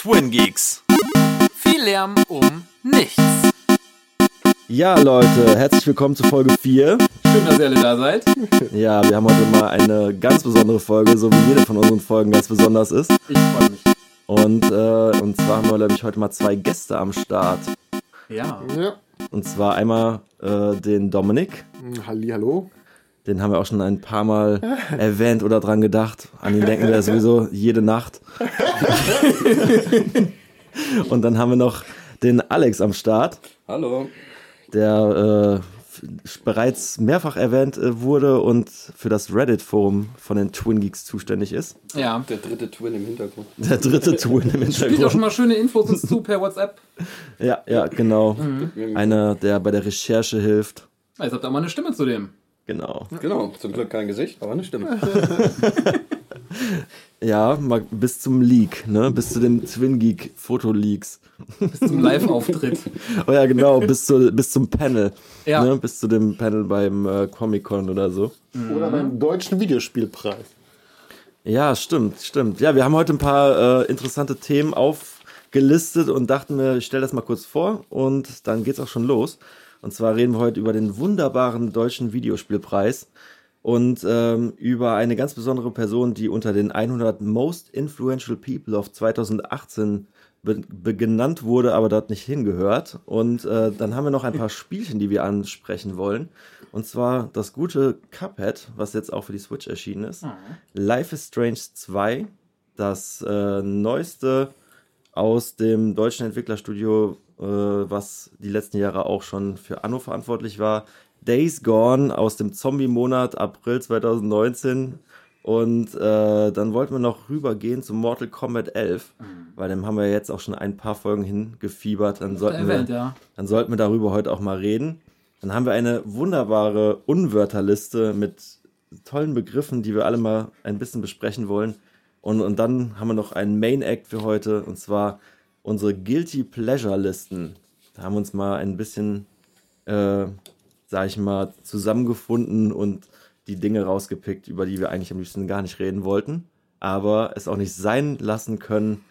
Twin Geeks. Viel Lärm um nichts. Ja, Leute, herzlich willkommen zu Folge 4. Schön, dass ihr alle da seid. Ja, wir haben heute mal eine ganz besondere Folge, so wie jede von unseren Folgen ganz besonders ist. Ich freue mich. Und, äh, und zwar haben wir, glaube ich, heute mal zwei Gäste am Start. Ja. Ja. Und zwar einmal äh, den Dominik. Halli, hallo. Den haben wir auch schon ein paar Mal erwähnt oder dran gedacht. An ihn denken wir sowieso jede Nacht. Und dann haben wir noch den Alex am Start, Hallo. der äh, bereits mehrfach erwähnt äh, wurde und für das Reddit-Forum von den Twin Geeks zuständig ist. Ja. Der dritte Twin im Hintergrund. Der dritte Twin im Spielt auch schon Hintergrund. mal schöne Infos uns zu per WhatsApp. Ja, ja, genau. Einer, der bei der Recherche hilft. Jetzt habt ihr auch mal eine Stimme zu dem. Genau. Genau, zum Glück kein Gesicht, aber eine Stimme. Ja, mal bis zum Leak, ne? Bis zu dem Twin Geek Fotoleaks. Bis zum Live-Auftritt. Oh ja, genau, bis, zu, bis zum Panel. Ja. Ne? Bis zu dem Panel beim äh, Comic-Con oder so. Oder beim deutschen Videospielpreis. Ja, stimmt, stimmt. Ja, wir haben heute ein paar äh, interessante Themen aufgelistet und dachten mir, ich stelle das mal kurz vor und dann geht's auch schon los. Und zwar reden wir heute über den wunderbaren deutschen Videospielpreis und ähm, über eine ganz besondere Person, die unter den 100 Most Influential People of 2018 be be genannt wurde, aber dort nicht hingehört. Und äh, dann haben wir noch ein paar Spielchen, die wir ansprechen wollen. Und zwar das gute Cuphead, was jetzt auch für die Switch erschienen ist. Life is Strange 2, das äh, neueste aus dem deutschen Entwicklerstudio, was die letzten Jahre auch schon für Anno verantwortlich war. Days Gone aus dem Zombie-Monat April 2019. Und äh, dann wollten wir noch rübergehen zu Mortal Kombat 11, weil dem haben wir jetzt auch schon ein paar Folgen hingefiebert. Dann sollten, Erwähnt, wir, ja. dann sollten wir darüber heute auch mal reden. Dann haben wir eine wunderbare Unwörterliste mit tollen Begriffen, die wir alle mal ein bisschen besprechen wollen. Und, und dann haben wir noch einen Main Act für heute, und zwar unsere Guilty Pleasure Listen. Da haben wir uns mal ein bisschen, äh, sag ich mal, zusammengefunden und die Dinge rausgepickt, über die wir eigentlich am liebsten gar nicht reden wollten, aber es auch nicht sein lassen können,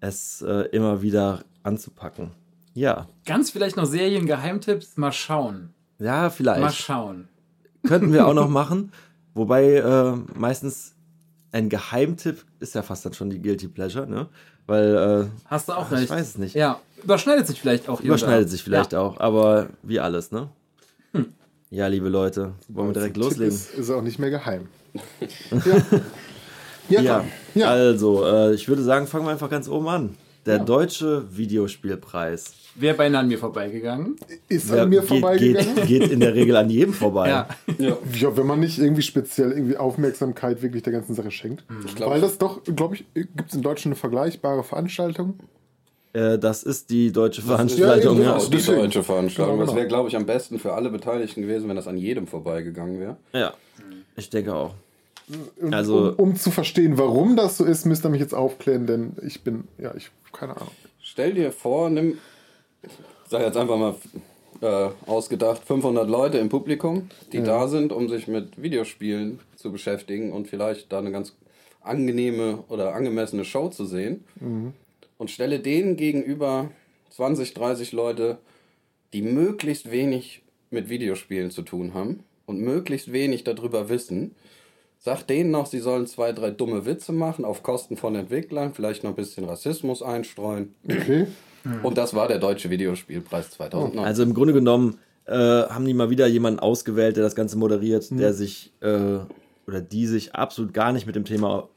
es äh, immer wieder anzupacken. Ja, Ganz vielleicht noch Serien-Geheimtipps. Mal schauen. ja, vielleicht. Mal schauen. Könnten wir auch noch machen. Wobei äh, meistens ein Geheimtipp ist ja fast dann schon die Guilty Pleasure, ne? Weil, äh, Hast du auch ach, recht. ich weiß es nicht. Ja. Überschneidet sich vielleicht auch Überschneidet sich vielleicht ja. auch, aber wie alles, ne? Hm. Ja, liebe Leute, wollen wir direkt Tipp loslegen? Ist, ist auch nicht mehr geheim. ja. Ja, ja. also, äh, ich würde sagen, fangen wir einfach ganz oben an. Der deutsche Videospielpreis. Wäre beinahe an mir vorbeigegangen. ist Der an mir geht, vorbeigegangen. geht, geht in der Regel an jedem vorbei. Ja. Ja. Ja, wenn man nicht irgendwie speziell irgendwie Aufmerksamkeit wirklich der ganzen Sache schenkt. glaub- Weil das doch, glaube ich, gibt es in Deutschland eine vergleichbare Veranstaltung. Äh, das ist die deutsche Ja, Veranstaltung. Ja, genau. Auch die deswegen. deutsche Veranstaltung. Genau, Das genau. wäre, glaube ich, am besten für alle Beteiligten gewesen, wenn das an jedem vorbeigegangen wäre. ja, ich denke auch. Also- um, um zu verstehen, warum das so ist, müsst ihr mich jetzt aufklären, denn ich bin, ja, ich, keine Ahnung. Stell dir vor, nimm, ich sag jetzt einfach mal äh, ausgedacht, 500 Leute im Publikum, die da sind, um sich mit Videospielen zu beschäftigen und vielleicht da eine ganz angenehme oder angemessene Show zu sehen. Und stelle denen gegenüber 20, 30 Leute, die möglichst wenig mit Videospielen zu tun haben und möglichst wenig darüber wissen. Sag denen noch, sie sollen zwei, drei dumme Witze machen auf Kosten von Entwicklern, vielleicht noch ein bisschen Rassismus einstreuen. Okay. Und das war der Deutsche Videospielpreis 2009. Also im Grunde genommen äh, haben die mal wieder jemanden ausgewählt, der das Ganze moderiert, der sich äh, oder die sich absolut gar nicht mit dem Thema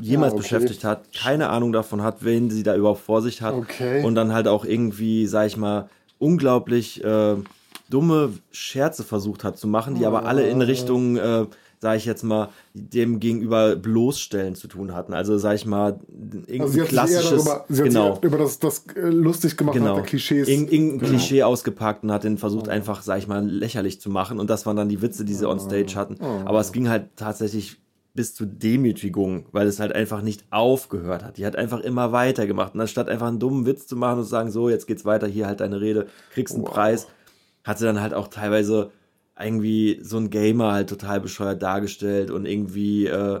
jemals Ah, okay. beschäftigt hat, keine Ahnung davon hat, wen sie da überhaupt vor sich hat Okay. und dann halt auch irgendwie, sag ich mal, unglaublich äh, dumme Scherze versucht hat zu machen, die aber alle in Richtung, äh, sag ich jetzt mal, dem gegenüber bloßstellen zu tun hatten. Also sag ich mal, irgendein Also klassisches, darüber, sie hat genau. über das, das äh, lustig gemacht Genau. hat, Klischees. Irg irgendein Klischee ausgepackt und hat den versucht, einfach, sag ich mal, lächerlich zu machen. Und das waren dann die Witze, die sie on stage hatten. Aber es ging halt tatsächlich bis zu Demütigung, weil es halt einfach nicht aufgehört hat. Die hat einfach immer weitergemacht. Und anstatt einfach einen dummen Witz zu machen und zu sagen, so, jetzt geht's weiter, hier halt deine Rede, kriegst einen Preis, hat sie dann halt auch teilweise irgendwie so ein Gamer halt total bescheuert dargestellt und irgendwie, äh,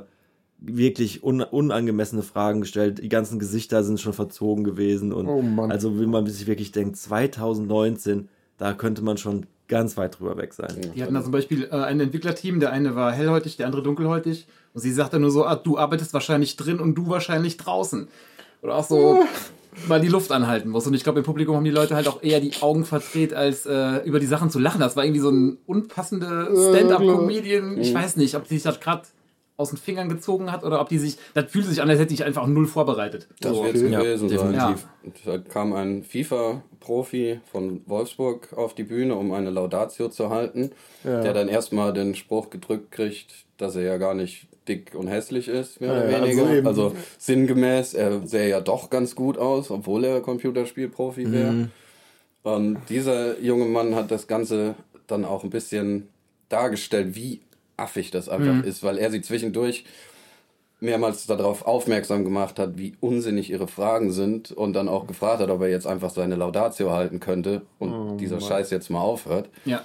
wirklich un unangemessene Fragen gestellt. Die ganzen Gesichter sind schon verzogen gewesen. Und Oh Mann. also, wenn man sich wirklich denkt, 2019, da könnte man schon ganz weit drüber weg sein. Die hatten da zum Beispiel äh, ein Entwicklerteam, der eine war hellhäutig, der andere dunkelhäutig. Und sie sagte nur so, ah, du arbeitest wahrscheinlich drin und du wahrscheinlich draußen. Oder auch so mal die Luft anhalten muss. Und ich glaube, im Publikum haben die Leute halt auch eher die Augen verdreht, als äh, über die Sachen zu lachen. Das war irgendwie so ein unpassende Stand-up-Comedian. Ich weiß nicht, ob die sich das gerade aus den Fingern gezogen hat oder ob die sich, das fühlt sich an, als hätte ich einfach null vorbereitet. Das So. wird es Ja, gewesen sein. definitiv. Da kam ein FIFA-Profi von Wolfsburg auf die Bühne, um eine Laudatio zu halten, Ja. der dann erstmal den Spruch gedrückt kriegt, dass er ja gar nicht dick und hässlich ist, mehr oder Ja, also weniger. eben. Also, sinngemäß, er sähe ja doch ganz gut aus, obwohl er Computerspielprofi wäre. Und dieser junge Mann hat das Ganze dann auch ein bisschen dargestellt, wie affig das einfach ist, weil er sie zwischendurch mehrmals darauf aufmerksam gemacht hat, wie unsinnig ihre Fragen sind und dann auch gefragt hat, ob er jetzt einfach seine Laudatio halten könnte und dieser Scheiß jetzt mal aufhört. Ja.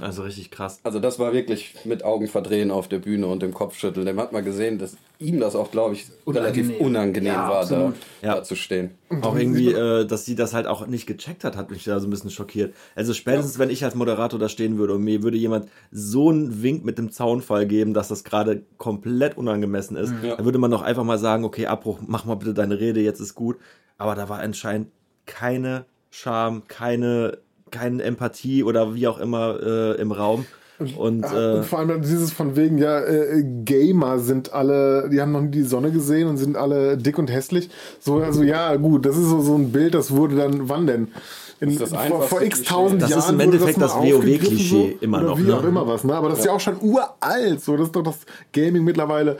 Also richtig krass. Also das war wirklich mit Augen verdrehen auf der Bühne und dem Kopfschütteln. Dem hat man gesehen, dass ihm das auch, glaube ich, relativ Unangenehm. unangenehm Ja, war, da. Ja. da zu stehen. Auch irgendwie, äh, dass sie das halt auch nicht gecheckt hat, hat mich da so ein bisschen schockiert. Also spätestens, wenn ich als Moderator da stehen würde und mir würde jemand so einen Wink mit dem Zaunfall geben, dass das gerade komplett unangemessen ist, Ja. dann würde man doch einfach mal sagen, okay, Abbruch, mach mal bitte deine Rede, jetzt ist gut. Aber da war anscheinend keine Scham, keine, keine Empathie oder wie auch immer äh, im Raum. Und Ja, äh, und vor allem dieses von wegen, ja, äh, Gamer sind alle, die haben noch nie die Sonne gesehen und sind alle dick und hässlich. So, also ja, gut, das ist so, so ein Bild, das wurde dann, wann denn? In, ist das vor, vor x tausend Das Jahren. ist im wurde Endeffekt mal das WoW-Klischee aufgegriffen, immer oder noch, Wie ne? auch immer was, ne? Aber das ist ja auch schon uralt. So, das ist doch das Gaming mittlerweile äh,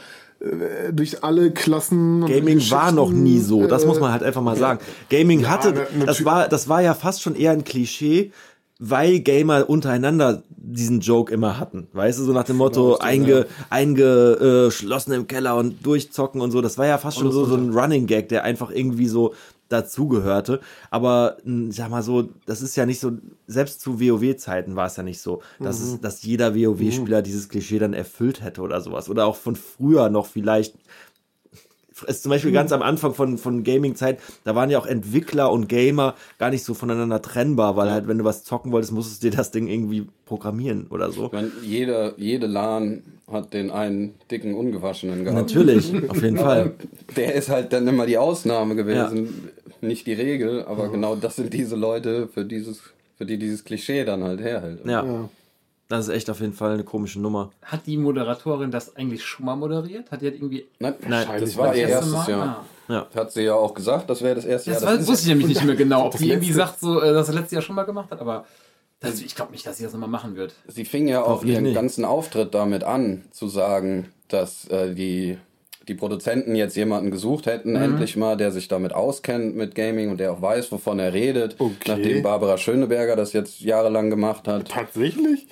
durch alle Klassen. Gaming war noch nie so, das äh, muss man halt einfach mal sagen. Gaming hatte, na- das natürlich. war, das war ja fast schon eher ein Klischee, weil Gamer untereinander diesen Joke immer hatten. Weißt du, so nach dem Motto, einge, eingeschlossen im Keller und durchzocken und so. Das war ja fast schon so, so ein Running Gag, der einfach irgendwie so dazugehörte. Aber mh, sag mal so, das ist ja nicht so, selbst zu WoW-Zeiten war es ja nicht so, dass, es, dass jeder WoW-Spieler dieses Klischee dann erfüllt hätte oder sowas. Oder auch von früher noch vielleicht ist zum Beispiel ganz am Anfang von, von Gaming-Zeit, da waren ja auch Entwickler und Gamer gar nicht so voneinander trennbar, weil halt, wenn du was zocken wolltest, musstest du dir das Ding irgendwie programmieren oder so. Ich meine, jeder, jede LAN hat den einen dicken Ungewaschenen gehabt. Natürlich, auf jeden Fall. der ist halt dann immer die Ausnahme gewesen, nicht die Regel, aber genau das sind diese Leute, für dieses, für die dieses Klischee dann halt herhält. Ja. Das ist echt auf jeden Fall eine komische Nummer. Hat die Moderatorin das eigentlich schon mal moderiert? Hat die halt irgendwie Nein, Nein, das war das ihr erste erstes Mal? Jahr. Ah. Ja. Hat sie ja auch gesagt, das wäre das erste Das, Jahr. weiß, ist wusste ich nämlich nicht mehr genau, ob Das die irgendwie sagt, so, äh, dass sie letztes Jahr schon mal gemacht hat, aber das, ich glaube nicht, dass sie das nochmal machen wird. Sie fing ja auch ihren nicht. ganzen Auftritt damit an, zu sagen, dass äh, die, die Produzenten jetzt jemanden gesucht hätten, Mhm. endlich mal, der sich damit auskennt mit Gaming und der auch weiß, wovon er redet. Okay. Nachdem Barbara Schöneberger das jetzt jahrelang gemacht hat. Tatsächlich?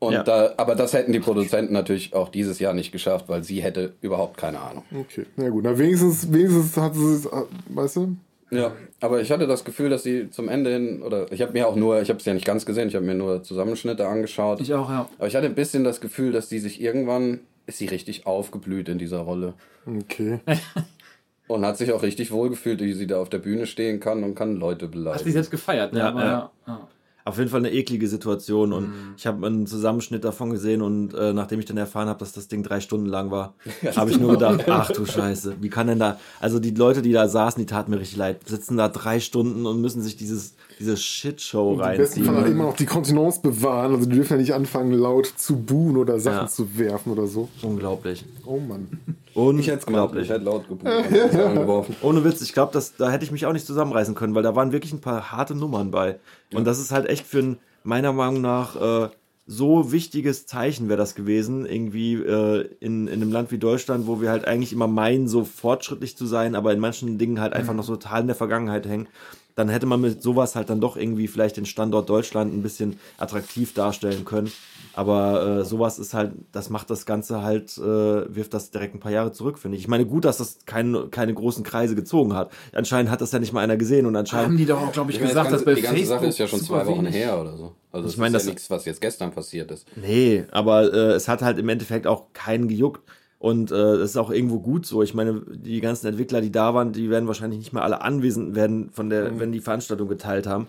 Und Ja. da, aber das hätten die Produzenten natürlich auch dieses Jahr nicht geschafft, weil sie hätte überhaupt keine Ahnung. Okay, na gut, na wenigstens, wenigstens hat sie es, äh, weißt du? Ja, aber ich hatte das Gefühl, dass sie zum Ende hin, oder ich habe mir auch nur, ich habe es ja nicht ganz gesehen, ich habe mir nur Zusammenschnitte angeschaut. Ich auch, ja. Aber ich hatte ein bisschen das Gefühl, dass die sich irgendwann, ist sie richtig aufgeblüht in dieser Rolle. Okay. Und hat sich auch richtig wohlgefühlt, wie sie da auf der Bühne stehen kann und kann Leute Hast dich beleidigen. selbst gefeiert, ne? Ja, aber, ja. ja. Ja. Auf jeden Fall eine eklige Situation und Mhm. ich habe einen Zusammenschnitt davon gesehen und äh, nachdem ich dann erfahren habe, dass das Ding drei Stunden lang war, habe ich nur gedacht, ach du Scheiße, wie kann denn da, also die Leute, die da saßen, die taten mir richtig leid, sitzen da drei Stunden und müssen sich dieses, diese Shitshow Im besten Fall auch reinziehen. immer noch die Kontenance bewahren. Also die dürfen ja nicht anfangen, laut zu buhen oder Sachen Ja. zu werfen oder so. Unglaublich. Oh Mann. Ich hätte es gemacht, ich hätte laut und alles angeworfen. Ohne Witz, ich glaube, da hätte ich mich auch nicht zusammenreißen können, weil da waren wirklich ein paar harte Nummern bei. Und das ist halt echt für ein, meiner Meinung nach, äh, so wichtiges Zeichen wäre das gewesen, irgendwie äh, in, in einem Land wie Deutschland, wo wir halt eigentlich immer meinen, so fortschrittlich zu sein, aber in manchen Dingen halt einfach noch so total in der Vergangenheit hängen. Dann hätte man mit sowas halt dann doch irgendwie vielleicht den Standort Deutschland ein bisschen attraktiv darstellen können. Aber äh, sowas ist halt, das macht das Ganze halt, äh, wirft das direkt ein paar Jahre zurück, finde ich. Ich meine, gut, dass das kein, keine großen Kreise gezogen hat. Anscheinend hat das ja nicht mal einer gesehen und Haben anscheinend. die doch auch, glaube ich, Ich gesagt, das dass ganze, bei die ganze Facebook Sache ist ja schon zwei Wochen wenig- her oder so. Also Ich meine, das ist das- ja nichts, was jetzt gestern passiert ist. Nee, aber äh, es hat halt im Endeffekt auch keinen gejuckt. Und äh, das ist auch irgendwo gut so. Ich meine, die ganzen Entwickler, die da waren, die werden wahrscheinlich nicht mehr alle anwesend werden, von der, wenn die Veranstaltung geteilt haben.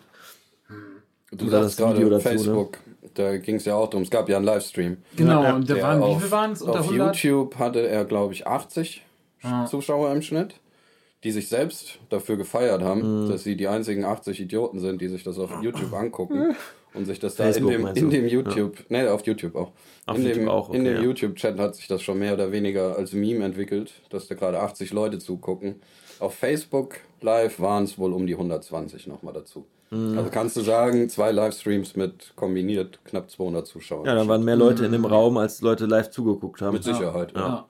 Du Oder sagst das Video gerade dazu, ne? Facebook, da ging es ja auch drum. Es gab ja einen Livestream. Genau, Ja, und da waren, wie auf, viel waren es? Unter auf 100? YouTube hatte er, glaube ich, 80 Ah. Zuschauer im Schnitt, die sich selbst dafür gefeiert haben, Mhm. dass sie die einzigen 80 Idioten sind, die sich das auf YouTube angucken und sich das da in Facebook dem, meinst in dem YouTube, ne, auf YouTube auch. Auf in YouTube dem, auch, in okay, dem ja. YouTube-Chat hat sich das schon mehr oder weniger als Meme entwickelt, dass da gerade 80 Leute zugucken. Auf Facebook Live waren es wohl um die 120 nochmal dazu. Mhm. Also kannst du sagen, zwei Livestreams mit kombiniert knapp 200 Zuschauern. Ja, da waren mehr Leute in dem Raum, als Leute live zugeguckt haben. mit Sicherheit. Ja. Ja.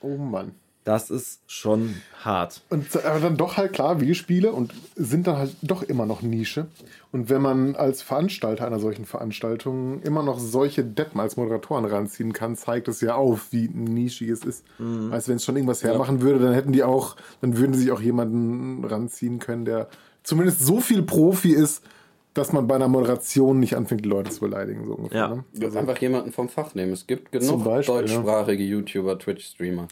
Oh Mann. Das ist schon hart. Und aber dann doch halt klar, Videospiele und sind dann halt doch immer noch Nische. Und wenn man als Veranstalter einer solchen Veranstaltung immer noch solche Deppen als Moderatoren ranziehen kann, zeigt es ja auf, wie nischig es ist. Als wenn es schon irgendwas hermachen würde, dann hätten die auch, dann würden sie sich auch jemanden ranziehen können, der zumindest so viel Profi ist, dass man bei einer Moderation nicht anfängt, die Leute zu beleidigen. So ungefähr, Ja. ne? Ja, Einfach jemanden vom Fach nehmen. Es gibt genug Beispiel, ja. deutschsprachige YouTuber, Twitch-Streamer.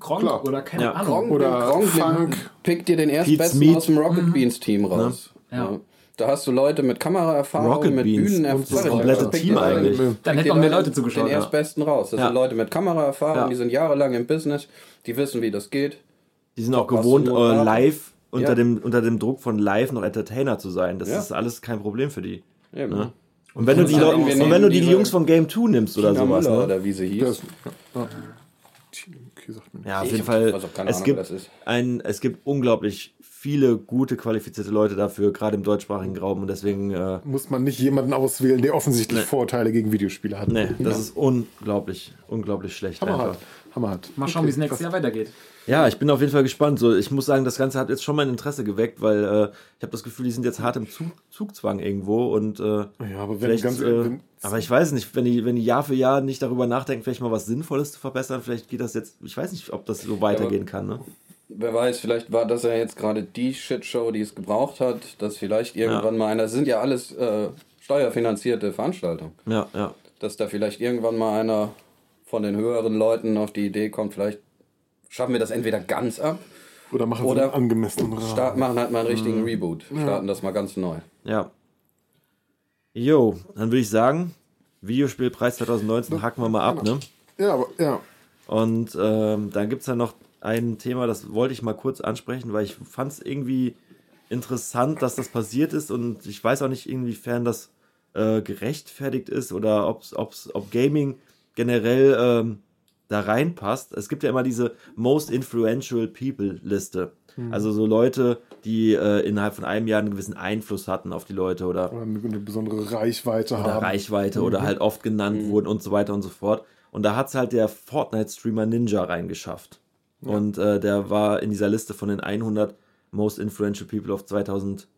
Gronk Klar. oder keine Ja. Ahnung. Oder Gronk, Funk. pick dir den erstbesten aus dem Rocket Beans Team raus. Ja. Ja. Da hast du Leute mit Kameraerfahrung, Rocket mit. Bühnenerfahrung. Und das komplette Team eigentlich. Dann pick hätte dir man mehr Leute zugeschaut, Den ja. erstbesten raus. Das Ja. sind Leute mit Kameraerfahrung, Ja. die sind jahrelang im Business, die wissen, wie das geht. Die sind auch gewohnt, äh, live unter, Ja. dem, unter dem Druck von live noch Entertainer zu sein. Das Ja. ist alles kein Problem für die. Eben. Ne? Und wenn du die, und wenn du die Jungs von Game 2 nimmst oder Tina sowas, ne? oder wie sie hieß. Das, ja. Okay, sagt mir nicht. Ja, auf jeden Fall. Es Ahnung, gibt, ein, es unglaublich viele gute, qualifizierte Leute dafür, gerade im deutschsprachigen Raum. Und deswegen, äh, Muss man nicht jemanden auswählen, der offensichtlich Vorteile gegen Videospiele hat. nee, das ist unglaublich, unglaublich schlecht. einfach. Hammerhart. Hammerhart. Mal schauen, wie es nächstes Jahr weitergeht. Ja, ich bin auf jeden Fall gespannt. So, ich muss sagen, das Ganze hat jetzt schon mein Interesse geweckt, weil äh, ich habe das Gefühl, die sind jetzt hart im Zug, Zugzwang irgendwo und äh, Ja, aber wenn ganz, äh, wenn, aber ich weiß nicht, wenn die, wenn die Jahr für Jahr nicht darüber nachdenken, vielleicht mal was Sinnvolles zu verbessern, vielleicht geht das jetzt, ich weiß nicht, ob das so weitergehen kann, ne? Wer weiß, vielleicht war das ja jetzt gerade die Shitshow, die es gebraucht hat, dass vielleicht irgendwann mal einer, das sind ja alles äh, steuerfinanzierte Veranstaltungen, Ja, ja. dass da vielleicht irgendwann mal einer von den höheren Leuten auf die Idee kommt, vielleicht schaffen wir das entweder ganz ab, oder machen oder einen angemessenen Rahmen. start, machen halt mal einen richtigen Mhm. Reboot, starten das mal ganz neu. Ja. Jo, dann würde ich sagen, Videospielpreis 2019 hacken wir mal ab, ne? Ja, aber ja. Und ähm, dann gibt es ja noch ein Thema, das wollte ich mal kurz ansprechen, weil ich fand es irgendwie interessant, dass das passiert ist und ich weiß auch nicht, inwiefern das äh, gerechtfertigt ist oder ob's, ob's, ob Gaming generell ähm, da reinpasst. Es gibt ja immer diese Most Influential People Liste. Also so Leute, die äh, innerhalb von einem Jahr einen gewissen Einfluss hatten auf die Leute oder Oder eine, eine besondere Reichweite oder haben. Reichweite oder halt oft genannt wurden und so weiter und so fort. Und da hat es halt der Fortnite-Streamer Ninja reingeschafft. Und äh, der war in dieser Liste von den 100 Most Influential People of 2000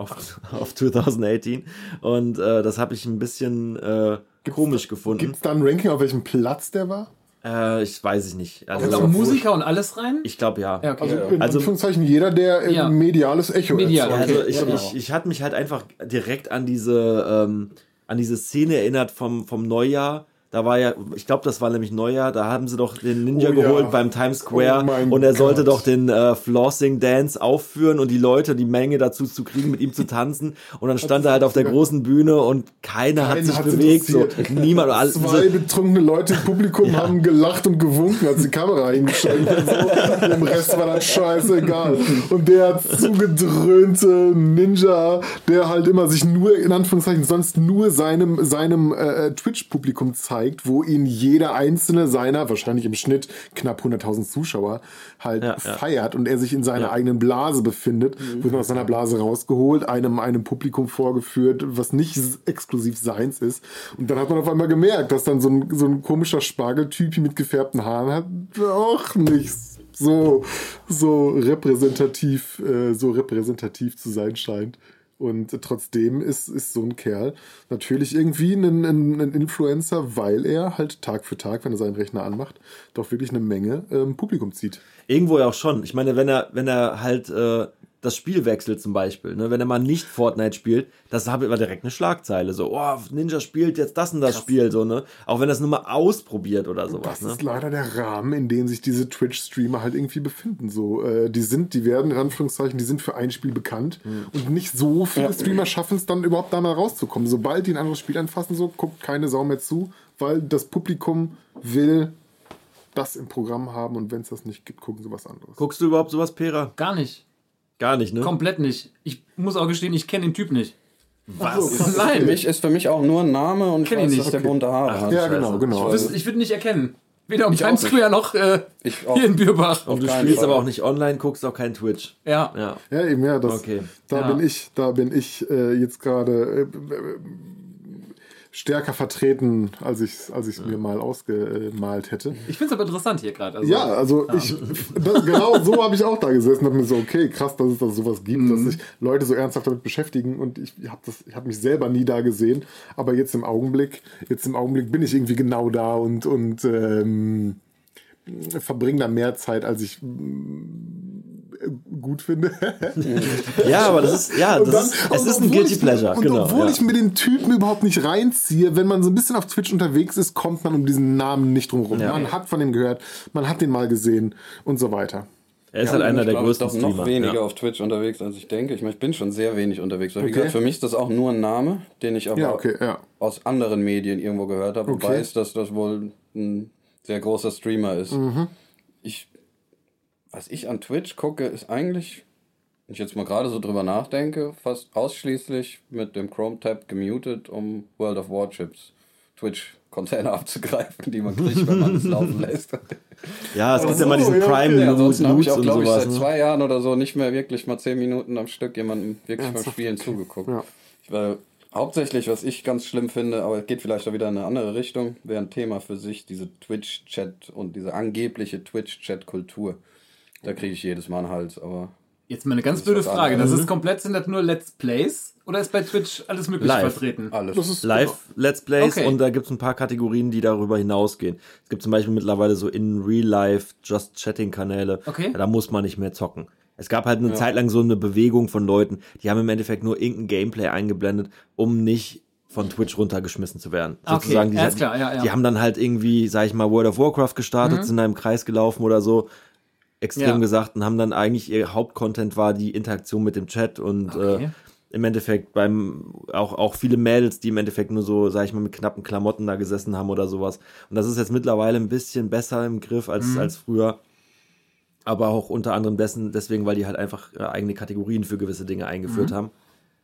auf, auf 2018. Und äh, das habe ich ein bisschen äh, komisch gefunden. Gibt es da ein Ranking, auf welchem Platz der war? Äh, ich weiß es nicht. Also, auch Musiker und alles rein? ich glaube ja. Ja, okay. Also Ja, in Also- Anführungszeichen jeder, der Ja. ein mediales Echo Medial, erzeugt. Also Okay, ich, genau. ich, ich hatte mich halt einfach direkt an diese, ähm, an diese Szene erinnert vom, vom Neujahr. Da war ja, ich glaube, das war nämlich Neujahr, da haben sie doch den Ninja Oh ja. geholt beim Times Square Oh und er sollte Gott. doch den äh, Flossing Dance aufführen und die Leute, die Menge dazu zu kriegen, mit ihm zu tanzen. Und dann stand er halt auf der großen Bühne und keiner hat sich hat's bewegt. So, niemand. Alle, Zwei betrunkene Leute im Publikum haben gelacht und gewunken, als die Kamera hingestellt und so. Dem Rest war das scheißegal. Und der zugedröhnte Ninja, der halt immer sich nur, in Anführungszeichen, sonst nur seinem, seinem äh, Twitch-Publikum zeigt, wo ihn jeder einzelne seiner, wahrscheinlich im Schnitt knapp 100.000 Zuschauer, halt Ja, ja. feiert und er sich in seiner Ja. eigenen Blase befindet, wird man aus seiner Blase rausgeholt, einem, einem Publikum vorgeführt, was nicht exklusiv seins ist. Und dann hat man auf einmal gemerkt, dass dann so ein, so ein komischer Spargeltypi mit gefärbten Haaren hat, auch nicht so, so repräsentativ, äh, so repräsentativ zu sein scheint. Und trotzdem ist, ist so ein Kerl natürlich irgendwie ein, ein, ein Influencer, weil er halt Tag für Tag, wenn er seinen Rechner anmacht, doch wirklich eine Menge ähm, Publikum zieht. Irgendwo ja auch schon. Ich meine, wenn er, wenn er halt äh, das Spiel wechselt zum Beispiel, ne? wenn er mal nicht Fortnite spielt, das habe immer direkt eine Schlagzeile, so, oh, Ninja spielt jetzt das und das Spiel, so, ne? Auch wenn er es nur mal ausprobiert oder sowas, Das ne? ist leider der Rahmen, in dem sich diese Twitch-Streamer halt irgendwie befinden. So, äh, die sind, die werden in Anführungszeichen, die sind für ein Spiel bekannt Hm. und nicht so viele Streamer schaffen es dann überhaupt da mal rauszukommen. Sobald die ein anderes Spiel anfassen, so guckt keine Sau mehr zu, weil das Publikum will das im Programm haben und wenn es das nicht gibt, gucken sie was anderes. Guckst du überhaupt sowas, Pera? Gar nicht. Gar nicht, ne? Komplett nicht. Ich muss auch gestehen, ich kenne den Typ nicht. Was? Für Nein. mich ist für mich auch nur ein Name und ich ich weiß, nicht. dass der bunte Haare hat. Ja, genau, genau. Das- Ich würde ihn nicht erkennen. Weder um Ich auch Times. Square noch äh, Ich hier in Bürbach. Und du spielst Fall. aber auch nicht online, guckst auch kein Twitch. Ja. Ja. Ja, eben, ja, das, Okay. da Ja. bin ich, da bin ich äh, jetzt gerade äh, stärker vertreten, als ich es als ich's mir mal ausgemalt hätte. Ich finde es aber interessant hier gerade. Also, Ja, also ich, das, genau so habe ich auch da gesessen und hab mir so, okay, krass, dass es da sowas gibt, Mhm. dass sich Leute so ernsthaft damit beschäftigen und ich habe das, ich habe mich selber nie da gesehen, aber jetzt im Augenblick, jetzt im Augenblick bin ich irgendwie genau da und und ähm, verbringe da mehr Zeit, als ich gut finde. Ja, aber das ist, ja, Und das dann- ist, es und ist ein Guilty ich, Pleasure, Und genau. obwohl ja. ich mir den Typen überhaupt nicht reinziehe, wenn man so ein bisschen auf Twitch unterwegs ist, kommt man um diesen Namen nicht drum rum. Ja. Man hat von ihm gehört, man hat den mal gesehen und so weiter. er ist halt einer ich der glaube, größten doch noch weniger ja. auf Twitch unterwegs, als ich denke. Ich, meine, ich bin schon sehr wenig unterwegs. Wie Okay. gesagt, für mich ist das auch nur ein Name, den ich aber Ja, okay, ja. aus anderen Medien irgendwo gehört habe und Okay. weiß, dass das wohl ein sehr großer Streamer ist. Mhm. Ich, was ich an Twitch gucke, ist eigentlich, wenn ich jetzt mal gerade so drüber nachdenke, fast ausschließlich mit dem Chrome-Tab gemutet, um World of Warships Twitch-Container abzugreifen, die man kriegt, wenn man es laufen lässt. Ja, es gibt so, ja mal diesen ja, okay. Prime Ja, ansonsten habe ich auch, glaube ich, sowas. seit ne? zwei Jahren oder so nicht mehr wirklich mal zehn Minuten am Stück jemandem wirklich beim Ernsthaft? Spielen zugeguckt. Ja. Ich war hauptsächlich, was ich ganz schlimm finde, aber es geht vielleicht auch wieder in eine andere Richtung, wäre ein Thema für sich, diese Twitch-Chat und diese angebliche Twitch-Chat-Kultur. Da kriege ich jedes Mal einen Hals, aber Jetzt mal eine ganz blöde Frage. Das ist komplett, sind das nur Let's Plays? Oder ist bei Twitch alles Mögliche Live. vertreten? alles. Das ist Live Let's Plays Okay. und da gibt es ein paar Kategorien, die darüber hinausgehen. Es gibt zum Beispiel mittlerweile so in Real Life Just Chatting Kanäle. Okay. Da muss man nicht mehr zocken. Es gab halt eine Zeit lang so eine Bewegung von Leuten, die haben im Endeffekt nur irgendein Gameplay eingeblendet, um nicht von Twitch runtergeschmissen zu werden. Okay, Sozusagen, die, alles klar, ja, ja. die haben dann halt irgendwie, sag ich mal, World of Warcraft gestartet, sind da im Kreis gelaufen oder so, extrem Ja. gesagt, und haben dann eigentlich ihr Hauptcontent war die Interaktion mit dem Chat und Okay. äh, im Endeffekt beim auch auch viele Mädels, die im Endeffekt nur so, sag ich mal, mit knappen Klamotten da gesessen haben oder sowas. Und das ist jetzt mittlerweile ein bisschen besser im Griff als als früher. Aber auch unter anderem dessen, deswegen, weil die halt einfach äh, eigene Kategorien für gewisse Dinge eingeführt haben.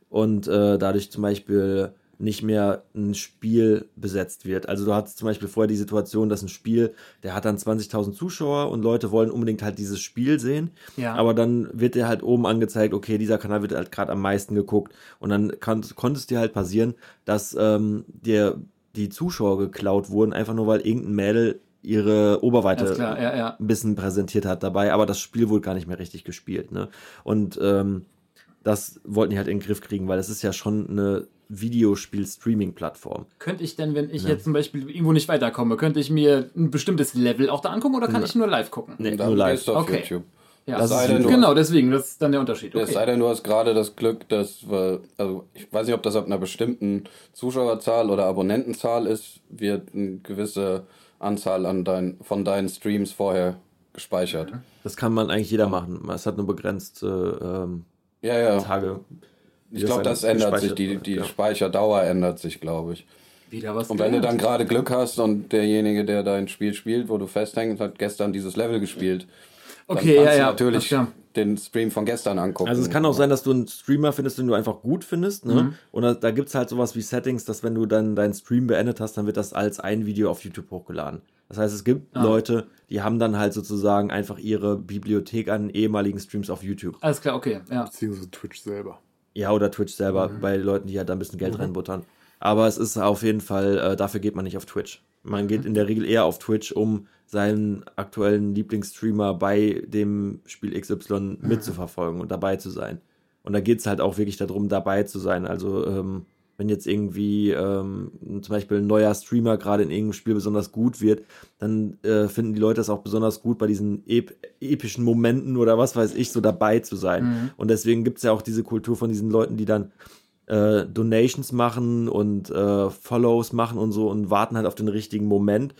Und äh, dadurch zum Beispiel nicht mehr ein Spiel besetzt wird. Also du hattest zum Beispiel vorher die Situation, dass ein Spiel, der hat dann 20.000 Zuschauer und Leute wollen unbedingt halt dieses Spiel sehen. Ja. Aber dann wird dir halt oben angezeigt, okay, dieser Kanal wird halt gerade am meisten geguckt. Und dann kann, konnte es dir halt passieren, dass ähm, dir die Zuschauer geklaut wurden, einfach nur weil irgendein Mädel ihre Oberweite klar, ja, ja. ein bisschen präsentiert hat dabei, aber das Spiel wurde gar nicht mehr richtig gespielt. Ne? Und ähm, das wollten die halt in den Griff kriegen, weil es ist ja schon eine Videospiel-Streaming-Plattform. Könnte ich denn, wenn ich jetzt zum Beispiel irgendwo nicht weiterkomme, könnte ich mir ein bestimmtes Level auch da angucken oder kann ich nur live gucken? Nee, Dann nur live. gehst du auf Okay. YouTube. Ja, Das sei ist denn, du- genau, deswegen, das ist dann der Unterschied. Es sei Okay. denn, du hast gerade das Glück, dass wir, also ich weiß nicht, ob das ab einer bestimmten Zuschauerzahl oder Abonnentenzahl ist, wird eine gewisse Anzahl an dein, von deinen Streams vorher gespeichert. Das kann man eigentlich jeder machen. Es hat nur begrenzte ähm, Ja, ja. Tage. Ich glaube, das ändert sich. Die, die Ja. Speicherdauer ändert sich, glaube ich. Wieder was Und wenn du dann gerade Glück hast und derjenige, der dein Spiel spielt, wo du festhängst, hat gestern dieses Level gespielt, Okay, dann ja, kannst ja. du natürlich klar. den Stream von gestern angucken. Also es kann auch sein, dass du einen Streamer findest, den du einfach gut findest. Ne? Und da, da gibt es halt sowas wie Settings, dass wenn du dann deinen Stream beendet hast, dann wird das als ein Video auf YouTube hochgeladen. Das heißt, es gibt Leute, die haben dann halt sozusagen einfach ihre Bibliothek an ehemaligen Streams auf YouTube. Alles klar, okay, ja. beziehungsweise Twitch selber. Ja, oder Twitch selber, bei Leuten, die halt da ein bisschen Geld reinbuttern. Aber es ist auf jeden Fall, äh, dafür geht man nicht auf Twitch. Man geht in der Regel eher auf Twitch, um seinen aktuellen Lieblingsstreamer bei dem Spiel XY mitzuverfolgen und dabei zu sein. Und da geht es halt auch wirklich darum, dabei zu sein. Also ähm, wenn jetzt irgendwie ähm, zum Beispiel ein neuer Streamer gerade in irgendeinem Spiel besonders gut wird, dann äh, finden die Leute das auch besonders gut, bei diesen ep epischen Momenten oder was weiß ich, so dabei zu sein. Und deswegen gibt es ja auch diese Kultur von diesen Leuten, die dann äh, Donations machen und äh, Follows machen und so und warten halt auf den richtigen Moment,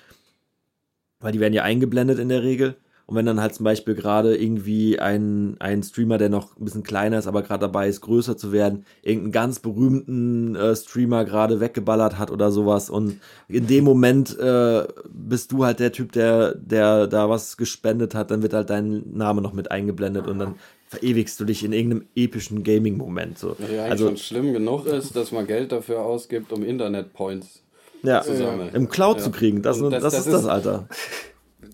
weil die werden ja eingeblendet in der Regel. Und wenn dann halt zum Beispiel gerade irgendwie ein, ein Streamer, der noch ein bisschen kleiner ist, aber gerade dabei ist, größer zu werden, irgendeinen ganz berühmten äh, Streamer gerade weggeballert hat oder sowas. Und in dem Moment äh, bist du halt der Typ, der, der da was gespendet hat, dann wird halt dein Name noch mit eingeblendet und dann verewigst du dich in irgendeinem epischen Gaming-Moment. So. Ja, also schon schlimm genug ist, dass man Geld dafür ausgibt, um Internet-Points ja, zu sammeln. im Cloud Ja. zu kriegen, das, Und das, das- ist das das, Alter.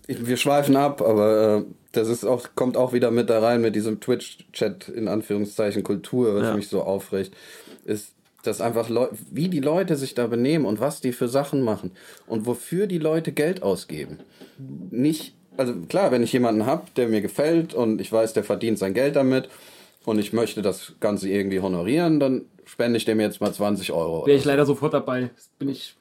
Wir schweifen ab, aber äh, das ist auch, kommt auch wieder mit da rein mit diesem Twitch-Chat in Anführungszeichen Kultur, was Ja. mich so aufregt, ist, dass einfach Leu wie die Leute sich da benehmen und was die für Sachen machen und wofür die Leute Geld ausgeben. Nicht, also klar, wenn ich jemanden habe, der mir gefällt und ich weiß, der verdient sein Geld damit und ich möchte das Ganze irgendwie honorieren, dann spende ich dem jetzt mal 20 Euro. Wäre ich leider sofort dabei. Das bin ich.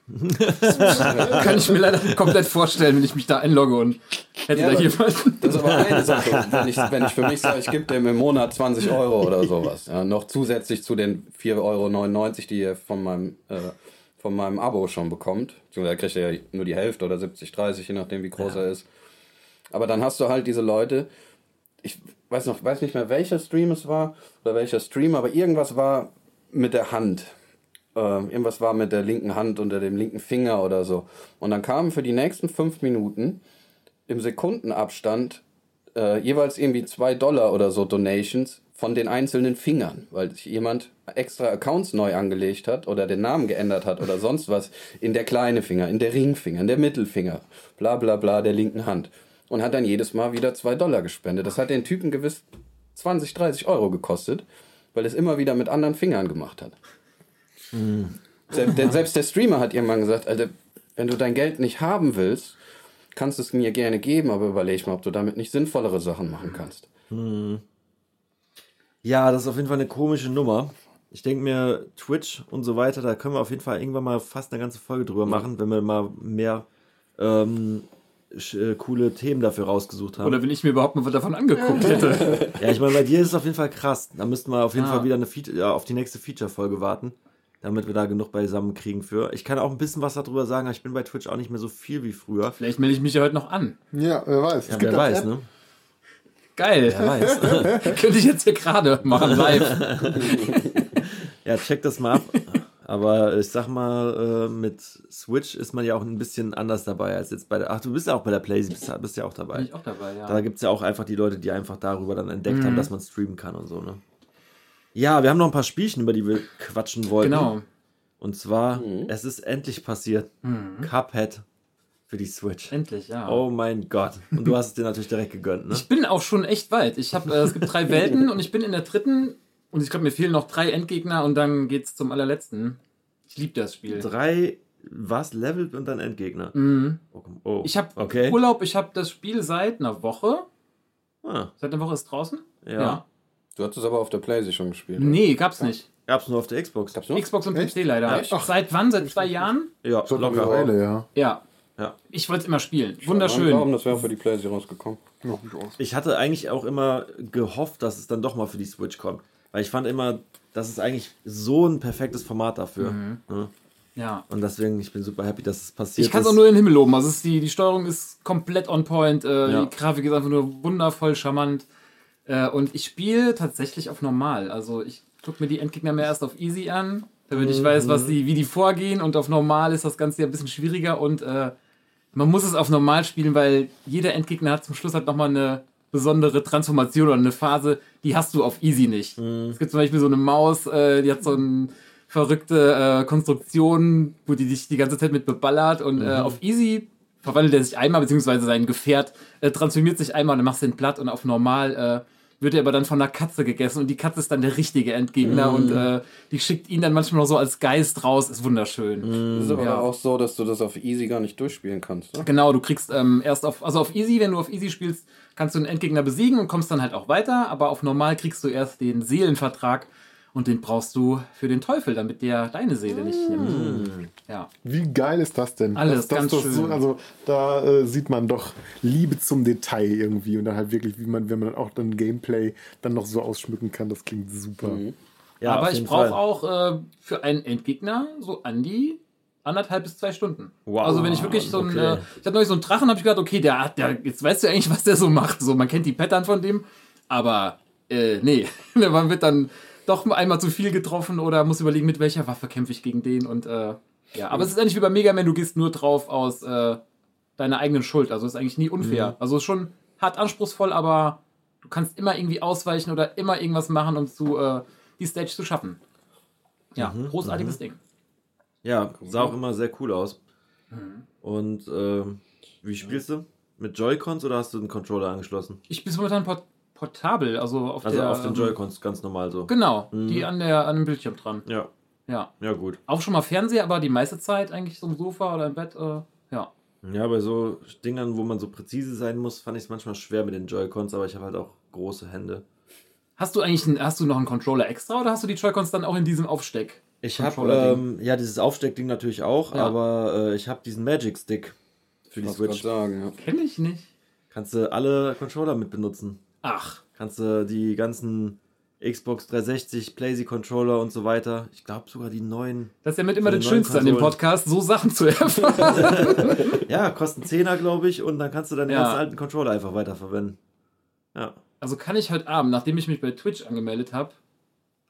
Kann ich mir leider komplett vorstellen, wenn ich mich da einlogge und hätte Ja, da jemanden. Das ist aber eine Sache. Wenn ich, wenn ich für mich sage, ich gebe dem im Monat 20 Euro oder sowas. Ja, noch zusätzlich zu den 4,99 Euro, die ihr von meinem, äh, von meinem Abo schon bekommt. Beziehungsweise kriegt ihr ja nur die Hälfte oder 70, 30, je nachdem wie groß er ist. Aber dann hast du halt diese Leute, ich weiß noch, weiß nicht mehr welcher Stream es war oder welcher Stream, aber irgendwas war mit der Hand. Ähm, irgendwas war mit der linken Hand unter dem linken Finger oder so. Und dann kamen für die nächsten fünf Minuten im Sekundenabstand äh, jeweils irgendwie zwei Dollar oder so Donations von den einzelnen Fingern, weil sich jemand extra Accounts neu angelegt hat oder den Namen geändert hat oder sonst was in der kleine Finger, in der Ringfinger, in der Mittelfinger, bla bla bla der linken Hand und hat dann jedes Mal wieder zwei Dollar gespendet. Das hat den Typen gewiss 20, 30 Euro gekostet, weil es immer wieder mit anderen Fingern gemacht hat. Selbst, der, selbst der Streamer hat irgendwann gesagt, Alter, wenn du dein Geld nicht haben willst, kannst du es mir gerne geben, aber überleg mal, ob du damit nicht sinnvollere Sachen machen kannst. Ja, das ist auf jeden Fall eine komische Nummer. Ich denke mir, Twitch und so weiter, da können wir auf jeden Fall irgendwann mal fast eine ganze Folge drüber machen, wenn wir mal mehr ähm, äh, coole Themen dafür rausgesucht haben. Oder wenn ich mir überhaupt mal was davon angeguckt hätte. ja, ich meine, bei dir ist es auf jeden Fall krass. Da müssten wir auf jeden Ah. Fall wieder eine Feature, ja, auf die nächste Feature-Folge warten, damit wir da genug beisammen kriegen für. Ich kann auch ein bisschen was darüber sagen, aber ich bin bei Twitch auch nicht mehr so viel wie früher. Vielleicht melde ich mich ja heute noch an. Ja, wer weiß. Ja, Es wer gibt weiß, ne? Geil. Wer weiß. Könnte ich jetzt hier gerade machen, live. Ja, check das mal ab. Aber ich sag mal, äh, mit Switch ist man ja auch ein bisschen anders dabei als jetzt bei der. Ach, du bist ja auch bei der Playsee, bist, bist ja auch dabei. Bin ich auch dabei, ja. Da gibt es ja auch einfach die Leute, die einfach darüber dann entdeckt haben, dass man streamen kann und so, ne? Ja, wir haben noch ein paar Spielchen, über die wir quatschen wollten. Genau. Und zwar, es ist endlich passiert. Cuphead für die Switch. Endlich, ja. Oh mein Gott. Und du hast es dir natürlich direkt gegönnt, ne? Ich bin auch schon echt weit. Ich habe, äh, es gibt drei Welten und ich bin in der dritten und ich glaube, mir fehlen noch drei Endgegner und dann geht's zum allerletzten. Ich liebe das Spiel. Drei, was, Level und dann Endgegner. Mhm. Oh, oh. Ich habe okay. Urlaub, ich habe das Spiel seit einer Woche. Ah, Seit einer Woche ist draußen? ja. Du hast es aber auf der Playsee schon gespielt. Nee, gab's nicht. Gab's nur auf der Xbox. Gab's noch? Xbox und Echt? PC leider. Echt? Seit wann? Seit zwei Jahren? Ja, Schon eine locker. Weile, ja. Ja. Ja. Ich wollte es immer spielen. Ich glauben, Wunderschön. das wäre auch für die Playsee rausgekommen. Ja. Ich hatte eigentlich auch immer gehofft, dass es dann doch mal für die Switch kommt. Weil ich fand immer, das ist eigentlich so ein perfektes Format dafür. Mhm. Ne? Ja. Und deswegen, ich bin super happy, dass es passiert Ich kann es auch nur in den Himmel loben. Also die, die Steuerung ist komplett on point. Äh, Ja. Die Grafik ist einfach nur wundervoll charmant. Äh, und ich spiele tatsächlich auf normal. Also ich gucke mir die Endgegner mehr erst auf easy an, damit ich weiß, was die, wie die vorgehen. Und auf normal ist das Ganze ja ein bisschen schwieriger. Und äh, man muss es auf normal spielen, weil jeder Endgegner hat zum Schluss halt nochmal eine besondere Transformation oder eine Phase, die hast du auf easy nicht. Es gibt zum Beispiel so eine Maus, äh, die hat so eine verrückte äh, Konstruktion, wo die dich die ganze Zeit mit beballert und äh, auf easy verwandelt er sich einmal, beziehungsweise sein Gefährt äh, transformiert sich einmal und dann machst du ihn platt und auf normal äh, wird er aber dann von einer Katze gegessen und die Katze ist dann der richtige Endgegner und äh, die schickt ihn dann manchmal noch so als Geist raus, ist wunderschön. Es ist aber Ja. auch so, dass du das auf Easy gar nicht durchspielen kannst. Ne? Genau, du kriegst ähm, erst auf, also auf Easy, wenn du auf Easy spielst, kannst du einen Endgegner besiegen und kommst dann halt auch weiter, aber auf Normal kriegst du erst den Seelenvertrag Und den brauchst du für den Teufel, damit der deine Seele nicht nimmt. Ja. Wie geil ist das denn? Alles das, das, ganz das schön. So, also da äh, sieht man doch Liebe zum Detail irgendwie und dann halt wirklich, wie man, wenn man auch dann Gameplay dann noch so ausschmücken kann, das klingt super. Ja, Aber ich brauche auch äh, für einen Endgegner so an die anderthalb bis zwei Stunden. Wow. Also wenn ich wirklich so ein, Okay. äh, ich hatte neulich so einen Drachen, habe ich gedacht, okay, der hat, der, jetzt weißt du eigentlich, was der so macht. So, man kennt die Pattern von dem, aber äh, nee, man wird dann doch einmal zu viel getroffen oder muss überlegen, mit welcher Waffe kämpfe ich gegen den und äh, ja, aber es ist eigentlich wie bei Mega Man, du gehst nur drauf aus äh, deiner eigenen Schuld. Also ist eigentlich nie unfair. Also ist schon hart anspruchsvoll, aber du kannst immer irgendwie ausweichen oder immer irgendwas machen, um zu äh, die Stage zu schaffen. Ja, großartiges Ding. Ja, sah auch immer sehr cool aus. Mhm. Und ähm, wie spielst du? Mit Joy-Cons oder hast du den Controller angeschlossen? Ich bin momentan port portabel, also auf Also der. auf den ähm, Joy-Cons ganz normal so. Genau, die an, der, an dem Bildschirm dran. Ja, Ja. ja gut. Auch schon mal Fernseher, aber die meiste Zeit eigentlich so im Sofa oder im Bett. Äh, ja. Ja, bei so Dingern, wo man so präzise sein muss, fand ich es manchmal schwer mit den Joy-Cons, aber ich habe halt auch große Hände. Hast du eigentlich einen, hast du noch einen Controller extra oder hast du die Joy-Cons dann auch in diesem Aufsteck? Ich habe ähm, ja dieses Aufsteckding natürlich auch, Ja. aber äh, ich habe diesen Magic Stick für die Was Switch. sagen, ja. Kenn ich nicht. Kannst du alle Controller mit benutzen. Ach, Kannst du die ganzen Xbox 360, PlayStation Controller und so weiter. Ich glaube sogar die neuen. das ist ja mit immer das Schönste an dem. Podcast, so Sachen zu erfahren. Ja, kosten 10er, glaube ich, und dann kannst du deine Ja. ganzen alten Controller einfach weiterverwenden. Ja. also kann ich heute Abend, nachdem ich mich bei Twitch angemeldet habe,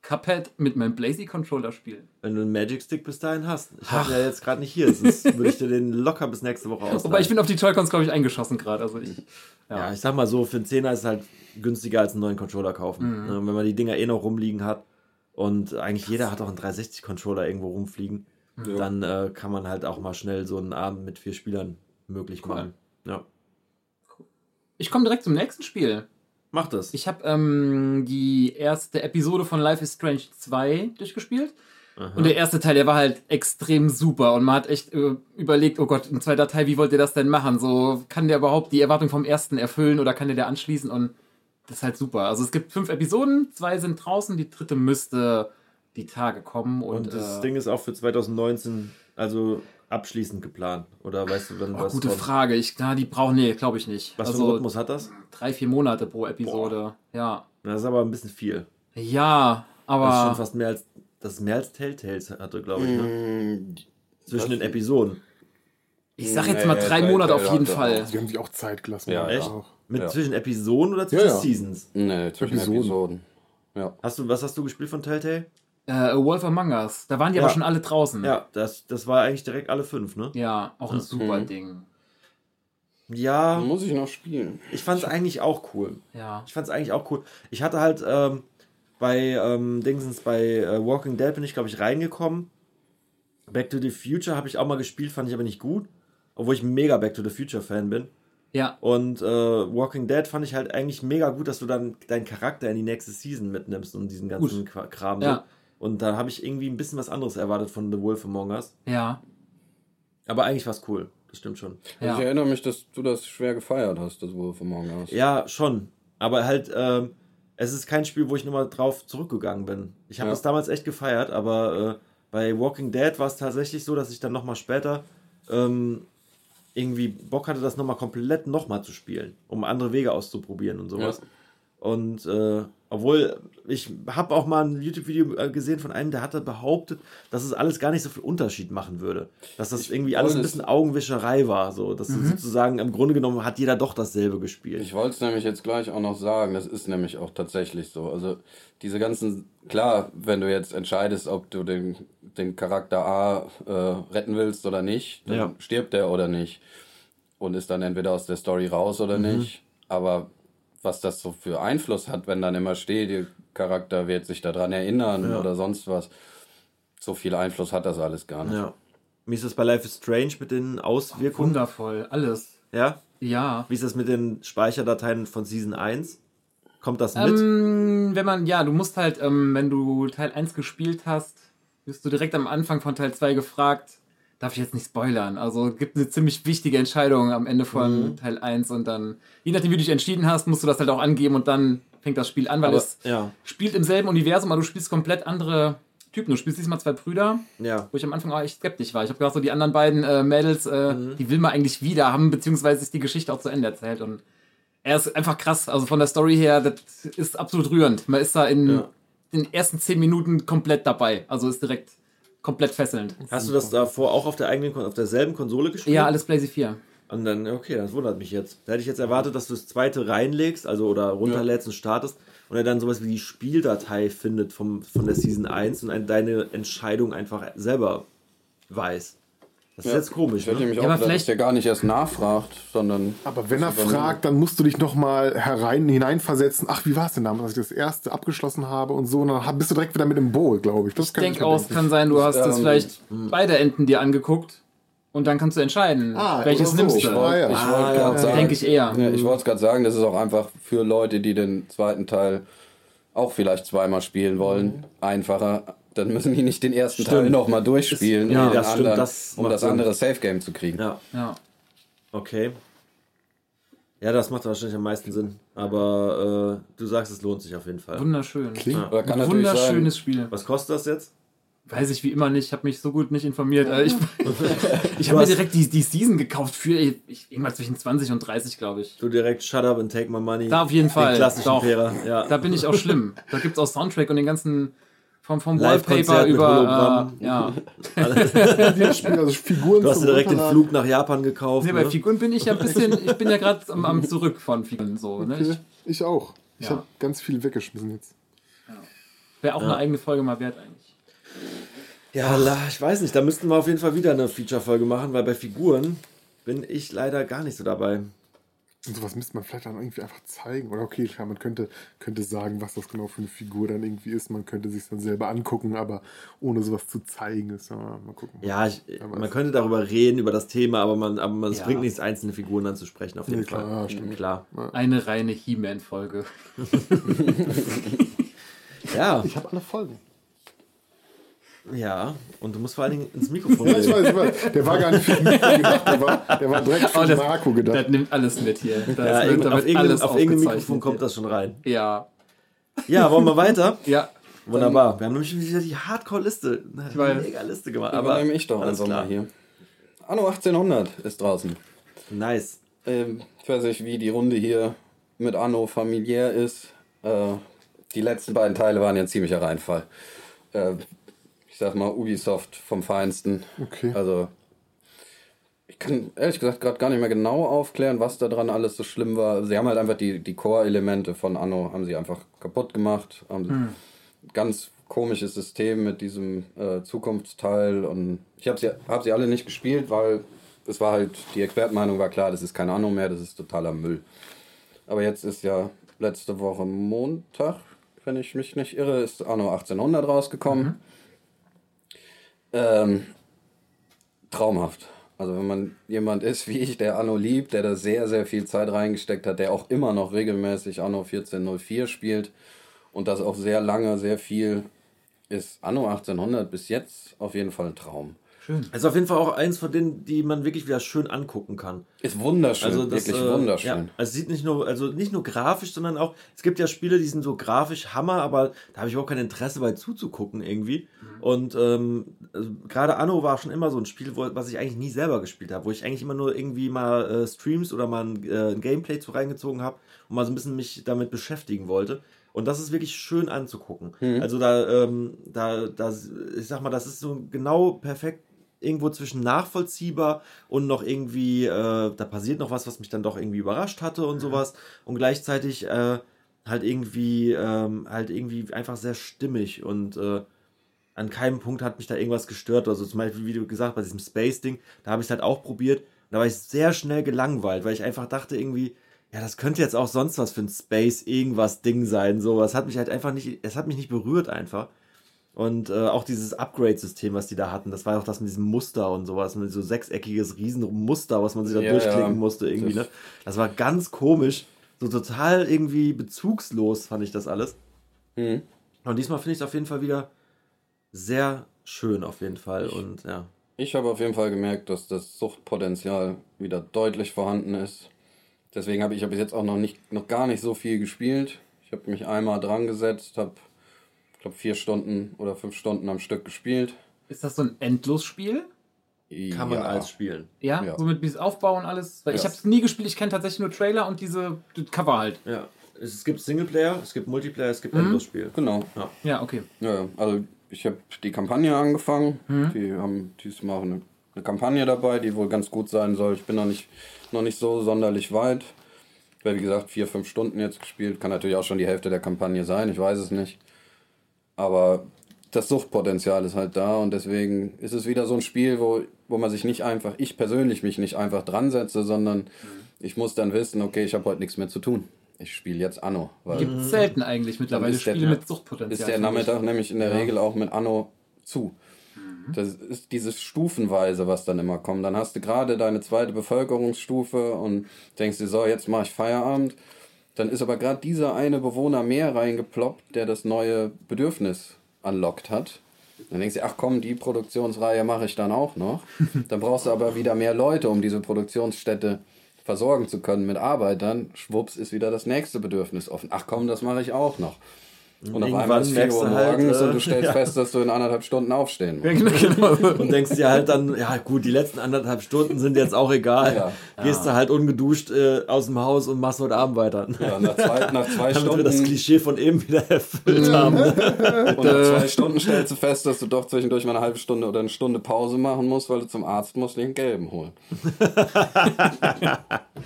Cuphead mit meinem Blazy Controller spielen. Wenn du einen Magic Stick bis dahin hast. Ich habe ja jetzt gerade nicht hier, sonst würde ich dir den locker bis nächste Woche ausleihen. Wobei ich bin auf die Joy-Cons, glaube ich, eingeschossen gerade. Also ich. Ja, ich sag mal so, für einen Zehner ist es halt günstiger als einen neuen Controller kaufen. Mhm. Ne, Wenn man die Dinger eh noch rumliegen hat und eigentlich jeder hat auch einen 360-Controller irgendwo rumfliegen, Mhm. dann äh, kann man halt auch mal schnell so einen Abend mit vier Spielern möglich machen. Ja. Ich komme direkt zum nächsten Spiel. Mach das. Ich habe ähm, die erste Episode von Life is Strange 2 durchgespielt. Und der erste Teil, der war halt extrem super. Und man hat echt äh, überlegt, oh Gott, ein zweiter Teil, wie wollt ihr das denn machen? So, kann der überhaupt die Erwartung vom ersten erfüllen oder kann der der anschließen? Und das ist halt super. Also es gibt fünf Episoden, zwei sind draußen, die dritte müsste die Tage kommen. Und, Und das äh, Ding ist auch für 2019 also abschließend geplant. Oder weißt du, wenn oh, was gute kommt? Frage. Ich, na, die brauchen, nee, glaube ich nicht. Was für also einen Rhythmus hat das? drei, vier Monate pro Episode. Ja. Das ist aber ein bisschen viel. Ja, aber. Das ist schon fast mehr als, das ist mehr als Telltales hatte, glaube ich, ne? Mm, Zwischen den Episoden. Ich sag jetzt mal drei Monate auf jeden Fall. Die haben sich auch Zeit gelassen. Ja, echt? Auch. Mit Ja. zwischen Episoden oder zwischen Ja, ja. Seasons? Nee, zwischen Episoden. Episoden. Ja. Hast du, was hast du gespielt von Telltale? Äh, A Wolf Among Us. Da waren die Ja. aber schon alle draußen. Ja, das, das war eigentlich direkt alle fünf, ne? Ja, auch ein super Mhm. Ding. Ja, Muss ich noch spielen. ich fand es eigentlich auch cool. Ja. Ich fand es eigentlich auch cool. Ich hatte halt ähm, bei ähm, Dingsens bei äh, Walking Dead bin ich, glaube ich, reingekommen. Back to the Future habe ich auch mal gespielt, fand ich aber nicht gut. Obwohl ich ein mega Back to the Future Fan bin. Ja. Und äh, Walking Dead fand ich halt eigentlich mega gut, dass du dann deinen Charakter in die nächste Season mitnimmst und diesen ganzen Qua- Kram. so. Und da habe ich irgendwie ein bisschen was anderes erwartet von The Wolf Among Us. Ja. Aber eigentlich war es cool. Das stimmt schon. Ja. Ich erinnere mich, dass du das schwer gefeiert hast, das Wolf Among Us. Ja, schon. Aber halt, ähm, es ist kein Spiel, wo ich nochmal drauf zurückgegangen bin. Ich habe Ja. das damals echt gefeiert, aber äh, bei Walking Dead war es tatsächlich so, dass ich dann nochmal später ähm, irgendwie Bock hatte, das nochmal komplett nochmal zu spielen, um andere Wege auszuprobieren und sowas. Ja. Und äh, obwohl ich habe auch mal ein YouTube-Video äh, gesehen von einem, der hatte behauptet, dass es alles gar nicht so viel Unterschied machen würde. Dass das irgendwie alles ein bisschen Augenwischerei war. So, dass sozusagen im Grunde genommen hat jeder doch dasselbe gespielt. Ich wollte es nämlich jetzt gleich auch noch sagen, das ist nämlich auch tatsächlich so. Also diese ganzen, klar, wenn du jetzt entscheidest, ob du den, den Charakter A äh, retten willst oder nicht, dann Ja. stirbt der oder nicht. Und ist dann entweder aus der Story raus oder Mhm. nicht. Aber was das so für Einfluss hat, wenn dann immer steht, der Charakter wird sich daran erinnern Ja. oder sonst was. So viel Einfluss hat das alles gar nicht. Ja. Wie ist das bei Life is Strange mit den Auswirkungen? Wundervoll. Alles. Ja? Ja. Wie ist das mit den Speicherdateien von Season 1? Kommt das mit? Ähm, wenn man, ja, du musst halt, ähm, wenn du Teil 1 gespielt hast, wirst du direkt am Anfang von Teil 2 gefragt, darf ich jetzt nicht spoilern. Also gibt eine ziemlich wichtige Entscheidung am Ende von Teil 1 und dann, je nachdem wie du dich entschieden hast, musst du das halt auch angeben und dann fängt das Spiel an, weil Aber- es ja. spielt im selben Universum, aber du spielst komplett andere Typen. Du spielst diesmal zwei Brüder, Ja. wo ich am Anfang auch echt skeptisch war. Ich habe gedacht, so die anderen beiden äh, Mädels, äh, Mhm. die will man eigentlich wieder haben, beziehungsweise ist die Geschichte auch zu Ende erzählt. Und er ist einfach krass. Also von der Story her, das ist absolut rührend. Man ist da in Ja. den ersten zehn Minuten komplett dabei. Also ist direkt komplett fesselnd. Hast du das davor auch auf der eigenen, auf derselben Konsole gespielt? Ja, alles PlayStation 4. Und dann, okay, das wundert mich jetzt. Da hätte ich jetzt erwartet, dass du das zweite reinlegst, also oder runterlädst und startest und er dann sowas wie die Spieldatei findet vom, von der Season 1 und ein, deine Entscheidung einfach selber weiß. Das ist Ja. jetzt komisch, Ich hätte ne? nämlich Ja, auch aber gedacht, dass vielleicht- der gar nicht erst nachfragt, sondern. Aber wenn er fragt, dann musst du dich nochmal herein, hineinversetzen. Ach, wie war es denn damals, als ich das erste abgeschlossen habe und so. Und dann bist du direkt wieder mit im Boot, glaube ich. Das Ich kann denke auch, es kann sein, du hast das vielleicht beide Enden dir angeguckt und dann kannst du entscheiden, Ah, welches so. nimmst Ich du. war- ja. Ich Ah, wollte ja, gerade sagen, Denke ich eher. Ja, ich wollte es gerade sagen, das ist auch einfach für Leute, die den zweiten Teil auch vielleicht zweimal spielen wollen, einfacher. Dann müssen die nicht den ersten Teil Stimmt. nochmal durchspielen, Ja, um, das stimmt, anderen, das um das andere Safe Game zu kriegen. Ja, Ja. okay. Ja, das macht wahrscheinlich am meisten Sinn. Aber äh, du sagst, es lohnt sich auf jeden Fall. Wunderschön. Klingt. Oder kann sein, Wunderschönes Spiel. Was kostet das jetzt? Weiß ich wie immer nicht, ich habe mich so gut nicht informiert. Äh, Ich, ich habe mir direkt die, die Season gekauft für ich, irgendwas zwischen 20 und 30, glaube ich. Du direkt shut up and take my money. Da auf jeden Fall. Den klassischen Doch. Ja. Da bin ich auch schlimm. Da gibt es auch Soundtrack und den ganzen vom, vom Live-Konzert Wallpaper über. Äh, ja. Spiel, also Figuren Du hast dir direkt den. Flug nach Japan gekauft. Nee, bei ne? Figuren bin ich ja ein bisschen, ich bin ja gerade am, am Zurück von Figuren so. Ne? Okay. Ich, Ich auch. Ich Ja. habe ganz viel weggeschmissen jetzt. Wäre auch eine eigene Folge mal wert eigentlich. Ja, la- ich weiß nicht. Da müssten wir auf jeden Fall wieder eine Feature-Folge machen, weil bei Figuren bin ich leider gar nicht so dabei. Und sowas müsste man vielleicht dann irgendwie einfach zeigen. Oder okay, klar, man könnte, könnte sagen, was das genau für eine Figur dann irgendwie ist. Man könnte sich dann selber angucken, aber ohne sowas zu zeigen, ist ja mal gucken. Ja, ich, man könnte darüber reden, über das Thema, aber man, aber man, es Ja. bringt nichts, einzelne Figuren anzusprechen, auf jeden Nee, klar, Fall. ja, stimmt. Klar. Eine reine He-Man-Folge. Ja, Ich habe alle Folgen. Ja. Und du musst vor allen Dingen ins Mikrofon Ja, ich reden. weiß, ich weiß. Der war gar nicht für mich gedacht, der war, der war direkt für Oh, das, Marco gedacht. das nimmt alles mit hier. Das Ja, wird, auf irgendeinem auf irgendeinem Mikrofon kommt das schon rein. Ja. Ja, wollen wir weiter? Ja. Wunderbar. Wir haben nämlich wieder die Hardcore-Liste. Eine weiß. mega Liste gemacht. Aber nehme ich doch alles einfach klar. mal hier. Anno 1800 ist draußen. Nice. Ähm, ich weiß nicht, wie die Runde hier mit Anno familiär ist. Äh, die letzten beiden Teile waren ja ein ziemlicher Reinfall. Äh, ich sag mal Ubisoft vom Feinsten. Okay. Also, ich kann ehrlich gesagt gerade gar nicht mehr genau aufklären, was da dran alles so schlimm war. Sie haben halt einfach die, die Core-Elemente von Anno haben sie einfach kaputt gemacht. Haben Hm. Ganz komisches System mit diesem äh, Zukunftsteil und ich habe sie, hab sie alle nicht gespielt, weil es war halt, die Expertenmeinung war klar, das ist kein Anno mehr, das ist totaler Müll. Aber jetzt ist ja letzte Woche Montag, wenn ich mich nicht irre, ist Anno 1800 rausgekommen. Ähm, traumhaft. Also wenn man jemand ist wie ich, der Anno liebt, der da sehr, sehr viel Zeit reingesteckt hat, der auch immer noch regelmäßig Anno 1404 spielt und das auch sehr lange, sehr viel, ist Anno 1800 bis jetzt auf jeden Fall ein Traum. Schön. Also auf jeden Fall auch eins von denen, die man wirklich wieder schön angucken kann. Ist wunderschön, Also das, wirklich äh, wunderschön. Ja, also es sieht nicht nur, also nicht nur grafisch, sondern auch, es gibt ja Spiele, die sind so grafisch Hammer, aber da habe ich überhaupt kein Interesse bei zuzugucken irgendwie. Und ähm, also gerade Anno war schon immer so ein Spiel, wo, was ich eigentlich nie selber gespielt habe, wo ich eigentlich immer nur irgendwie mal äh, Streams oder mal ein, äh, ein Gameplay zu reingezogen habe und mal so ein bisschen mich damit beschäftigen wollte. Und das ist wirklich schön anzugucken. Also da, ähm, da, da, ich sag mal, das ist so genau perfekt irgendwo zwischen nachvollziehbar und noch irgendwie, äh, da passiert noch was, was mich dann doch irgendwie überrascht hatte und sowas. Und gleichzeitig äh, halt irgendwie, ähm, halt irgendwie einfach sehr stimmig und äh, an keinem Punkt hat mich da irgendwas gestört. Also zum Beispiel, wie du gesagt, bei diesem Space-Ding, da habe ich es halt auch probiert. Und da war ich sehr schnell gelangweilt, weil ich einfach dachte irgendwie, ja, das könnte jetzt auch sonst was für ein Space irgendwas Ding sein. So, das hat mich halt einfach nicht, es hat mich nicht berührt einfach. Und äh, auch dieses Upgrade-System, was die da hatten, das war auch das mit diesem Muster und sowas, mit so sechseckiges Riesenmuster, was man sich da Ja, durchklicken ja. musste irgendwie, Das- ne? Das war ganz komisch, so total irgendwie bezugslos fand ich das alles. Mhm. Und diesmal finde ich es auf jeden Fall wieder sehr schön auf jeden Fall und ja. Ich habe auf jeden Fall gemerkt, dass das Suchtpotenzial wieder deutlich vorhanden ist. Deswegen habe ich, bis jetzt auch noch nicht, noch gar nicht so viel gespielt. Ich habe mich einmal dran gesetzt, habe, glaube, vier Stunden oder fünf Stunden am Stück gespielt. Ist das so ein Endlosspiel? Kann man Ja. als spielen. Ja, Ja. so mit dieses Aufbau und alles. Weil ich Ja. habe es nie gespielt, ich kenne tatsächlich nur Trailer und diese Cover halt. Ja. Es, gibt Singleplayer, es gibt Multiplayer, es Mhm. gibt Endlosspiel. Genau. Ja, okay. Ja, ja. also ich habe die Kampagne angefangen. Mhm. Die haben diesmal eine, eine Kampagne dabei, die wohl ganz gut sein soll. Ich bin noch nicht, noch nicht so sonderlich weit. Ich habe, wie gesagt, vier, fünf Stunden jetzt gespielt. Kann natürlich auch schon die Hälfte der Kampagne sein, ich weiß es nicht. Aber das Suchtpotenzial ist halt da und deswegen ist es wieder so ein Spiel, wo, wo man sich nicht einfach, ich persönlich mich nicht einfach dran setze, sondern ich muss dann wissen, okay, ich habe heute nichts mehr zu tun. Ich spiele jetzt Anno. Gibt es selten eigentlich mittlerweile der- Spiele ja. mit Suchtpotenzial. ist der. Nachmittag nämlich in der Regel auch mit Anno zu. Das ist dieses Stufenweise, was dann immer kommt. Dann hast du gerade deine zweite Bevölkerungsstufe und denkst dir, so, jetzt mache ich Feierabend. Dann ist aber gerade dieser eine Bewohner mehr reingeploppt, der das neue Bedürfnis anlockt hat. Dann denkst du, ach komm, die Produktionsreihe mache ich dann auch noch. Dann brauchst du aber wieder mehr Leute, um diese Produktionsstätte versorgen zu können mit Arbeitern. Schwupps ist wieder das nächste Bedürfnis offen. Ach komm, das mache ich auch noch. Und auf Irgendwann einmal ist 4 merkst Uhr du halt, morgens äh, und du stellst ja. fest, dass du in anderthalb Stunden aufstehen musst. Ja, genau, genau. Und denkst dir halt dann, ja gut, die letzten anderthalb Stunden sind jetzt auch egal. Ja. Gehst du halt ungeduscht äh, aus dem Haus und machst heute Abend weiter. Ja, nach zwei, nach zwei Damit wir das Stunden Klischee von eben wieder erfüllt haben. Ne? Und nach zwei Stunden stellst du fest, dass du doch zwischendurch mal eine halbe Stunde oder eine Stunde Pause machen musst, weil du zum Arzt musst und den gelben holen.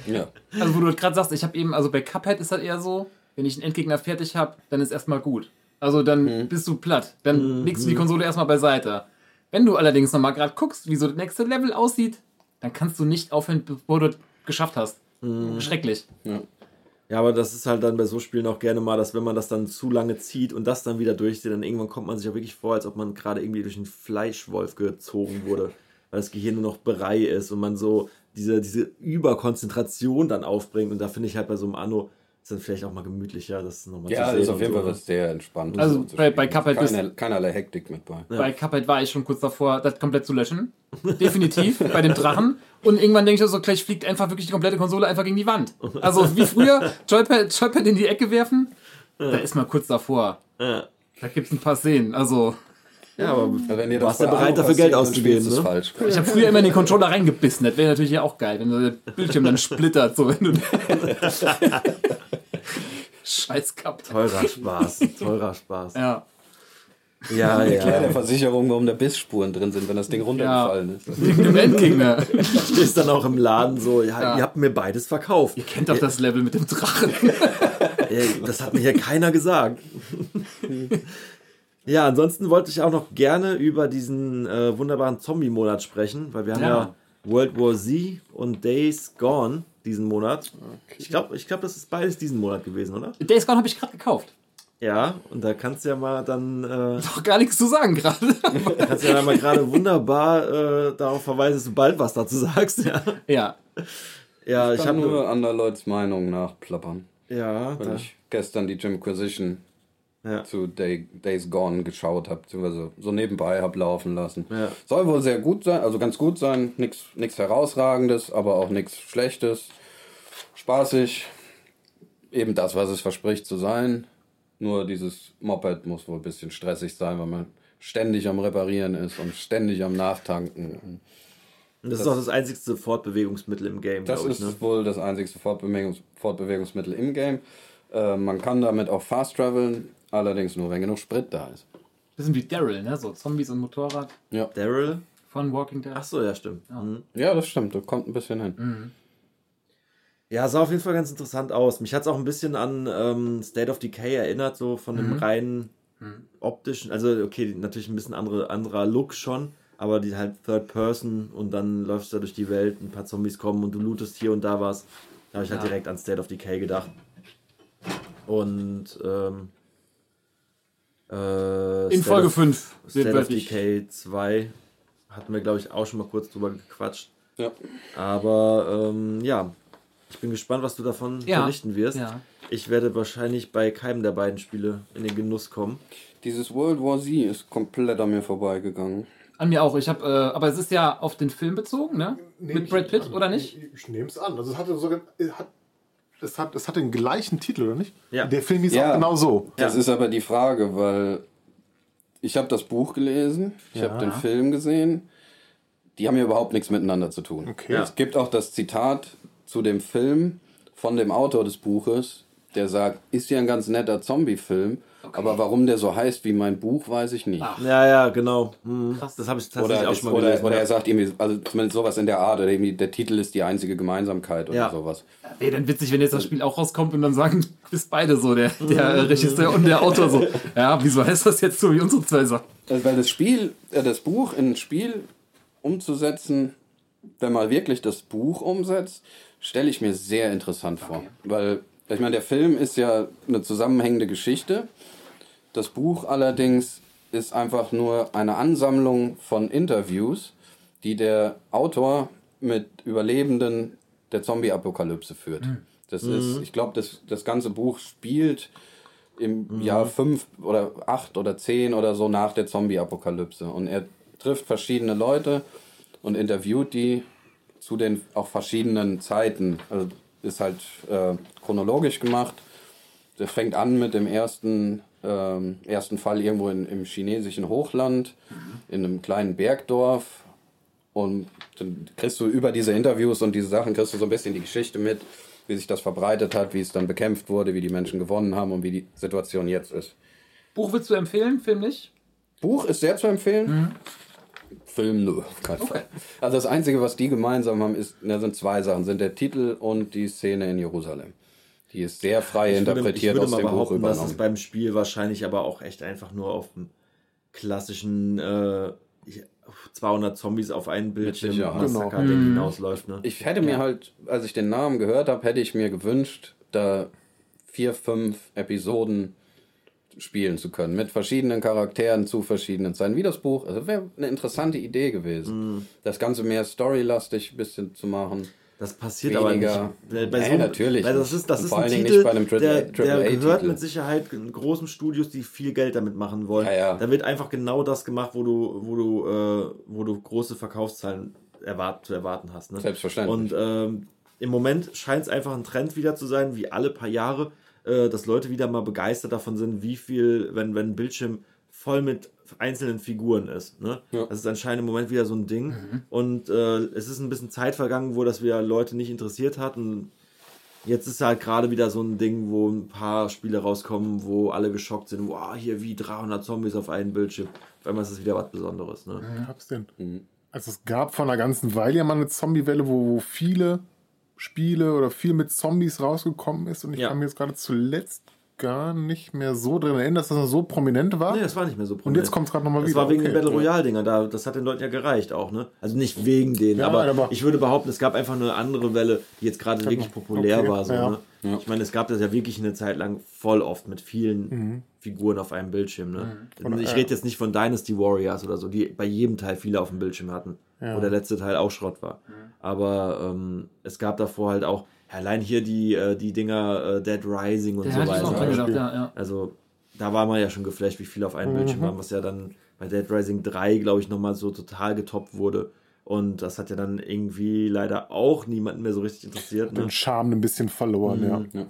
ja. Also wo du gerade sagst, ich habe eben, also bei Cuphead ist das eher so, wenn ich einen Endgegner fertig habe, dann ist erstmal gut. Also dann Mhm. bist du platt. Dann legst du die Konsole erstmal beiseite. Wenn du allerdings nochmal gerade guckst, wie so das nächste Level aussieht, dann kannst du nicht aufhören, bevor du es geschafft hast. Mhm. Schrecklich. Ja, aber das ist halt dann bei so Spielen auch gerne mal, dass wenn man das dann zu lange zieht und das dann wieder durchzieht, dann irgendwann kommt man sich auch wirklich vor, als ob man gerade irgendwie durch einen Fleischwolf gezogen wurde, weil das Gehirn nur noch Brei ist und man so diese, diese Überkonzentration dann aufbringt. Und da finde ich halt bei so einem Anno ist dann vielleicht auch mal gemütlicher, das nochmal Ja, zu das sehen. ist auf jeden Fall so. was sehr entspannt. Also bei- bei Cuphead Keine, keinerlei Hektik mit bei. Bei Cuphead war ich schon kurz davor, das komplett zu löschen. Definitiv, bei dem Drachen. Und irgendwann denke ich so, gleich fliegt einfach wirklich die komplette Konsole einfach gegen die Wand. Also wie früher, Joypad, Joypad in die Ecke werfen, da ist mal kurz davor. Ja. Da gibt es ein paar Szenen. Also Ja, aber wenn dir Warst das ja bereit, dafür Geld auszugeben, ne? falsch. ich habe früher immer in den Controller reingebissen. Das wäre natürlich ja auch geil, wenn der Bildschirm dann splittert. So, wenn du Scheiß gehabt. teurer Spaß, teurer Spaß. Ja. Ja, Erklär der ja. Versicherung, warum da Bissspuren drin sind, wenn das Ding runtergefallen ist. Wegen dem Endgegner. Stehst dann auch im Laden so, ja, Ja. ihr habt mir beides verkauft. Kennt doch das Level mit dem Drachen. Ey, das hat mir hier keiner gesagt. ja, ansonsten wollte ich auch noch gerne über diesen äh, wunderbaren Zombie-Monat sprechen, weil wir haben ja. Ja. World War Z und Days Gone diesen Monat. Ich glaube, ich glaub, das ist beides diesen Monat gewesen, oder? Days Gone habe ich gerade gekauft. Ja, und da kannst du ja mal dann, äh, Doch gar nichts zu sagen gerade. kannst du ja mal gerade wunderbar äh, darauf verweisen, dass du bald was dazu sagst. Ja, ja. ja ich Ich habe kann nur anderer Leute Meinung nachplappern. Ja, Weil da, ich gestern die Jimquisition ja. zu Day, Days Gone geschaut habe, beziehungsweise so nebenbei habe laufen lassen. Ja. Soll wohl sehr gut sein, also ganz gut sein, nichts herausragendes, aber auch nichts Schlechtes. Spaßig, eben das, was es verspricht zu sein. Nur dieses Moped muss wohl ein bisschen stressig sein, weil man ständig am Reparieren ist und ständig am Nachtanken. Und das, ist auch das einzigste Fortbewegungsmittel im Game, Das ich. ist Ne? wohl das einzigste Fortbewegungs Fortbewegungsmittel im Game. Äh, man kann damit auch fast traveln, allerdings nur, wenn genug Sprit da ist. Bisschen wie Daryl, ne? So Zombies und Motorrad Ja, Daryl? von Walking Dead. Ach so, ja, stimmt. Mhm. ja das stimmt, das kommt ein bisschen hin. Ja, sah auf jeden Fall ganz interessant aus. Mich hat es auch ein bisschen an ähm, State of Decay erinnert, so von dem reinen optischen, also okay, natürlich ein bisschen andere, anderer Look schon, aber die halt Third Person und dann läufst du da durch die Welt, ein paar Zombies kommen und du lootest hier und da was. Da habe ich halt Ja. direkt an State of Decay gedacht. Und ähm, äh, In State Folge of- 5 State of. Decay 2 hatten wir, glaube ich, auch schon mal kurz drüber gequatscht. Ja. Aber ähm, ja, ich bin gespannt, was du davon Ja. berichten wirst. Ja. Ich werde wahrscheinlich bei keinem der beiden Spiele in den Genuss kommen. Dieses World War Z ist komplett an mir vorbeigegangen. An mir auch. Ich habe, äh, aber es ist ja auf den Film bezogen, ne? Mit Brad Pitt, oder nicht? Ich, ich nehme es an. Also es hatte sogar, es hat es hat, es hat den gleichen Titel, oder nicht? Ja. Der Film hieß Ja. auch genau so. Das ist aber die Frage, weil ich habe das Buch gelesen, ich Ja. habe den Film gesehen. Die haben ja überhaupt nichts miteinander zu tun. Okay. Ja. Es gibt auch das Zitat zu dem Film von dem Autor des Buches, der sagt, ist ja ein ganz netter Zombie-Film, aber warum der so heißt wie mein Buch, weiß ich nicht. Ja, ja, genau. Hm. Das habe ich tatsächlich Oder, auch ist, schon mal oder, gelesen. oder ja. er sagt irgendwie, also zumindest sowas in der Art, oder irgendwie der Titel ist die einzige Gemeinsamkeit oder Ja. sowas. Wäre dann witzig, wenn jetzt das Spiel auch rauskommt und dann sagen, bist beide so, der, der äh, Regisseur und der Autor so. Ja, wieso heißt das jetzt so wie unsere zwei Sachen? Also, weil das Spiel, äh, das Buch in ein Spiel umzusetzen, wenn man wirklich das Buch umsetzt, stelle ich mir sehr interessant vor. Weil, ich meine, der Film ist ja eine zusammenhängende Geschichte. Das Buch allerdings ist einfach nur eine Ansammlung von Interviews, die der Autor mit Überlebenden der Zombie-Apokalypse führt. Das ist, ich glaube, das, das ganze Buch spielt im Jahr fünf oder acht oder zehn oder so nach der Zombie-Apokalypse. Und er trifft verschiedene Leute und interviewt die zu den auch verschiedenen Zeiten. Also ist halt äh, chronologisch gemacht. Der fängt an mit dem ersten, ähm, ersten Fall irgendwo in, im chinesischen Hochland, in einem kleinen Bergdorf. Und dann kriegst du über diese Interviews und diese Sachen, kriegst du so ein bisschen die Geschichte mit, wie sich das verbreitet hat, wie es dann bekämpft wurde, wie die Menschen gewonnen haben und wie die Situation jetzt ist. Buch willst du empfehlen, Film nicht? Buch ist sehr zu empfehlen. Film nur, auf keinen Fall. Also das Einzige, was die gemeinsam haben, ist, da sind zwei Sachen, sind der Titel und die Szene in Jerusalem. Die ist sehr frei ich würde, ich interpretiert würde aus mal dem Buch behaupten, dass es übernommen. beim Spiel wahrscheinlich aber auch echt einfach nur auf dem klassischen äh, 200 Zombies auf einen Bildschirm. Massaker Genau. Ding hinausläuft. Ne? Ich hätte mir halt, als ich den Namen gehört habe, hätte ich mir gewünscht, da vier, fünf Episoden spielen zu können. Mit verschiedenen Charakteren zu verschiedenen Zeiten. Wie das Buch. Also wäre eine interessante Idee gewesen. Mhm. Das Ganze mehr storylastig ein bisschen zu machen. Das passiert Weniger. aber nicht. Bei Nee, so, natürlich Weil das ist, das ist vor ein allen Titel, nicht bei einem Triple- der, der Triple-A-Titel. gehört mit Sicherheit in großen Studios, die viel Geld damit machen wollen. Ja, ja. Da wird einfach genau das gemacht, wo du, wo du, äh, wo du große Verkaufszahlen erwart zu erwarten hast. Ne? Selbstverständlich. Und ähm, im Moment scheint es einfach ein Trend wieder zu sein, wie alle paar Jahre, äh, dass Leute wieder mal begeistert davon sind, wie viel, wenn, wenn ein Bildschirm voll mit einzelnen Figuren ist. Ne? Ja. Das ist anscheinend im Moment wieder so ein Ding. Und äh, es ist ein bisschen Zeit vergangen, wo das wieder Leute nicht interessiert hat. Und jetzt ist halt gerade wieder so ein Ding, wo ein paar Spiele rauskommen, wo alle geschockt sind. Wow, hier wie 300 Zombies auf einem Bildschirm. Auf einmal ist es wieder was Besonderes. Ne? gab's denn? Mhm. Also es gab vor einer ganzen Weile ja mal eine Zombie-Welle, wo, wo viele Spiele oder viel mit Zombies rausgekommen ist und ich Ja. kann mir jetzt gerade zuletzt gar nicht mehr so drin erinnern, dass das noch so prominent war. Nee, das war nicht mehr so und jetzt kommt es gerade nochmal Das wieder. war wegen okay. den Battle Royale-Dinger, da, das hat den Leuten ja gereicht auch, ne? Also nicht wegen denen, Ja, aber, aber- ich würde behaupten, es gab einfach eine andere Welle, die jetzt gerade wirklich populär okay, war. So, ja. ne? Ich meine, es gab das ja wirklich eine Zeit lang voll oft mit vielen Mhm. Figuren auf einem Bildschirm. Ne? ich rede jetzt nicht von Dynasty Warriors oder so, die bei jedem Teil viele auf dem Bildschirm hatten, wo der letzte Teil auch Schrott war. Aber ähm, es gab davor halt auch, ja, allein hier die, äh, die Dinger äh, Dead Rising und Der so auch weiter. dran gedacht, ja, ja. Also da war man ja schon geflasht, wie viel auf einem Bildschirm waren, was ja dann bei Dead Rising 3, glaube ich, nochmal so total getoppt wurde. Und das hat ja dann irgendwie leider auch niemanden mehr so richtig interessiert, ne? Den Charme ein bisschen verloren, ja. Ja.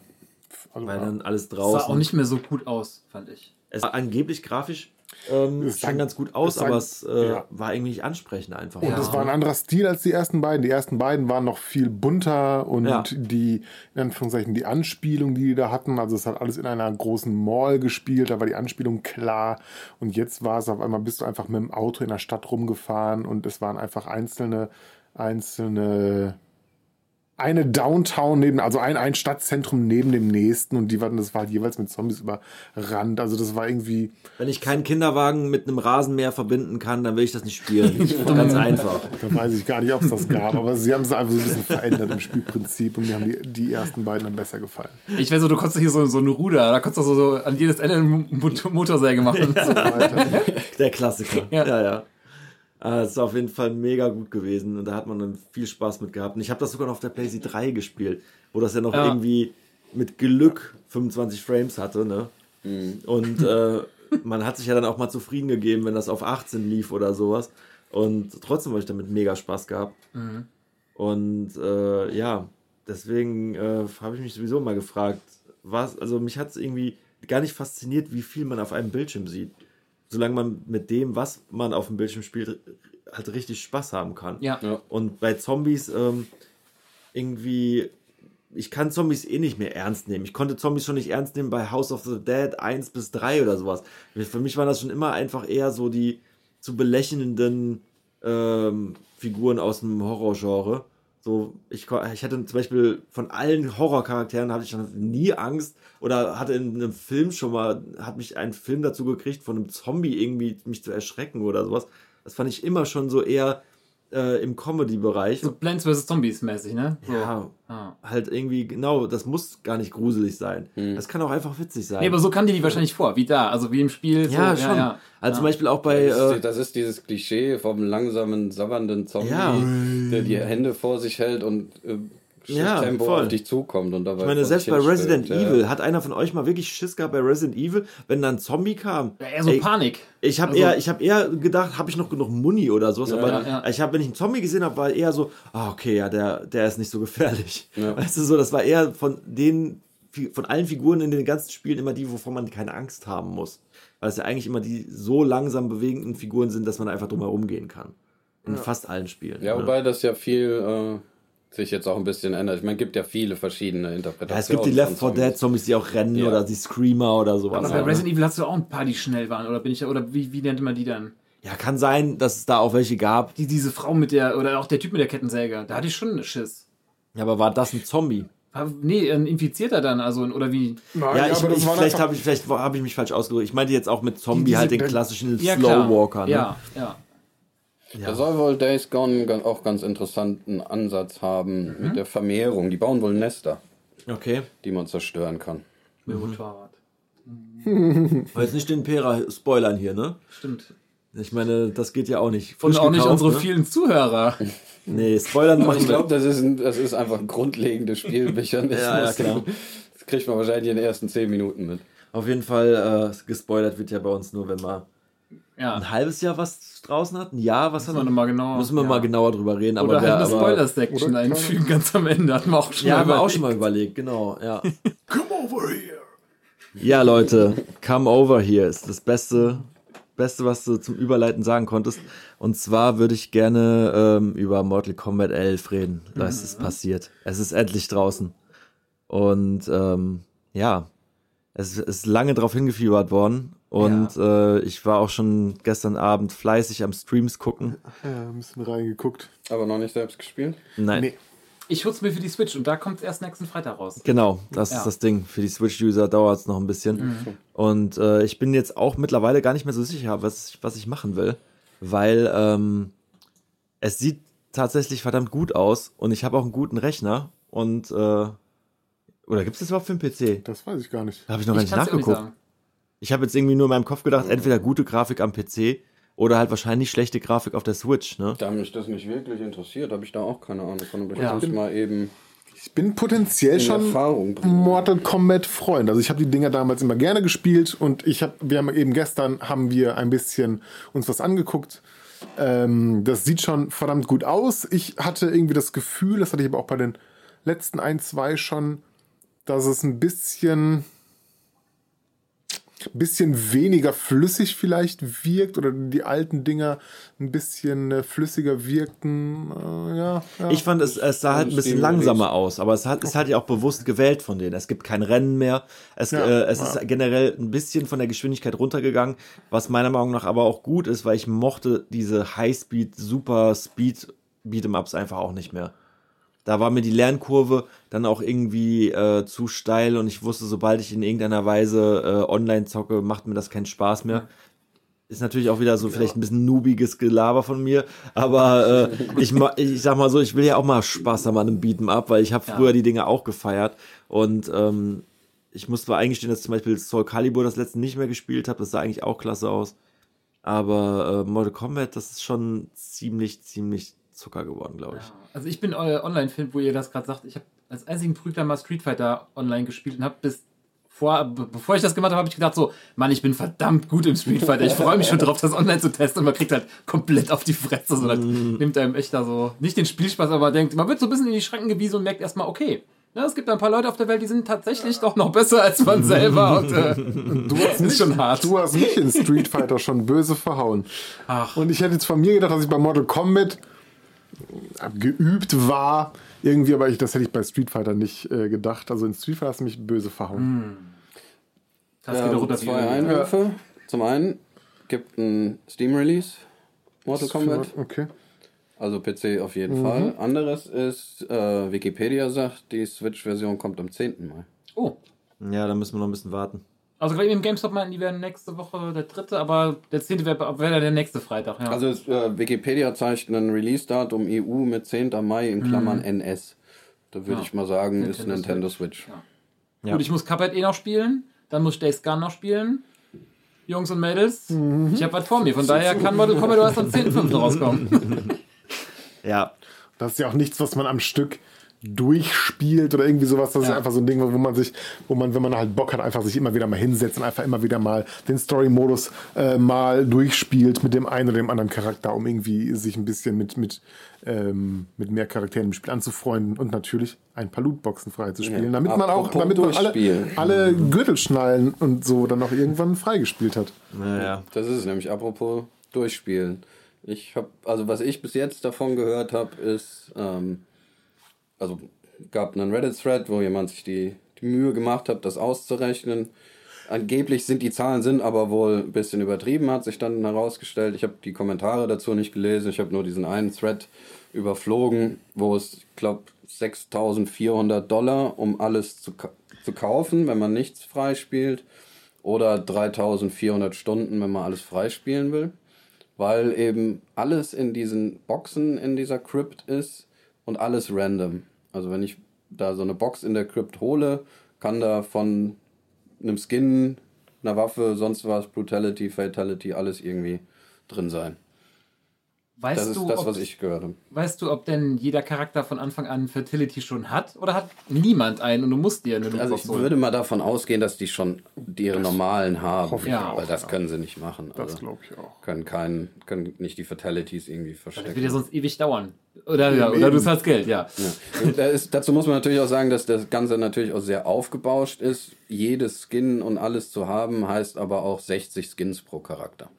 Also, weil dann alles Sah draußen. auch nicht mehr so gut aus, fand ich. es sah angeblich grafisch ähm, Es sah- ganz gut aus, es sah- aber es äh, ja. war irgendwie nicht ansprechend einfach. Und das war ein anderer Stil als die ersten beiden. Die ersten beiden waren noch viel bunter und Ja. die, in Anführungszeichen, die Anspielung, die die da hatten, also es hat alles in einer großen Mall gespielt, da war die Anspielung klar. Und jetzt war es auf einmal, bist du einfach mit dem Auto in der Stadt rumgefahren und es waren einfach einzelne, einzelne, eine Downtown neben, also ein, ein Stadtzentrum neben dem nächsten und die waren, das war halt jeweils mit Zombies überrannt. Also das war irgendwie, Wenn ich keinen Kinderwagen mit einem Rasenmäher verbinden kann, dann will ich das nicht spielen. ganz einfach. Da weiß ich gar nicht, ob es das gab, aber sie haben es einfach so ein bisschen verändert im Spielprinzip und mir haben die, die ersten beiden dann besser gefallen. Ich weiß so, du konntest hier so, so ein Ruder, da konntest du so, so an jedes Ende eine Mot- Motorsäge machen. Der Klassiker. Ja. Ja, ja. Äh, Es ist auf jeden Fall mega gut gewesen und da hat man dann viel Spaß mit gehabt. Und ich habe das sogar noch auf der PlayStation 3 gespielt, wo das ja noch Ja. irgendwie mit Glück 25 Frames hatte, ne? Und äh, man hat sich ja dann auch mal zufrieden gegeben, wenn das auf 18 lief oder sowas. Und trotzdem habe ich damit mega Spaß gehabt. Und äh, ja, deswegen äh, habe ich mich sowieso mal gefragt, was, also mich hat es irgendwie gar nicht fasziniert, wie viel man auf einem Bildschirm sieht. Solange man mit dem, was man auf dem Bildschirm spielt, halt richtig Spaß haben kann. Ja. Ja. Und bei Zombies ähm, irgendwie, ich kann Zombies eh nicht mehr ernst nehmen. Ich konnte Zombies schon nicht ernst nehmen bei House of the Dead 1 bis 3 oder sowas. Für mich waren das schon immer einfach eher so die zu belächelnden ähm, Figuren aus dem Horrorgenre. So, ich, ich hatte zum Beispiel von allen Horrorcharakteren hatte ich nie Angst oder hatte in einem Film schon mal, hat mich ein Film dazu gekriegt, von einem Zombie irgendwie mich zu erschrecken oder sowas. Das fand ich immer schon so eher äh, im Comedy-Bereich. So Plants vs. Zombies mäßig, ne? So. Ja, Ah. halt irgendwie, genau, das muss gar nicht gruselig sein. Das kann auch einfach witzig sein. Nee, aber so kam dir die wahrscheinlich vor, wie da, also wie im Spiel. ja, so, schon. Ja, Also zum ja. Beispiel auch bei. Das, Äh, ist, das ist dieses Klischee vom langsamen, sabbernden Zombie, Ja. der die Hände vor sich hält und äh, Ja, Tempo voll. auf dich zukommt. Und dabei ich meine, selbst bei. Resident Ja. Evil, hat einer von euch mal wirklich Schiss gehabt bei Resident Evil, wenn dann ein Zombie kam? Ja, eher so Ey, Panik. Ich habe Also- eher, ich habe eher gedacht, habe ich noch genug Muni oder sowas, aber ja, ja. ich habe, wenn ich einen Zombie gesehen habe, war eher so, ah, okay, ja, der, der ist nicht so gefährlich. Ja. Weißt du so, das war eher von den, von allen Figuren in den ganzen Spielen immer die, wovon man keine Angst haben muss. Weil es ja eigentlich immer die so langsam bewegenden Figuren sind, dass man einfach drum herum gehen kann. In fast allen Spielen. Ja, ne? wobei das ja viel äh, sich jetzt auch ein bisschen ändert. Ich meine, es gibt ja viele verschiedene Interpretationen. Ja, es gibt die Left 4 von Dead Zombies. Die auch rennen Ja. oder die Screamer oder sowas. Aber bei? Resident Evil hast du auch ein paar, die schnell waren, oder bin ich, oder wie, wie nennt man die dann? Ja, kann sein, dass es da auch welche gab. Die, diese Frau mit der, oder auch der Typ mit der Kettensäge, da hatte ich schon Schiss. Ja, aber war das ein Zombie? War- Nee, ein Infizierter dann, also, oder wie? Nein, Ja, ich, aber das ich, vielleicht habe ich, vielleicht habe ich mich falsch ausgedrückt. Ich meinte jetzt auch mit Zombie diese- halt den klassischen Ja, klar. Slowwalker. Ne? Ja, ja. Da soll wohl Days Gone auch ganz interessanten Ansatz haben Mhm. mit der Vermehrung. Die bauen wohl Nester, Okay. die man zerstören kann. Mit Motorrad. Aber jetzt nicht den Pera spoilern hier, ne? Stimmt. Ich meine, das geht ja auch nicht. Und Frisch auch nicht gekauft, unsere ne? vielen Zuhörer. Nee, spoilern machen ich glaube, das, ist ein- das ist einfach ein grundlegendes Spielmechanismus. Ja, ja, klar. Das kriegt man wahrscheinlich in den ersten 10 Minuten mit. Auf jeden Fall, äh, gespoilert wird ja bei uns nur, wenn man Ja. ein halbes Jahr was draußen hat. Ein Jahr, was Müssen hat wir nochmal genau. Müssen wir ja. mal genauer drüber reden. Aber Oder wer, halt eine aber, Spoiler-Section einfügen, ganz am Ende. Hatten wir auch schon Ja, mal haben wir auch überlegt. schon mal überlegt, genau, ja. Come over here. Ja, Leute, come over here ist das Beste, Beste, was du zum Überleiten sagen konntest. Und zwar würde ich gerne ähm, über Mortal Kombat 11 reden. Da ist es passiert. Es ist endlich draußen. Und ähm, ja, es ist lange darauf hingefiebert worden. Und äh, ich war auch schon gestern Abend fleißig am Streams gucken. Ja, ein bisschen reingeguckt. Aber noch nicht selbst gespielt. Nein. Nee. Ich hol's mir für die Switch und da kommt erst nächsten Freitag raus. Genau, das Ja. ist das Ding. Für die Switch-User dauert es noch ein bisschen. Und äh, ich bin jetzt auch mittlerweile gar nicht mehr so sicher, was ich, was ich machen will, weil ähm, es sieht tatsächlich verdammt gut aus und ich habe auch einen guten Rechner und äh, oder gibt es das überhaupt für einen PC? Das weiß ich gar nicht. Da habe ich noch gar Ich nicht auch nicht nachgeguckt. sagen. Ich habe jetzt irgendwie nur in meinem Kopf gedacht, entweder gute Grafik am PC oder halt wahrscheinlich schlechte Grafik auf der Switch, ne? Da mich das nicht wirklich interessiert, habe ich da auch keine Ahnung von. Aber ich Ja. muss mal eben Ich bin potenziell schon. Mortal Kombat Freund. Also ich habe die Dinger damals immer gerne gespielt und ich habe, wir haben eben gestern haben wir ein bisschen uns was angeguckt. Ähm, das sieht schon verdammt gut aus. Ich hatte irgendwie das Gefühl, das hatte ich aber auch bei den letzten ein, zwei schon, dass es ein bisschen bisschen weniger flüssig vielleicht wirkt oder die alten Dinger ein bisschen äh, flüssiger wirkten. Äh, ja, ja. Ich fand, es, es sah halt ein bisschen langsamer aus, aber es hat, ist halt ja auch bewusst gewählt von denen. Es gibt kein Rennen mehr. Es, Ja, äh, es ja. ist generell ein bisschen von der Geschwindigkeit runtergegangen, was meiner Meinung nach aber auch gut ist, weil ich mochte diese High-Speed, Super-Speed Beat'em-Ups einfach auch nicht mehr. Da war mir die Lernkurve dann auch irgendwie äh, zu steil und ich wusste, sobald ich in irgendeiner Weise äh, online zocke, macht mir das keinen Spaß mehr. Ist natürlich auch wieder so vielleicht ein bisschen noobiges Gelaber von mir, aber äh, ich, ich sag mal so, ich will ja auch mal Spaß haben an einem Beat'em Up, weil ich habe früher die Dinge auch gefeiert und ähm, ich muss zwar eingestehen, dass zum Beispiel Soul Calibur das letzte nicht mehr gespielt habe, das sah eigentlich auch klasse aus, aber äh, Mortal Kombat, das ist schon ziemlich, ziemlich Zucker geworden, glaube ich. Also ich bin euer Online-Film, wo ihr das gerade sagt. Ich habe als einzigen Prügler mal Street Fighter online gespielt und habe bis vor, be- bevor ich das gemacht habe, habe ich gedacht so, Mann, ich bin verdammt gut im Street Fighter. Ich freue mich schon drauf, das online zu testen und man kriegt halt komplett auf die Fresse. So, das nimmt einem echt da so, nicht den Spielspaß, aber man denkt, man wird so ein bisschen in die Schranken gewiesen und merkt erstmal, okay, ja, es gibt ein paar Leute auf der Welt, die sind tatsächlich doch noch besser als man selber. Und äh, Du hast, ist schon hart. du hast mich in Street Fighter schon böse verhauen. Ach. Und ich hätte jetzt von mir gedacht, dass ich bei Mortal Kombat geübt war. Irgendwie, aber ich, das hätte ich bei Street Fighter nicht äh, gedacht. Also in Street Fighter hast du mich böse verhauen. das Ja, geht zwei Einwürfe. Zum einen gibt ein Steam-Release Mortal Kombat. Okay. Also PC auf Mhm. jeden Fall. Anderes ist, äh, Wikipedia sagt, die Switch-Version kommt am 10. Mai. Oh. Ja, da müssen wir noch ein bisschen warten. Also gerade im GameStop meinten, die wären nächste Woche der dritte, aber der zehnte wäre wär der nächste Freitag. Ja. Also äh, Wikipedia zeigt ein Release-Datum EU mit 10. Mai in Klammern NS. Da würde Mhm. Ja. ich mal sagen, ist Nintendo Nintendo Switch. Ja. Gut, ich muss Cuphead eh noch spielen, dann muss Days Gone noch spielen. Jungs und Mädels, ich habe was vor mir, von daher kann Mortal Kombat erst am 10.5. rauskommen. Ja, Das ist ja auch nichts, was man am Stück durchspielt oder irgendwie sowas. Das ist Ja. einfach so ein Ding, wo man sich, wo man, wenn man halt Bock hat, einfach sich immer wieder mal hinsetzt und einfach immer wieder mal den Story-Modus äh, mal durchspielt mit dem einen oder dem anderen Charakter, um irgendwie sich ein bisschen mit, mit, ähm, mit mehr Charakteren im Spiel anzufreunden und natürlich ein paar Lootboxen freizuspielen, Ja. damit man auch, damit man alle, alle Gürtelschnallen und so dann auch irgendwann freigespielt hat. naja. Das ist es nämlich, apropos durchspielen. Ich habe, also was ich bis jetzt davon gehört habe, ist, ähm, also gab einen Reddit-Thread, wo jemand sich die, die Mühe gemacht hat, das auszurechnen. Angeblich sind die Zahlen sind aber wohl ein bisschen übertrieben, hat sich dann herausgestellt. Ich habe die Kommentare dazu nicht gelesen, ich habe nur diesen einen Thread überflogen, wo es, ich glaube, 6400 Dollar, um alles zu, zu kaufen, wenn man nichts freispielt, oder 3400 Stunden, wenn man alles freispielen will, weil eben alles in diesen Boxen in dieser Crypt ist und alles random. Also wenn ich da so eine Box in der Crypt hole, kann da von einem Skin, einer Waffe, sonst was, Brutality, Fatality, alles irgendwie drin sein. Weißt Das ist du, das, ob, was ich gehört habe. weißt du, ob denn jeder Charakter von Anfang an Fertility schon hat? Oder hat niemand einen und du musst dir eine Also ich holen? würde mal davon ausgehen, dass die schon ihre normalen haben. hoffe ich Ja. Weil das können sie nicht machen. Das Also glaube ich auch. können keinen, können nicht die Fatalities irgendwie Das wird ja verstecken. sonst ewig dauern. Oder, ja, oder du zahlst Geld, ja. Ja. Da ist, dazu muss man natürlich auch sagen, dass das Ganze natürlich auch sehr aufgebauscht ist. Jedes Skin und alles zu haben, heißt aber auch 60 Skins pro Charakter.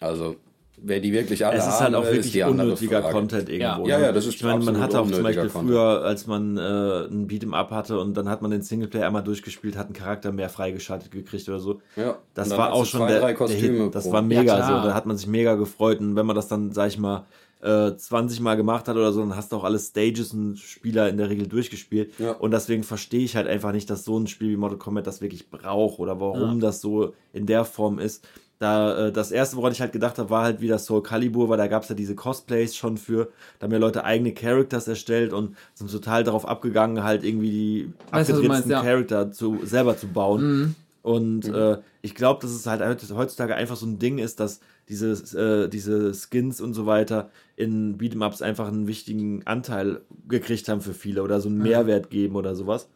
Also, wer die wirklich alle Es ist halt auch wirklich unnötiger Frage. Content irgendwo. Ja, ne? ja, das ist Ich meine, man hatte auch zum Beispiel Content. früher, als man äh, ein Beat'em Up hatte und dann hat man den Singleplayer einmal durchgespielt, hat einen Charakter mehr freigeschaltet gekriegt oder so. Ja, Das war auch schon zwei, der, der Hit. Das war mega Ja, so. Da hat man sich mega gefreut. Und wenn man das dann, sag ich mal, äh, 20 Mal gemacht hat oder so, dann hast du auch alle Stages und Spieler in der Regel durchgespielt. Ja. Und deswegen verstehe ich halt einfach nicht, dass so ein Spiel wie Mortal Kombat das wirklich braucht oder warum das so in der Form ist. Da, äh, das erste, woran ich halt gedacht habe, war halt wieder Soul Calibur, weil da gab es ja diese Cosplays schon für. Da haben ja Leute eigene Characters erstellt und sind total darauf abgegangen, halt irgendwie die Weißt abgedrehten ja. Charakter zu, selber zu bauen. Und äh, ich glaube, dass es halt heutzutage einfach so ein Ding ist, dass diese, äh, diese Skins und so weiter in Beat'em-Ups einfach einen wichtigen Anteil gekriegt haben für viele oder so einen Mehrwert geben oder sowas.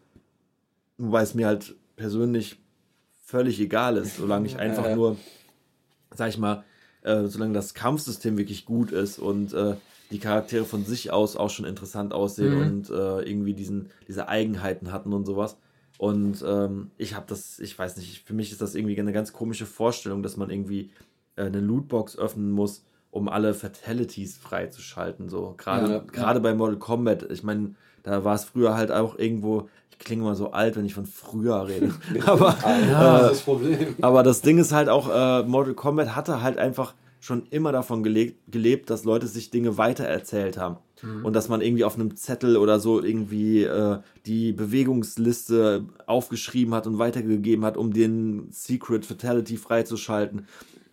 Wobei es mir halt persönlich völlig egal ist, solange ich einfach ja. nur, sag ich mal, äh, solange das Kampfsystem wirklich gut ist und äh, die Charaktere von sich aus auch schon interessant aussehen und äh, irgendwie diesen, diese Eigenheiten hatten und sowas. Und ähm, ich habe das, ich weiß nicht, für mich ist das irgendwie eine ganz komische Vorstellung, dass man irgendwie äh, eine Lootbox öffnen muss, um alle Fatalities freizuschalten. So gerade Ja, ja. gerade bei Mortal Kombat. Ich meine, da war es früher halt auch irgendwo. Ich klinge immer so alt, wenn ich von früher rede. Aber das ist das Problem. aber das Ding ist halt auch, äh, Mortal Kombat hatte halt einfach schon immer davon gelebt, gelebt dass Leute sich Dinge weitererzählt haben. Und dass man irgendwie auf einem Zettel oder so irgendwie äh, die Bewegungsliste aufgeschrieben hat und weitergegeben hat, um den Secret Fatality freizuschalten.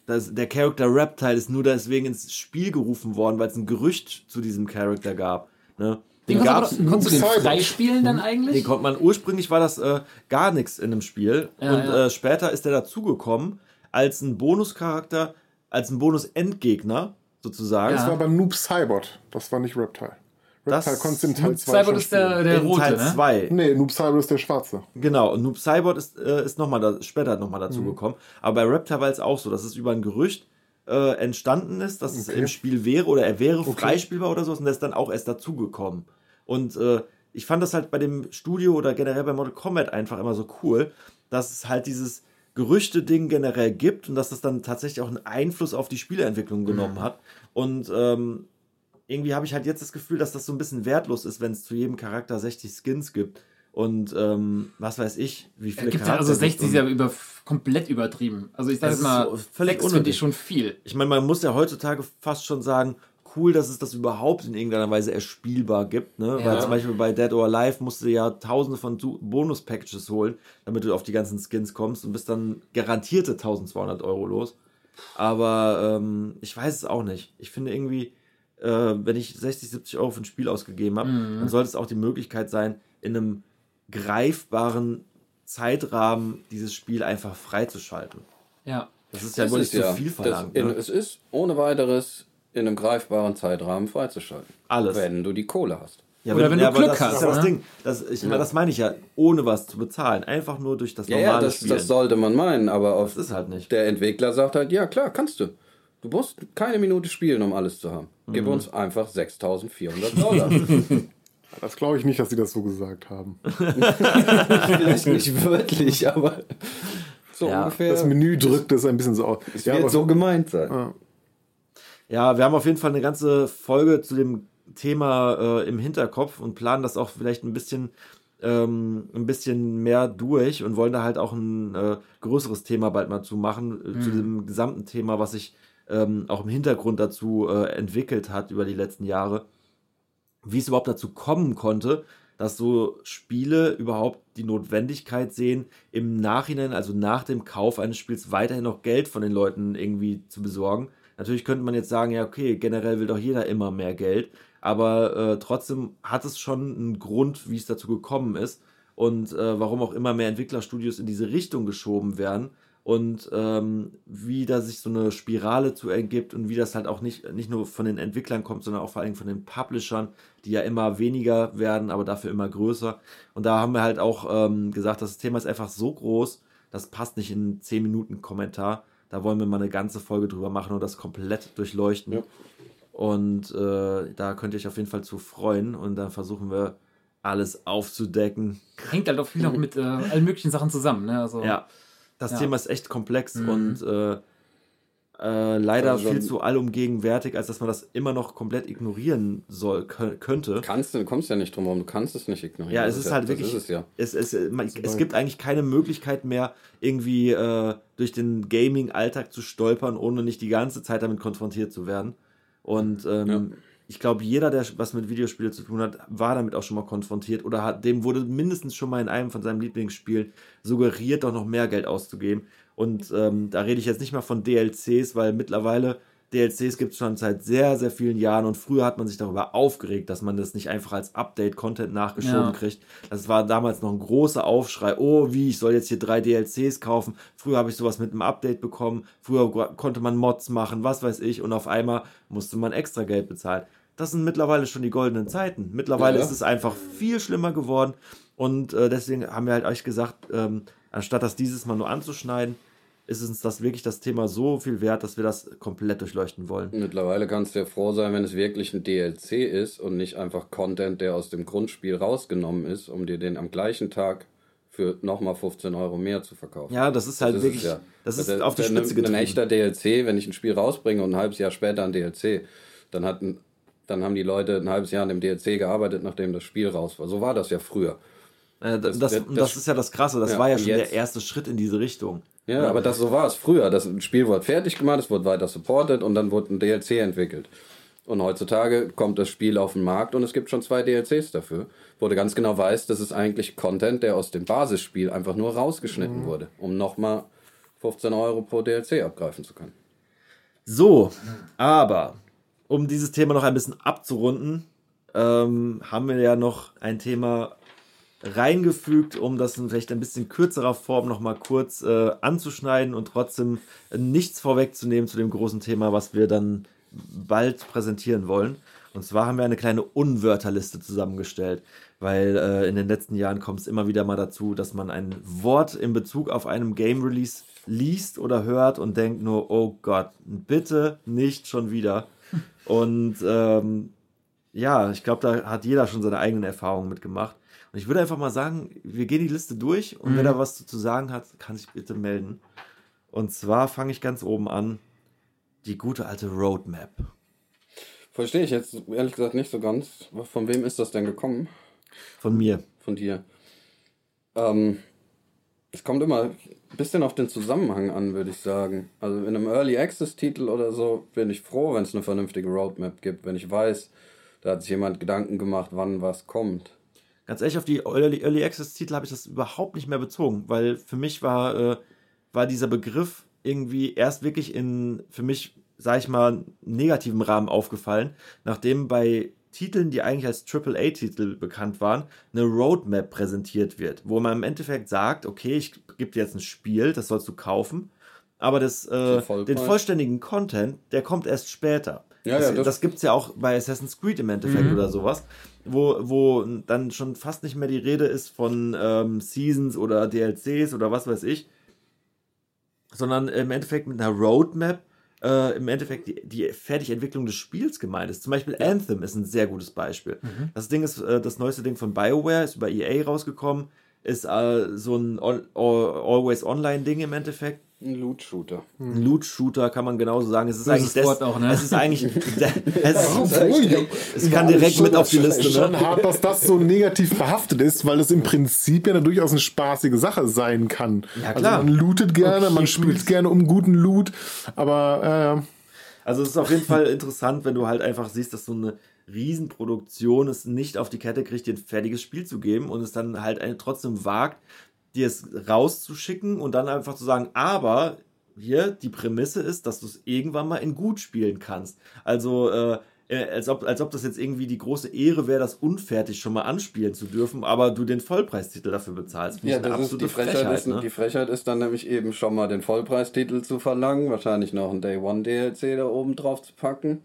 Das, der Character Reptile ist nur deswegen ins Spiel gerufen worden, weil es ein Gerücht zu diesem Charakter gab. Ne? Den gab's. konntest, du- den freispielen dann eigentlich? Den konnte man, ursprünglich war das äh, gar nichts in dem Spiel. Ja, und ja. Äh, später ist er dazugekommen als ein Bonuscharakter, als ein Bonus-Endgegner sozusagen. Ja. Das war beim Noob Cybot. Das war nicht Reptile. Reptile konntest du in Teil Noob 2 Saibot schon ist der, der in rote, Teil ne? 2. Nee, Noob Saibot ist der Schwarze. Genau, und Noob Saibot ist, äh, ist noch mal da, später nochmal dazu gekommen. Aber bei Reptile war es auch so, dass es über ein Gerücht äh, entstanden ist, dass es Okay. im Spiel wäre oder er wäre freispielbar oder so und der ist dann auch erst dazugekommen. Und äh, ich fand das halt bei dem Studio oder generell bei Mortal Kombat einfach immer so cool, dass es halt dieses Gerüchte-Ding generell gibt und dass das dann tatsächlich auch einen Einfluss auf die Spieleentwicklung genommen hat. Und ähm, irgendwie habe ich halt jetzt das Gefühl, dass das so ein bisschen wertlos ist, wenn es zu jedem Charakter 60 Skins gibt. Und ähm, was weiß ich, wie viele Es gibt ja, also es gibt 60 ist ja über, komplett übertrieben. Also ich sage mal, so völlig 6 finde ich schon viel. Ich meine, man muss ja heutzutage fast schon sagen, cool, dass es das überhaupt in irgendeiner Weise erspielbar gibt. Ne? Ja. Weil zum Beispiel bei Dead or Alive musst du ja tausende von Bonus-Packages holen, damit du auf die ganzen Skins kommst und bist dann garantierte 1200 Euro los. Aber ähm, ich weiß es auch nicht. Ich finde irgendwie, äh, wenn ich 60, 70 Euro für ein Spiel ausgegeben habe, Mhm. dann sollte es auch die Möglichkeit sein, in einem greifbaren Zeitrahmen dieses Spiel einfach freizuschalten. Ja. Das ist ja Das wohl nicht zu ja- viel das, verlangt. in, ne? Es ist ohne weiteres in einem greifbaren Zeitrahmen freizuschalten. Alles. Wenn du die Kohle hast. Ja, Oder wenn du aber Glück das hast, ist ja das ne? Ding. Das, ich, das meine ich ja, ohne was zu bezahlen. Einfach nur durch das Ja, normale ja, das, Spielen. das sollte man meinen, aber auf Das ist halt nicht. der Entwickler sagt halt, ja klar, kannst du. Du musst keine Minute spielen, um alles zu haben. Gib Mhm. uns einfach 6400 Dollar. Das glaube ich nicht, dass sie das so gesagt haben. Vielleicht nicht wörtlich, aber so Ja, ungefähr. Das Menü drückt es ein bisschen so aus. es Ja, wird aber- so gemeint sein. Ja, wir haben auf jeden Fall eine ganze Folge zu dem Thema äh, im Hinterkopf und planen das auch vielleicht ein bisschen, ähm, ein bisschen mehr durch und wollen da halt auch ein äh, größeres Thema bald mal zu machen, äh, zu dem gesamten Thema, was sich ähm, auch im Hintergrund dazu äh, entwickelt hat über die letzten Jahre. Wie es überhaupt dazu kommen konnte, dass so Spiele überhaupt die Notwendigkeit sehen, im Nachhinein, also nach dem Kauf eines Spiels, weiterhin noch Geld von den Leuten irgendwie zu besorgen. Natürlich könnte man jetzt sagen, ja, okay, generell will doch jeder immer mehr Geld, aber äh, trotzdem hat es schon einen Grund, wie es dazu gekommen ist und äh, warum auch immer mehr Entwicklerstudios in diese Richtung geschoben werden und ähm, wie da sich so eine Spirale zu ergibt und wie das halt auch nicht, nicht nur von den Entwicklern kommt, sondern auch vor allem von den Publishern, die ja immer weniger werden, aber dafür immer größer. Und da haben wir halt auch ähm, gesagt, das Thema ist einfach so groß, das passt nicht in einen 10 Minuten Kommentar. Da wollen wir mal eine ganze Folge drüber machen und das komplett durchleuchten. Ja. Und äh, da könnt ihr euch auf jeden Fall zu freuen und dann versuchen wir alles aufzudecken. Hängt halt auch viel noch mit äh, allen möglichen Sachen zusammen. Ne? Also, Ja, das Ja. Thema ist echt komplex Mhm. und äh, äh, leider Also viel zu allumgegenwärtig, als dass man das immer noch komplett ignorieren soll, kö- könnte. Kannst du, kommst ja nicht drum herum, du kannst es nicht ignorieren. Ja, es ist halt wirklich. Ist es ja. es, es, äh, man, es gibt eigentlich keine Möglichkeit mehr, irgendwie äh, durch den Gaming-Alltag zu stolpern, ohne nicht die ganze Zeit damit konfrontiert zu werden. Und ähm, Ja. ich glaube, jeder, der was mit Videospielen zu tun hat, war damit auch schon mal konfrontiert oder hat, dem wurde mindestens schon mal in einem von seinen Lieblingsspielen suggeriert, doch noch mehr Geld auszugeben. Und ähm, da rede ich jetzt nicht mal von DLCs, weil mittlerweile DLCs gibt es schon seit sehr, sehr vielen Jahren und früher hat man sich darüber aufgeregt, dass man das nicht einfach als Update-Content nachgeschoben Ja. kriegt. Das war damals noch ein großer Aufschrei. Oh, wie, ich soll jetzt hier drei DLCs kaufen. Früher habe ich sowas mit einem Update bekommen. Früher konnte man Mods machen, was weiß ich. Und auf einmal musste man extra Geld bezahlen. Das sind mittlerweile schon die goldenen Zeiten. Mittlerweile Ja. ist es einfach viel schlimmer geworden. Und äh, deswegen haben wir halt euch gesagt, ähm, anstatt das dieses Mal nur anzuschneiden, ist uns das wirklich das Thema so viel wert, dass wir das komplett durchleuchten wollen. Mittlerweile kannst du ja froh sein, wenn es wirklich ein DLC ist und nicht einfach Content, der aus dem Grundspiel rausgenommen ist, um dir den am gleichen Tag für nochmal 15 Euro mehr zu verkaufen. Ja, das ist halt Das wirklich, es ja. das ist Also, auf die ein- Spitze Ein getrieben. echter DLC, wenn ich ein Spiel rausbringe und ein halbes Jahr später ein DLC, dann hatten dann haben die Leute ein halbes Jahr an dem DLC gearbeitet, nachdem das Spiel raus war. So war das ja früher. Äh, das, das- das, das- ist ja das Krasse, das Ja, war ja schon jetzt- der erste Schritt in diese Richtung. Ja, aber das so war es früher. Das Spiel wurde fertig gemacht, es wurde weiter supported und dann wurde ein DLC entwickelt. Und heutzutage kommt das Spiel auf den Markt und es gibt schon zwei DLCs dafür, wo du ganz genau weißt, das ist eigentlich Content, der aus dem Basisspiel einfach nur rausgeschnitten wurde, um nochmal 15 Euro pro DLC abgreifen zu können. So, aber um dieses Thema noch ein bisschen abzurunden, ähm, haben wir ja noch ein Thema reingefügt, um das in vielleicht ein bisschen kürzerer Form noch mal kurz äh, anzuschneiden und trotzdem nichts vorwegzunehmen zu dem großen Thema, was wir dann bald präsentieren wollen. Und zwar haben wir eine kleine Unwörterliste zusammengestellt, weil äh, in den letzten Jahren kommt es immer wieder mal dazu, dass man ein Wort in Bezug auf einem Game Release liest oder hört und denkt nur, oh Gott, bitte nicht schon wieder. Und ähm, ja, ich glaube, da hat jeder schon seine eigenen Erfahrungen mitgemacht. Und ich würde einfach mal sagen, wir gehen die Liste durch und wer da was zu sagen hat, kann sich bitte melden. Und zwar fange ich ganz oben an. Die gute alte Roadmap. Verstehe ich jetzt ehrlich gesagt nicht so ganz. Von wem ist das denn gekommen? Von mir. Von dir. Ähm, es kommt immer ein bisschen auf den Zusammenhang an, würde ich sagen. Also in einem Early Access Titel oder so bin ich froh, wenn es eine vernünftige Roadmap gibt, wenn ich weiß, da hat sich jemand Gedanken gemacht, wann was kommt. Ganz ehrlich, auf die Early, Early Access Titel habe ich das überhaupt nicht mehr bezogen, weil für mich war, äh, war dieser Begriff irgendwie erst wirklich in, für mich, sag ich mal, negativen Rahmen aufgefallen, nachdem bei Titeln, die eigentlich als AAA-Titel bekannt waren, eine Roadmap präsentiert wird, wo man im Endeffekt sagt, okay, ich gebe dir jetzt ein Spiel, das sollst du kaufen, aber das, äh, den vollständigen Content, der kommt erst später. Ja, das, ja, das- das gibt es ja auch bei Assassin's Creed im Endeffekt oder sowas, wo, wo dann schon fast nicht mehr die Rede ist von ähm, Seasons oder DLCs oder was weiß ich, sondern im Endeffekt mit einer Roadmap äh, im Endeffekt die, die Fertigentwicklung des Spiels gemeint ist. Zum Beispiel Anthem ist ein sehr gutes Beispiel. Das Ding ist, äh, das neueste Ding von BioWare ist über EA rausgekommen, ist äh, so ein All, Always Online-Ding im Endeffekt. Ein Loot-Shooter. Ein Loot-Shooter kann man genauso sagen. Es ist Böses eigentlich das, Wort auch, ne? Es ist eigentlich. es, es kann direkt mit auf die Liste. schon Ne? hart, dass das so negativ behaftet ist, weil es im Prinzip ja durchaus eine spaßige Sache sein kann. Ja, klar. Also man lootet gerne, Okay, man gut. spielt gerne um guten Loot, aber Also es ist auf jeden Fall interessant, wenn du halt einfach siehst, dass so eine Riesenproduktion es nicht auf die Kette kriegt, dir ein fertiges Spiel zu geben und es dann halt ein, trotzdem wagt, dir es rauszuschicken und dann einfach zu sagen, aber hier die Prämisse ist, dass du es irgendwann mal in gut spielen kannst. Also äh, äh, als, ob, als ob das jetzt irgendwie die große Ehre wäre, das unfertig schon mal anspielen zu dürfen, aber du den Vollpreistitel dafür bezahlst. Ja, das ist, die, absolute Frechheit ist, ne? die Frechheit ist dann nämlich eben schon mal den Vollpreistitel zu verlangen, wahrscheinlich noch einen Day One DLC da oben drauf zu packen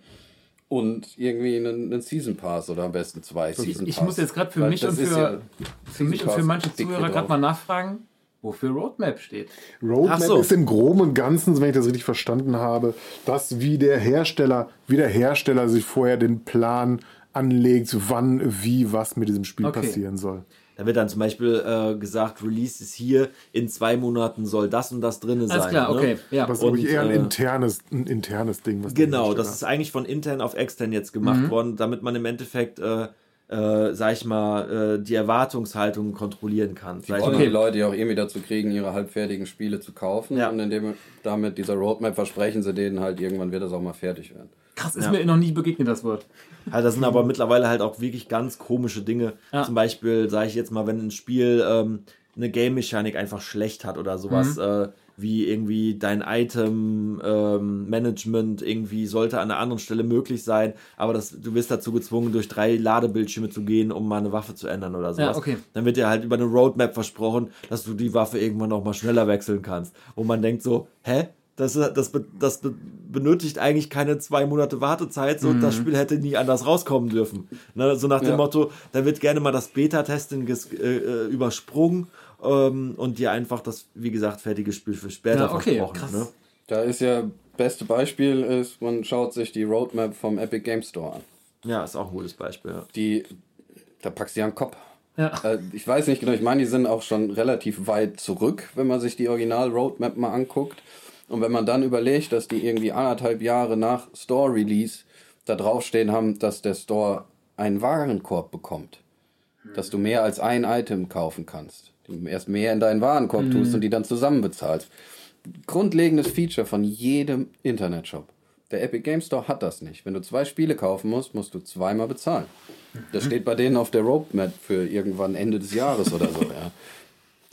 und irgendwie einen, einen Season Pass oder am besten zwei Season Ich Pass. muss jetzt gerade für mich und für, ja- für mich und für manche Zuhörer gerade mal nachfragen, wofür Roadmap steht. Roadmap so. ist im Groben und Ganzen, wenn ich das richtig verstanden habe, dass wie der Hersteller, wie der Hersteller sich vorher den Plan anlegt, wann, wie, was mit diesem Spiel Okay. passieren soll. Da wird dann zum Beispiel äh, gesagt, Release ist hier, in zwei Monaten soll das und das drin sein. Alles klar, ne? okay. Ja. Das ist glaube ich Und, eher ein äh, internes, ein internes Ding. Genau, das ist eigentlich von intern auf extern jetzt gemacht worden, damit man im Endeffekt, äh, äh, sag ich mal, äh, die Erwartungshaltung kontrollieren kann. Ich wollen mal. die Leute ja auch irgendwie dazu kriegen, ihre halbfertigen Spiele zu kaufen. Ja. Und indem damit dieser Roadmap versprechen sie denen halt, irgendwann wird das auch mal fertig werden. Krass, ist mir noch nie begegnet, das Wort. Halt, das sind aber mittlerweile halt auch wirklich ganz komische Dinge. Ja. Zum Beispiel, sage ich jetzt mal, wenn ein Spiel ähm, eine Game-Mechanik einfach schlecht hat oder sowas, äh, wie irgendwie dein Item-Management irgendwie sollte an einer anderen Stelle möglich sein, aber das, du wirst dazu gezwungen, durch drei Ladebildschirme zu gehen, um mal eine Waffe zu ändern oder sowas. okay. Dann wird dir halt über eine Roadmap versprochen, dass du die Waffe irgendwann noch mal schneller wechseln kannst. Wo man denkt so, hä? Das, das, das be- benötigt eigentlich keine zwei Monate Wartezeit, so das Spiel hätte nie anders rauskommen dürfen. Ne? So nach dem Ja. Motto, da wird gerne mal das Beta-Testing äh, äh, übersprungen ähm, und dir einfach das, wie gesagt, fertige Spiel für später Ja, okay, versprochen. krass. Ne? Da ist ja, beste Beispiel ist, man schaut sich die Roadmap vom Epic Game Store an. Ja, ist auch ein gutes Beispiel. Ja. Die, da packst du ja einen Kopf. Ja. Äh, ich weiß nicht genau, ich meine, die sind auch schon relativ weit zurück, wenn man sich die Original-Roadmap mal anguckt. Und wenn man dann überlegt, dass die irgendwie anderthalb Jahre nach Store-Release da draufstehen haben, dass der Store einen Warenkorb bekommt. Dass du mehr als ein Item kaufen kannst. Du erst mehr in deinen Warenkorb tust und die dann zusammen bezahlst. Grundlegendes Feature von jedem Internetshop. Der Epic Game Store hat das nicht. Wenn du zwei Spiele kaufen musst, musst du zweimal bezahlen. Das steht bei denen auf der Roadmap für irgendwann Ende des Jahres oder so. Ja.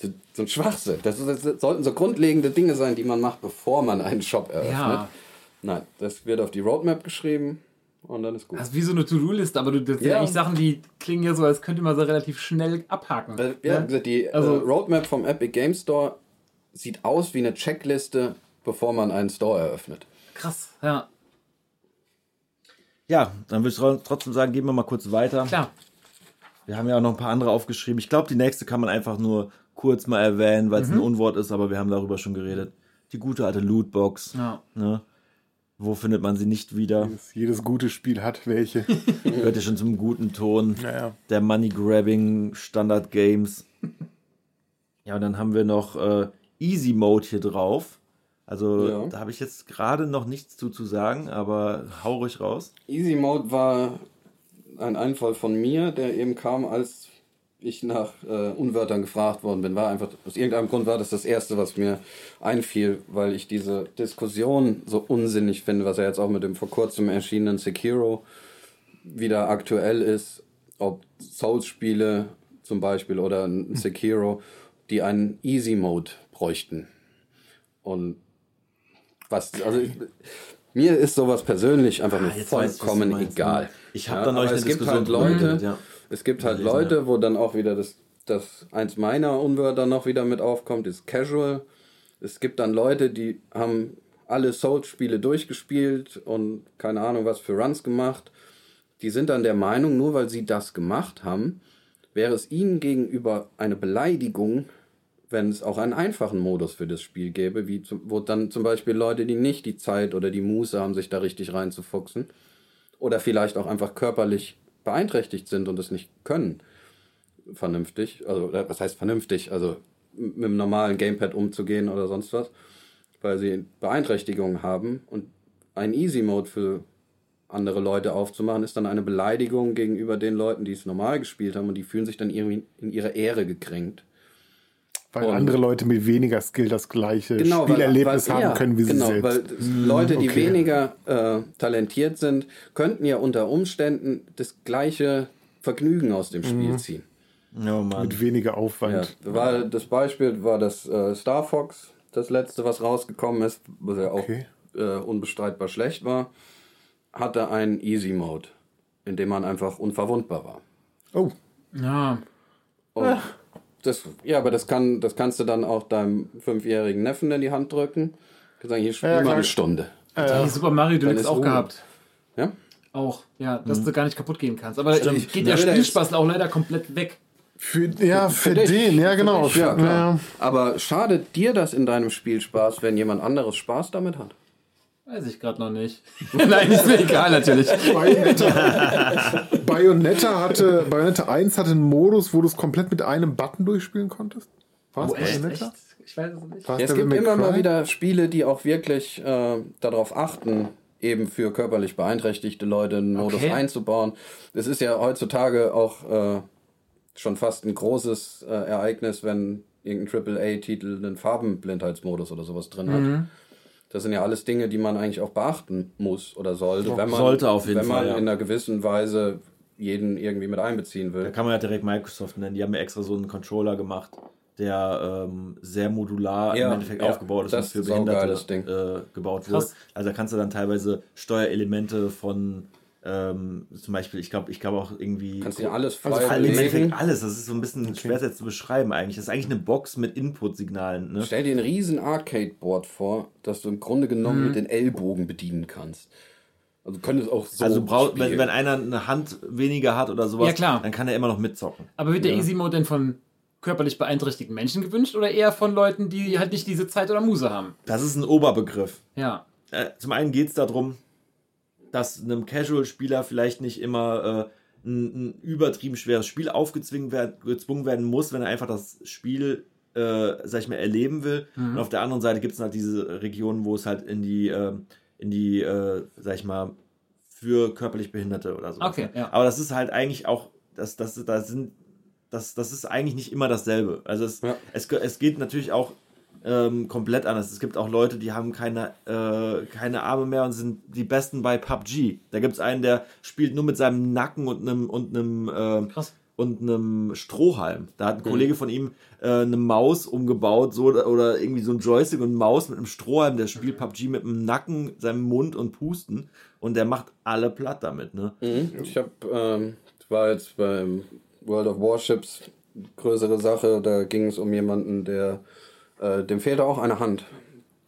So- So ein Schwachsinn. Das, ist- das sollten so grundlegende Dinge sein, die man macht, bevor man einen Shop eröffnet. Ja. Nein, das wird auf die Roadmap geschrieben und dann ist gut. Das ist wie so eine To-Do-Liste, aber du, das sind Ja. eigentlich Sachen, die klingen ja so, als könnte man sie relativ schnell abhaken. Ja, Ne? gesagt, die Also- äh, Roadmap vom Epic Game Store sieht aus wie eine Checkliste, bevor man einen Store eröffnet. Krass, ja. Ja, dann würde ich tro- trotzdem sagen, gehen wir mal kurz weiter. Klar. Wir haben ja auch noch ein paar andere aufgeschrieben. Ich glaube, die nächste kann man einfach nur kurz mal erwähnen, weil es Mhm. ein Unwort ist, aber wir haben darüber schon geredet. Die gute alte Lootbox. Ja. Ne? Wo findet man sie nicht wieder? Jedes gute Spiel hat welche. Gehört ja schon zum guten Ton Naja. der Money-Grabbing Standard Games. Ja, und dann haben wir noch äh, Easy Mode hier drauf. Also Ja. da habe ich jetzt gerade noch nichts zu, zu sagen, aber hau ruhig raus. Easy Mode war ein Einfall von mir, der eben kam, als ich nach äh, Unwörtern gefragt worden bin. War einfach, aus irgendeinem Grund war das das Erste, was mir einfiel, weil ich diese Diskussion so unsinnig finde, was ja jetzt auch mit dem vor kurzem erschienenen Sekiro wieder aktuell ist, ob Souls-Spiele zum Beispiel oder ein Sekiro, die einen Easy Mode bräuchten. Und was, also ich, mir ist sowas persönlich einfach nur Ah, jetzt weiß vollkommen meinst, egal. ne? Ich hab ja, da neulich eine es gibt Diskussion halt Leute, ja. Es gibt halt Gelesen, Leute, ja. wo dann auch wieder das, das eins meiner Unwörter noch wieder mit aufkommt, ist Casual. Es gibt dann Leute, die haben alle Souls-Spiele durchgespielt und keine Ahnung was für Runs gemacht. Die sind dann der Meinung, nur weil sie das gemacht haben, wäre es ihnen gegenüber eine Beleidigung, wenn es auch einen einfachen Modus für das Spiel gäbe, wie zum, wo dann zum Beispiel Leute, die nicht die Zeit oder die Muße haben, sich da richtig reinzufuchsen oder vielleicht auch einfach körperlich beeinträchtigt sind und es nicht können, vernünftig, also was heißt vernünftig, also mit dem normalen Gamepad umzugehen oder sonst was, weil sie Beeinträchtigungen haben und ein Easy Mode für andere Leute aufzumachen, ist dann eine Beleidigung gegenüber den Leuten, die es normal gespielt haben und die fühlen sich dann irgendwie in ihre Ehre gekränkt. Weil Und- andere Leute mit weniger Skill das gleiche Genau, Spielerlebnis weil- haben ja, können wie genau, sie Weil selbst. Leute, die okay. weniger äh, talentiert sind, könnten ja unter Umständen das gleiche Vergnügen aus dem Mhm. Spiel ziehen. Oh Mann. Mit weniger Ja, Aufwand. war das Beispiel war das äh, Star Fox, das letzte, was rausgekommen ist, was ja auch Okay. äh, unbestreitbar schlecht war, hatte einen Easy Mode, in dem man einfach unverwundbar war. Oh, Ja. Und das, ja, aber das kann, das kannst du dann auch deinem fünfjährigen Neffen in die Hand drücken. Kannst sagen, hier spiel Ja, mal eine Stunde. Die Super Mario Deluxe auch Ruhe. gehabt. Ja? Auch, ja, dass du gar nicht kaputt gehen kannst. Aber Stimmt. geht Ja, der Spielspaß auch leider komplett weg. für, ja, für, dich. den, ja genau. Ja, klar. Ja. Aber schadet dir das in deinem Spiel Spaß, wenn jemand anderes Spaß damit hat? Weiß ich gerade noch nicht. Nein, ist mir egal natürlich. Bayonetta, hatte, Bayonetta 1 hatte einen Modus, wo du es komplett mit einem Button durchspielen konntest. War es Oh? Bayonetta? echt? Ich weiß es nicht. Ja, es gibt immer mal wieder Spiele, die auch wirklich äh, darauf achten, eben für körperlich beeinträchtigte Leute einen Modus Okay. einzubauen. Es ist ja heutzutage auch äh, schon fast ein großes äh, Ereignis, wenn irgendein AAA-Titel einen Farbenblindheitsmodus oder sowas drin hat. Mhm. Das sind ja alles Dinge, die man eigentlich auch beachten muss oder sollte, wenn man, Sollte auf jeden wenn man Fall, ja. in einer gewissen Weise jeden irgendwie mit einbeziehen will. Da kann man ja direkt Microsoft nennen. Die haben ja extra so einen Controller gemacht, der ähm, sehr modular Ja, im Endeffekt ja, aufgebaut ist das und für ist ein saugeiles Behinderte äh, gebaut wurde. Krass. Also da kannst du dann teilweise Steuerelemente von ähm, zum Beispiel, ich glaube, ich glaube auch irgendwie. Kannst dir alles frei Also im. Endeffekt alles. Das ist so ein bisschen schwer jetzt zu beschreiben eigentlich. Das ist eigentlich eine Box mit Input-Signalen. Ne? Stell dir ein riesen Arcade-Board vor, das du im Grunde genommen Mhm. mit den Ellbogen bedienen kannst. Also du könntest auch so Also braucht, wenn, wenn einer eine Hand weniger hat oder sowas, Ja, klar. dann kann er immer noch mitzocken. Aber wird der Easy Mode denn von körperlich beeinträchtigten Menschen gewünscht oder eher von Leuten, die halt nicht diese Zeit oder Muse haben? Das ist ein Oberbegriff. Ja. äh, zum einen geht es darum, dass einem Casual-Spieler vielleicht nicht immer äh, ein, ein übertrieben schweres Spiel aufgezwungen werden, gezwungen werden muss, wenn er einfach das Spiel, äh, sag ich mal, erleben will. Und auf der anderen Seite gibt es halt diese Regionen, wo es halt in die, äh, in die, äh, sag ich mal, für körperlich Behinderte oder so. Okay, ja. Aber das ist halt eigentlich auch, das, das, das sind, das, das ist eigentlich nicht immer dasselbe. Also es, Ja. es, es geht natürlich auch ähm, komplett anders. Es gibt auch Leute, die haben keine, äh, keine Arme mehr und sind die Besten bei PUBG. Da gibt es einen, der spielt nur mit seinem Nacken und einem und einem äh, Krass. Und einem Strohhalm. Da hat ein Kollege von ihm äh, eine Maus umgebaut, so oder irgendwie so ein Joystick und Maus mit einem Strohhalm. Der spielt PUBG mit dem Nacken, seinem Mund und Pusten und der macht alle platt damit. Ne? Mhm. Ich habe, ähm, das war jetzt beim World of Warships größere Sache. Da ging es um jemanden, der äh, dem fehlte auch eine Hand.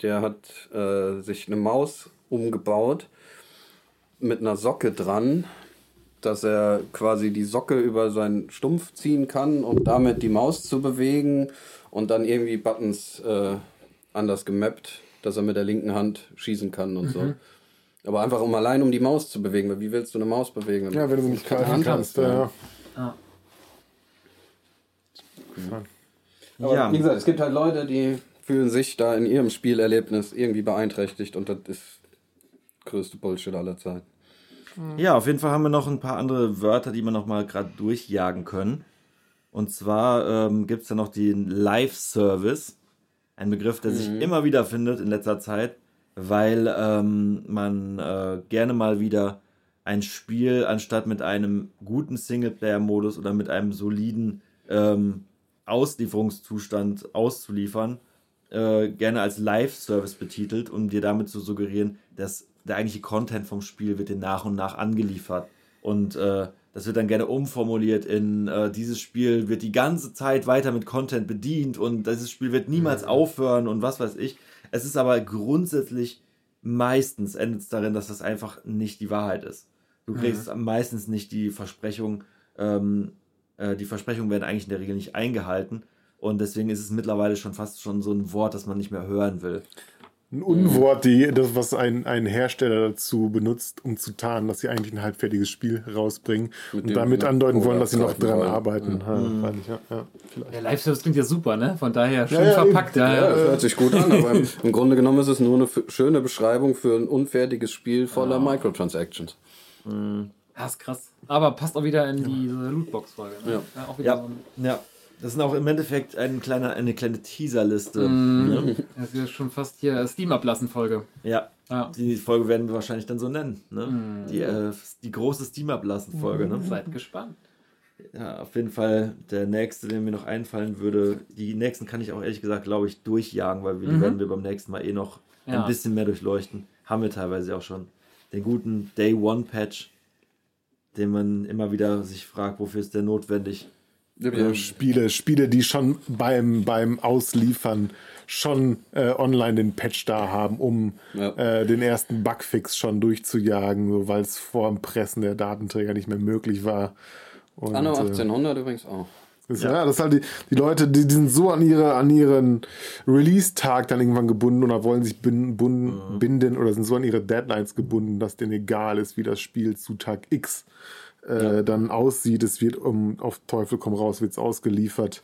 Der hat äh, sich eine Maus umgebaut. mit einer Socke dran, dass er quasi die Socke über seinen Stumpf ziehen kann, um damit die Maus zu bewegen und dann irgendwie Buttons äh, anders gemappt, dass er mit der linken Hand schießen kann und so. Aber einfach um allein um die Maus zu bewegen, weil wie willst du eine Maus bewegen? Ja, wenn du sie nicht keine greifen Hand kannst. hast, Ja. Ja. Aber Ja. wie gesagt, es gibt halt Leute, die fühlen sich da in ihrem Spielerlebnis irgendwie beeinträchtigt und das ist größte Bullshit aller Zeiten. Ja, auf jeden Fall haben wir noch ein paar andere Wörter, die wir noch mal gerade durchjagen können. Und zwar ähm, gibt es da noch den Live-Service. Ein Begriff, der sich immer wieder findet in letzter Zeit, weil ähm, man äh, gerne mal wieder ein Spiel anstatt mit einem guten Singleplayer-Modus oder mit einem soliden ähm, Auslieferungszustand auszuliefern, äh, gerne als Live-Service betitelt, um dir damit zu suggerieren, dass der eigentliche Content vom Spiel wird dir nach und nach angeliefert. Und äh, das wird dann gerne umformuliert in äh, dieses Spiel wird die ganze Zeit weiter mit Content bedient und dieses Spiel wird niemals aufhören und was weiß ich. Es ist aber grundsätzlich meistens endet es darin, dass das einfach nicht die Wahrheit ist. Du kriegst meistens nicht die Versprechung, ähm, äh, die Versprechungen werden eigentlich in der Regel nicht eingehalten. Und deswegen ist es mittlerweile schon fast schon so ein Wort, das man nicht mehr hören will. Ein Unwort, die, das, was ein, ein Hersteller dazu benutzt, um zu tarnen, dass sie eigentlich ein halbfertiges Spiel rausbringen und dem damit andeuten wollen, dass sie noch dran wollen. arbeiten. Ja, freilich, ja, ja, vielleicht. Der Live-Service klingt ja super, ne? Von daher schön Ja, ja, verpackt. Ja, Ja, ja. das hört sich gut an, aber im, im Grunde genommen ist es nur eine schöne Beschreibung für ein unfertiges Spiel voller Microtransactions. Ja, ist krass. Aber passt auch wieder in diese Lootbox-Folge. Ne? Ja. auch wieder Ja, so ein, ja. Das sind auch im Endeffekt ein kleiner, eine kleine Teaserliste. Mhm. Ne? das ist schon fast hier Steam-Ablassen-Folge. Ja. Ja. Die Folge werden wir wahrscheinlich dann so nennen. Ne? Mhm. Die, äh, die große Steam-Ablassen-Folge. Ne? Seid gespannt. Ja, auf jeden Fall der nächste, der mir noch einfallen würde. Die nächsten kann ich auch ehrlich gesagt, glaube ich, durchjagen, weil wir, die werden wir beim nächsten Mal eh noch Ja. ein bisschen mehr durchleuchten. Haben wir teilweise auch schon. Den guten Day One Patch, den man immer wieder sich fragt, wofür ist der notwendig? Ja, Spiele, Spiele, die schon beim, beim Ausliefern schon äh, online den Patch da haben, um Ja. äh, den ersten Bugfix schon durchzujagen, so, weil es vor dem Pressen der Datenträger nicht mehr möglich war. Und, Anno äh, 1800 übrigens auch. ist, ja. das ist halt die, die Leute, die, die sind so an ihre an ihren Release-Tag dann irgendwann gebunden oder wollen sich bin, bun, binden oder sind so an ihre Deadlines gebunden, dass denen egal ist, wie das Spiel zu Tag X äh, dann aussieht. Es wird um auf Teufel komm raus, wird es ausgeliefert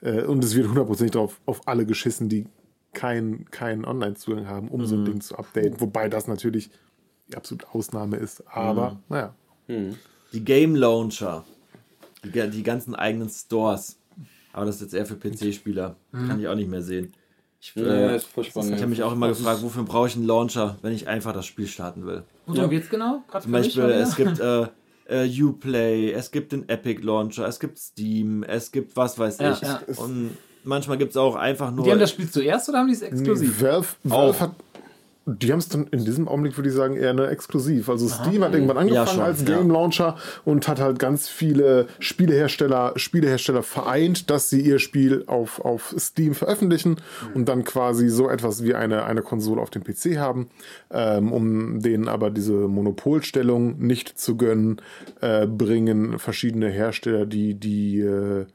äh, und es wird hundertprozentig drauf auf alle geschissen, die keinen keinen Online-Zugang haben, um so ein Ding zu updaten. Wobei das natürlich die absolute Ausnahme ist. Aber naja. Die Game Launcher. Die, die ganzen eigenen Stores. Aber das ist jetzt eher für PC-Spieler. Kann ich auch nicht mehr sehen. Ich, äh, ich habe mich auch immer gefragt, wofür brauche ich einen Launcher, wenn ich einfach das Spiel starten will. Worum geht's genau? Gerade Zum Beispiel, es gibt äh, äh, Uplay, es gibt den Epic Launcher, es gibt Steam, es gibt was weiß Ja, ich. ja. Und manchmal gibt es auch einfach nur. Die haben das Spiel zuerst oder haben die es exklusiv? Valve, Valve Auch. hat. Die haben es dann in diesem Augenblick, würde ich sagen, eher eine exklusiv. Also Steam hat irgendwann angefangen Ja, schon, als ja. Game Launcher und hat halt ganz viele Spielehersteller, Spielehersteller vereint, dass sie ihr Spiel auf, auf Steam veröffentlichen und dann quasi so etwas wie eine, eine Konsole auf dem PC haben, ähm, um denen aber diese Monopolstellung nicht zu gönnen, äh, bringen verschiedene Hersteller, die die äh,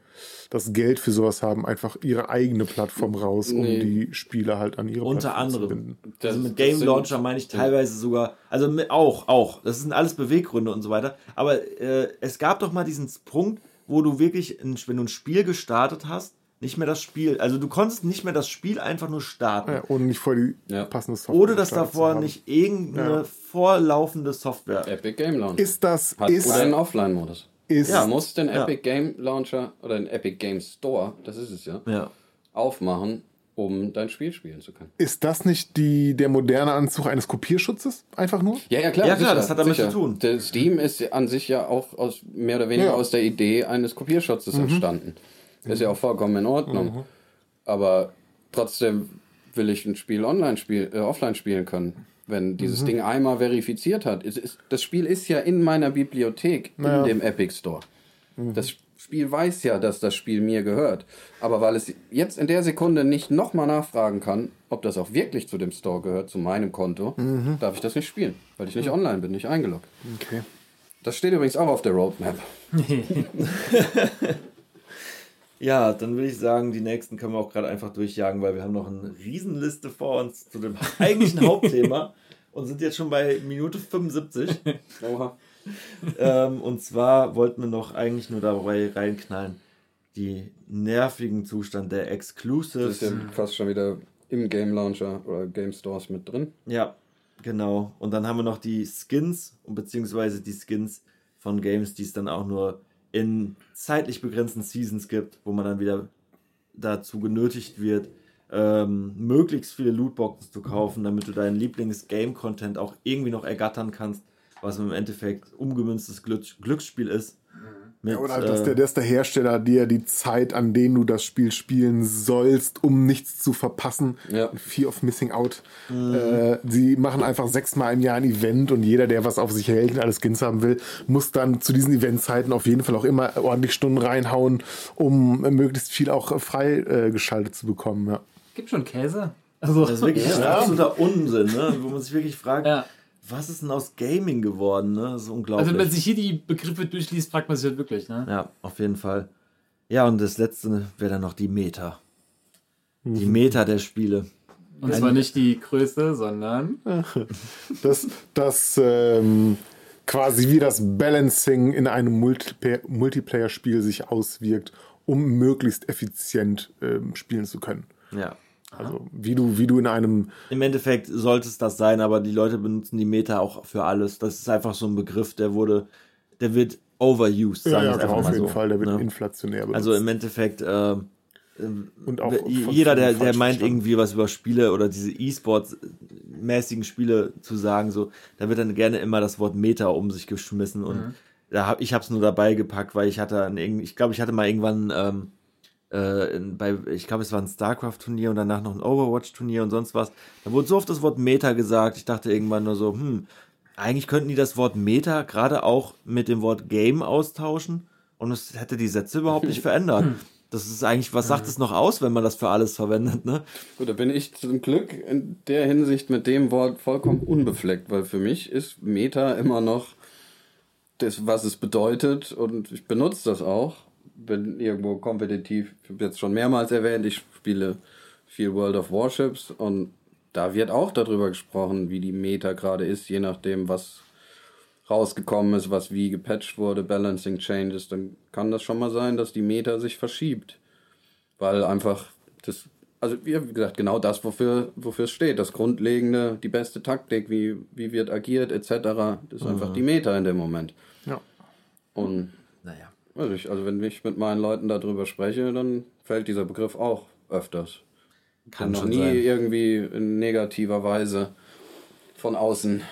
das Geld für sowas haben, einfach ihre eigene Plattform raus, um Nee. die Spiele halt an ihre Unter Plattform zu anderem. binden. Das- also mit Game Launcher meine ich teilweise sogar, also mit, auch, auch. Das sind alles Beweggründe und so weiter. Aber äh, es gab doch mal diesen Punkt, wo du wirklich, ein, wenn du ein Spiel gestartet hast, nicht mehr das Spiel, also du konntest nicht mehr das Spiel einfach nur starten. Ja, ohne nicht vor die Ja. passende Software. Ohne dass zu davor nicht irgendeine Ja. vorlaufende Software. Epic Game Launcher. Ist das, Hat ist, oder einen Offline-Modus. Ist, Du musst den Ja. Epic Game Launcher oder den Epic Game Store, das ist es ja, Ja. aufmachen, um dein Spiel spielen zu können. ist das nicht die, der moderne Anzug eines Kopierschutzes? Einfach nur? Ja, ja, klar. Ja, klar, das hat damit zu tun. Der Steam ist an sich ja auch aus, mehr oder weniger Ja. aus der Idee eines Kopierschutzes entstanden. Ist ja auch vollkommen in Ordnung. Aber trotzdem will ich ein Spiel online spiel, äh, offline spielen können. Wenn dieses Ding einmal verifiziert hat. Es ist, das Spiel ist ja in meiner Bibliothek, in dem Epic Store. Das Spiel weiß ja, dass das Spiel mir gehört. Aber weil es jetzt in der Sekunde nicht nochmal nachfragen kann, ob das auch wirklich zu dem Store gehört, zu meinem Konto, darf ich das nicht spielen, weil ich nicht online bin, nicht eingeloggt. Okay. Das steht übrigens auch auf der Roadmap. Ja, dann würde ich sagen, die nächsten können wir auch gerade einfach durchjagen, weil wir haben noch eine Riesenliste vor uns zu dem eigentlichen Hauptthema und sind jetzt schon bei Minute 75. Oha. ähm, und zwar wollten wir noch eigentlich nur dabei reinknallen, die nervigen Zustand der Das Exclusives. ist ja fast schon wieder im Game Launcher oder Game Stores mit drin. Ja, genau. Und dann haben wir noch die Skins und beziehungsweise die Skins von Games, die es dann auch nur in zeitlich begrenzten Seasons gibt, wo man dann wieder dazu genötigt wird, ähm, möglichst viele Lootboxen zu kaufen, damit du deinen Lieblings-Game-Content auch irgendwie noch ergattern kannst, was im Endeffekt umgemünztes Glück Glücksspiel ist. Mit, Ja, oder dass äh, der, dass der Hersteller dir die Zeit, an denen du das Spiel spielen sollst, um nichts zu verpassen, Ja. Fear of Missing Out. Äh, sie machen einfach sechsmal im Jahr ein Event und jeder, der was auf sich hält und alles Skins haben will, muss dann zu diesen Eventzeiten auf jeden Fall auch immer ordentlich Stunden reinhauen, um möglichst viel auch frei äh, geschaltet zu bekommen. Ja. Gibt schon Käse? Also, Das ist wirklich ein absoluter Unsinn, ne? wo man sich wirklich fragt, Ja. Was ist denn aus Gaming geworden? Ne? Das ist unglaublich. also wenn man sich hier die Begriffe durchliest, fragt man sich halt wirklich, ne? Ja, auf jeden Fall. Ja, und das letzte wäre dann noch die Meta. Die Meta der Spiele. Und zwar nicht die Größe, sondern dass das ähm, quasi wie das Balancing in einem Multiplayer- Multiplayer-Spiel sich auswirkt, um möglichst effizient ähm, spielen zu können. Ja. Also wie du, wie du in einem Im Endeffekt sollte es das sein, aber die Leute benutzen die Meta auch für alles. Das ist einfach so ein Begriff, der wurde, der wird overused, ja, sagen ja, es genau, einfach auf mal jeden so. Fall, der wird ne? inflationär benutzt. Also im Endeffekt, äh, und auch jeder, der, der meint irgendwie was über Spiele oder diese E-Sports-mäßigen Spiele zu sagen, so, da wird dann gerne immer das Wort Meta um sich geschmissen und da hab, ich habe es nur dabei gepackt, weil ich hatte, irgend- ich glaube, ich hatte mal irgendwann ähm, äh, in, bei, ich glaube, es war ein StarCraft-Turnier und danach noch ein Overwatch-Turnier und sonst was. Da wurde so oft das Wort Meta gesagt. Ich dachte irgendwann nur so, hm, eigentlich könnten die das Wort Meta gerade auch mit dem Wort Game austauschen und es hätte die Sätze überhaupt nicht verändert. Das ist eigentlich, was sagt es noch aus, wenn man das für alles verwendet, ne? Gut, da bin ich zum Glück in der Hinsicht mit dem Wort vollkommen unbefleckt, weil für mich ist Meta immer noch das, was es bedeutet und ich benutze das auch. Bin irgendwo kompetitiv, ich habe jetzt schon mehrmals erwähnt, ich spiele viel World of Warships und da wird auch darüber gesprochen, wie die Meta gerade ist, je nachdem, was rausgekommen ist, was wie gepatcht wurde, Balancing Changes, dann kann das schon mal sein, dass die Meta sich verschiebt. Weil einfach das, also wie gesagt, genau das, wofür, wofür es steht. Das Grundlegende, die beste Taktik, wie, wie wird agiert, etc. Das ist einfach die Meta in dem Moment. Ja. Und Also, ich, also wenn ich mit meinen Leuten darüber spreche, dann fällt dieser Begriff auch öfters. Kann noch nie sein. irgendwie in negativer Weise von außen.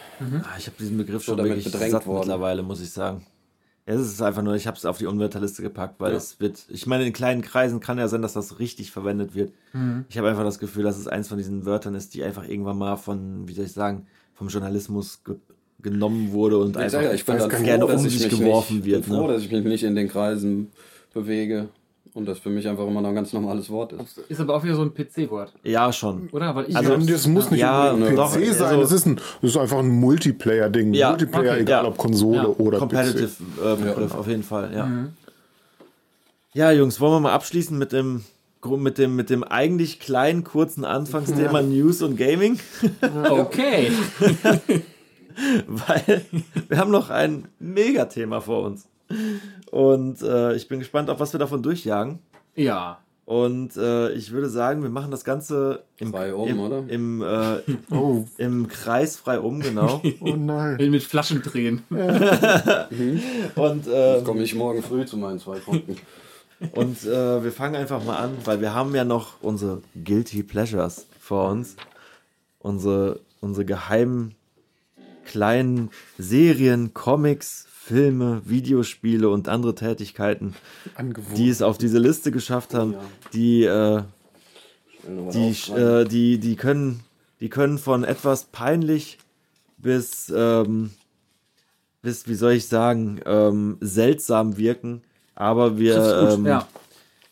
Ah, Ich habe diesen Begriff schon damit wirklich bedrängt satt worden. mittlerweile, muss ich sagen. Es ist einfach nur, ich habe es auf die Unwörterliste gepackt, weil Ja. es wird, ich meine, in kleinen Kreisen kann ja sein, dass das richtig verwendet wird. Mhm. Ich habe einfach das Gefühl, dass es eins von diesen Wörtern ist, die einfach irgendwann mal von, wie soll ich sagen, vom Journalismus ge genommen wurde und Ich, einfach ja, ich bin dann froh, gerne dass um ich sich mich geworfen nicht, wird. bin froh, Ne? dass ich mich nicht in den Kreisen bewege und das für mich einfach immer noch ein ganz normales Wort ist. ist aber auch wieder so ein PC-Wort, Ja, schon. oder? Weil ich Also, das muss nicht Ja, unbedingt doch, PC sein, also- es ist, ein, es ist einfach ein Multiplayer-Ding. Ja, Multiplayer, okay, egal ja. ob Konsole Ja. oder Competitive PC. äh, Begriff, auf jeden Fall, ja. Ja, Jungs, wollen wir mal abschließen mit dem mit dem, mit dem eigentlich kleinen, kurzen Anfangsthema News und Gaming, okay. weil wir haben noch ein Megathema vor uns. Und äh, ich bin gespannt, auf was wir davon durchjagen. Ja. Und äh, ich würde sagen, wir machen das Ganze im, Frei um, im, oder? Im, äh, Oh, im Kreis frei um, genau. oh nein. Will mit Flaschen drehen. Und äh, Jetzt komme ich morgen früh zu meinen zwei Punkten. Und äh, wir fangen einfach mal an, weil wir haben ja noch unsere Guilty Pleasures vor uns. Unsere, unsere geheimen kleinen Serien, Comics, Filme, Videospiele und andere Tätigkeiten, Angewohnt. die es auf diese Liste geschafft haben, die, äh, die, äh, die, die, können, die können von etwas peinlich bis, ähm, bis wie soll ich sagen, ähm, seltsam wirken, Aber wir, ähm, ja.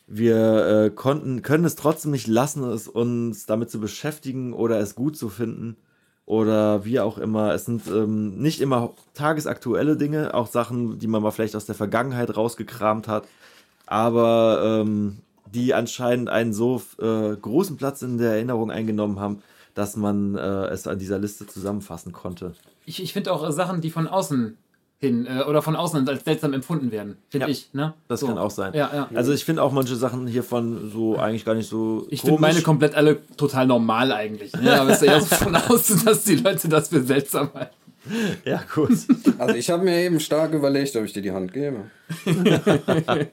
wir äh, konnten, können es trotzdem nicht lassen, es uns damit zu beschäftigen oder es gut zu finden oder wie auch immer. Es sind ähm, nicht immer tagesaktuelle Dinge, auch Sachen, die man mal vielleicht aus der Vergangenheit rausgekramt hat, aber ähm, die anscheinend einen so äh, großen Platz in der Erinnerung eingenommen haben, dass man äh, es an dieser Liste zusammenfassen konnte. Ich, ich finde auch Sachen, die von außen hin äh, oder von außen als seltsam empfunden werden, finde Ja, ich. Ne? Das So. kann auch sein. Ja, ja. Also ich finde auch manche Sachen hiervon so eigentlich gar nicht so Ich finde meine komplett alle total normal eigentlich. Ne? Aber es ist eher so von außen, dass die Leute das für seltsam halten. Ja, gut. Also ich habe mir eben stark überlegt, ob ich dir die Hand gebe.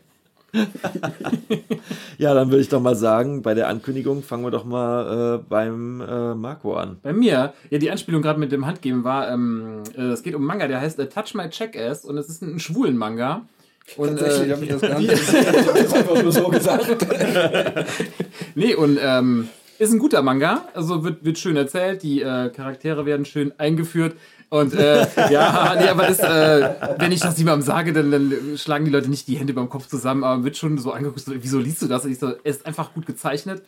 Ja, dann würde ich doch mal sagen, bei der Ankündigung fangen wir doch mal äh, beim äh, Marco an. Bei mir, ja, die Anspielung gerade mit dem Handgeben war, ähm, äh, es geht um Manga, der heißt äh, Touch My Jackass und es ist ein, ein schwulen Manga. Und, Tatsächlich äh, habe ich das gar nicht gesehen. Ich habe das einfach nur so gesagt. Nee, und ähm, ist ein guter Manga. Also wird, wird schön erzählt, die äh, Charaktere werden schön eingeführt. Und äh, ja, nee, aber das, äh, wenn ich das jemandem sage, dann, dann schlagen die Leute nicht die Hände beim Kopf zusammen, aber wird schon so angeguckt, so, wieso liest du das? Und ich so, es ist einfach gut gezeichnet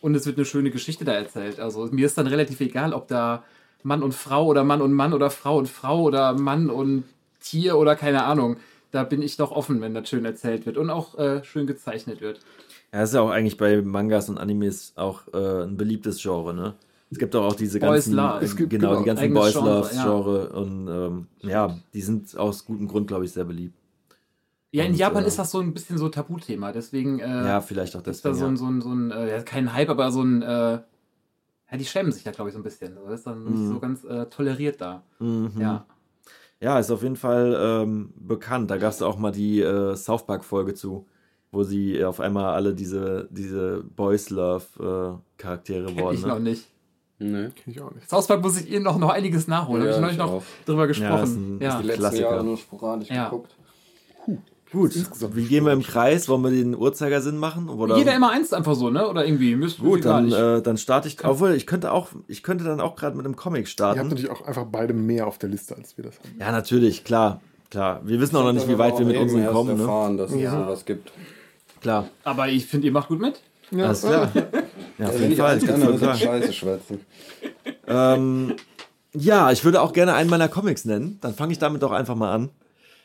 und es wird eine schöne Geschichte da erzählt. Also mir ist dann relativ egal, ob da Mann und Frau oder Mann und Mann oder Frau und Frau oder Mann und Tier oder keine Ahnung. Da bin ich doch offen, wenn das schön erzählt wird und auch äh, schön gezeichnet wird. Ja, das ist ja auch eigentlich bei Mangas und Animes auch äh, ein beliebtes Genre, ne? Es gibt auch diese Boys ganzen, Love. es gibt, genau, genau, die ganzen Boys Genre, Love ja. Genre und ähm, ja, die sind aus gutem Grund, glaube ich, sehr beliebt. Ja, in Und, Japan äh, ist das so ein bisschen so Tabuthema, deswegen äh, Ja, vielleicht auch ist da deswegen. so ein, ja. so ein, so ein äh, ja, kein Hype, aber so ein, äh, ja, die schämen sich da, glaube ich, so ein bisschen. Das ist dann nicht so ganz äh, toleriert da. Mhm. Ja. Ja, ist auf jeden Fall ähm, bekannt. Da gab es auch mal die äh, South Park-Folge zu, wo sie auf einmal alle diese, diese Boys Love-Charaktere Kenn wurden. ich noch Ne? nicht. Nee. Kenn ich auch nicht. South Park muss ich ihr noch, noch einiges nachholen. Ja, Habe ich neulich ich noch auch. drüber Ja, ist gesprochen. ein- Ja, Die letzten Klassiker. Jahre nur sporadisch Ja. geguckt. Gut, Insgesamt wie gehen wir im Kreis? Wollen wir den Uhrzeigersinn machen? Oder? Jeder immer eins einfach so, ne? Oder irgendwie. Ist Gut, dann, äh, dann starte ich. Obwohl, ich könnte auch, ich könnte dann auch gerade mit einem Comic Ihr habt starten. natürlich auch einfach beide mehr auf der Liste, als wir das haben. Ja, natürlich, klar. Klar. Wir wissen auch noch nicht, wie weit wir mit eben unseren kommen, ne? erfahren, dass Ja. es sowas gibt. Klar. aber ich finde, ihr macht gut mit. Ja, Alles klar. Ja, auf Wenn jeden ich Fall. Ich kann. Scheiße schwätzen. Ähm, ja, ich würde auch gerne einen meiner Comics nennen. Dann fange ich damit doch einfach mal an.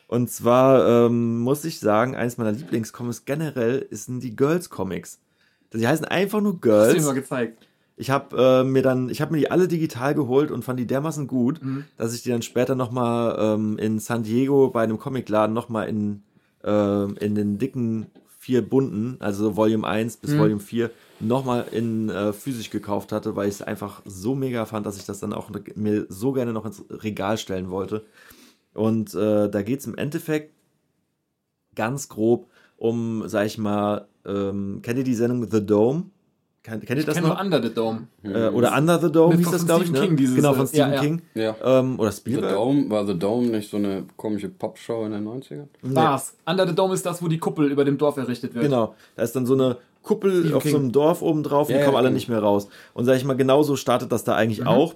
Und zwar ähm, muss ich sagen, eines meiner Lieblingscomics generell sind die Girls Comics. Die heißen einfach nur Hast du mir Girls. mal gezeigt. Ich habe äh, mir dann, ich habe mir die alle digital geholt und fand die dermaßen gut, dass ich die dann später noch mal ähm, in San Diego bei einem Comicladen noch mal in ähm, in den dicken vier bunten, also Volume 1 bis Volume 4, noch mal in äh, physisch gekauft hatte, weil ich es einfach so mega fand, dass ich das dann auch mir so gerne noch ins Regal stellen wollte. Und äh, da geht es im Endeffekt ganz grob um, sag ich mal, ähm, kennt ihr die Sendung The Dome? Kennt, kennt ihr Ich das kenne noch? nur Under the Dome. Äh, oder Under the Dome Mit- hieß das, glaube ich. Stephen Ne? King, dieses, genau, äh, von Stephen ja, ja. King. Ja. Ähm, oder The Spielberg. Dome, war The Dome nicht so eine komische Popshow in den 90ern? War's. Under the Dome ist das, wo die Kuppel über dem Dorf errichtet wird. Genau. Da ist dann so eine Kuppel Stephen auf King. so einem Dorf oben drauf und Ja, die kommen ja, alle genau. nicht mehr raus. Und sag ich mal, genauso startet das da eigentlich Mhm. auch.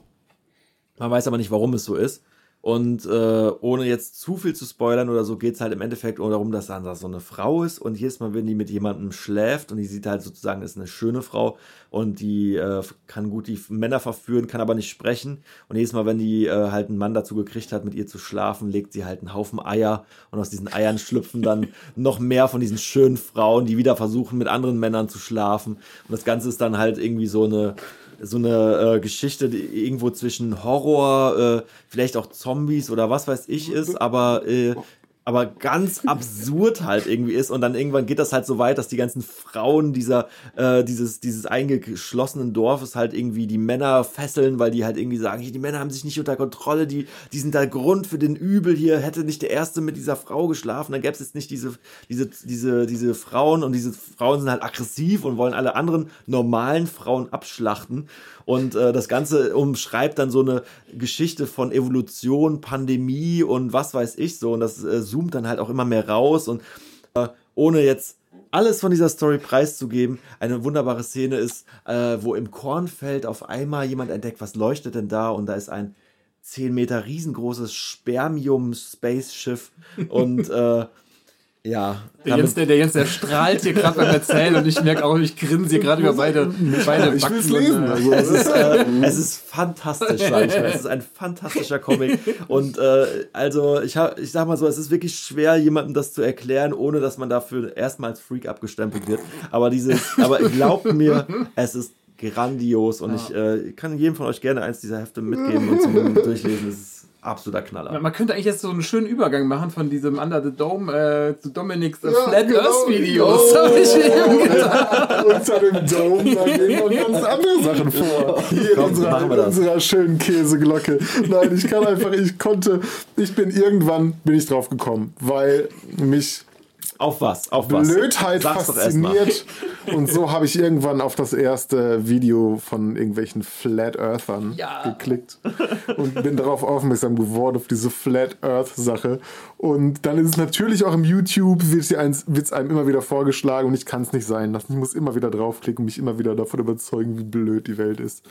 Man weiß aber nicht, warum es so ist. Und äh, ohne jetzt zu viel zu spoilern oder so, geht es halt im Endeffekt nur darum, dass dann da so eine Frau ist und jedes Mal, wenn die mit jemandem schläft und die sieht halt sozusagen, ist eine schöne Frau und die äh, kann gut die Männer verführen, kann aber nicht sprechen. Und jedes Mal, wenn die äh, halt einen Mann dazu gekriegt hat, mit ihr zu schlafen, legt sie halt einen Haufen Eier und aus diesen Eiern schlüpfen dann noch mehr von diesen schönen Frauen, die wieder versuchen, mit anderen Männern zu schlafen. Und das Ganze ist dann halt irgendwie so eine so eine äh, Geschichte, die irgendwo zwischen Horror, äh, vielleicht auch Zombies oder was weiß ich ist, aber äh, aber ganz absurd halt irgendwie ist. Und dann irgendwann geht das halt so weit, dass die ganzen Frauen dieser äh, dieses dieses eingeschlossenen Dorfes halt irgendwie die Männer fesseln, weil die halt irgendwie sagen, die Männer haben sich nicht unter Kontrolle, die die sind der Grund für den Übel hier, hätte nicht der erste mit dieser Frau geschlafen, dann gäbe es jetzt nicht diese diese diese diese Frauen. Und diese Frauen sind halt aggressiv und wollen alle anderen normalen Frauen abschlachten. Und äh, das Ganze umschreibt dann so eine Geschichte von Evolution, Pandemie und was weiß ich so. Und das äh, zoomt dann halt auch immer mehr raus. Und äh, ohne jetzt alles von dieser Story preiszugeben, eine wunderbare Szene ist, äh, wo im Kornfeld auf einmal jemand entdeckt, was leuchtet denn da? Und da ist ein 10 Meter riesengroßes Spermium-Space-Schiff. und äh, Ja, Der Jens, der, der Jens, der strahlt hier gerade beim Erzählen und ich merke auch, ich grinse hier gerade über beide, beide Ich will es lesen. äh, Also, es ist, äh, es ist fantastisch, sag ich mal. Es ist ein fantastischer Comic. Und äh, also, ich, hab, ich sag mal so, es ist wirklich schwer, jemandem das zu erklären, ohne dass man dafür erstmal als Freak abgestempelt wird. Aber dieses, aber glaubt mir, es ist grandios und ich äh, kann jedem von euch gerne eins dieser Hefte mitgeben und zum Durchlesen. Es ist absoluter Knaller. Man könnte eigentlich jetzt so einen schönen Übergang machen von diesem Under the Dome äh, zu Dominics äh, Ja, Flat genau. Earth Videos. Oh. Hab ich eben gedacht. unter dem Dome, da gehen noch ganz andere Sachen vor. Hier in Komm, unserer, in unserer schönen Käseglocke. Nein, ich kann einfach, ich konnte, ich bin irgendwann, bin ich drauf gekommen, weil mich Auf was? Auf was? Blödheit Sag's fasziniert. Und so habe ich irgendwann auf das erste Video von irgendwelchen Flat Earthern Ja. geklickt und bin darauf aufmerksam geworden, auf diese Flat Earth Sache. Und dann ist es natürlich auch im YouTube, wird es einem immer wieder vorgeschlagen und ich kann es nicht sein lassen. Ich muss immer wieder draufklicken und mich immer wieder davon überzeugen, wie blöd die Welt ist.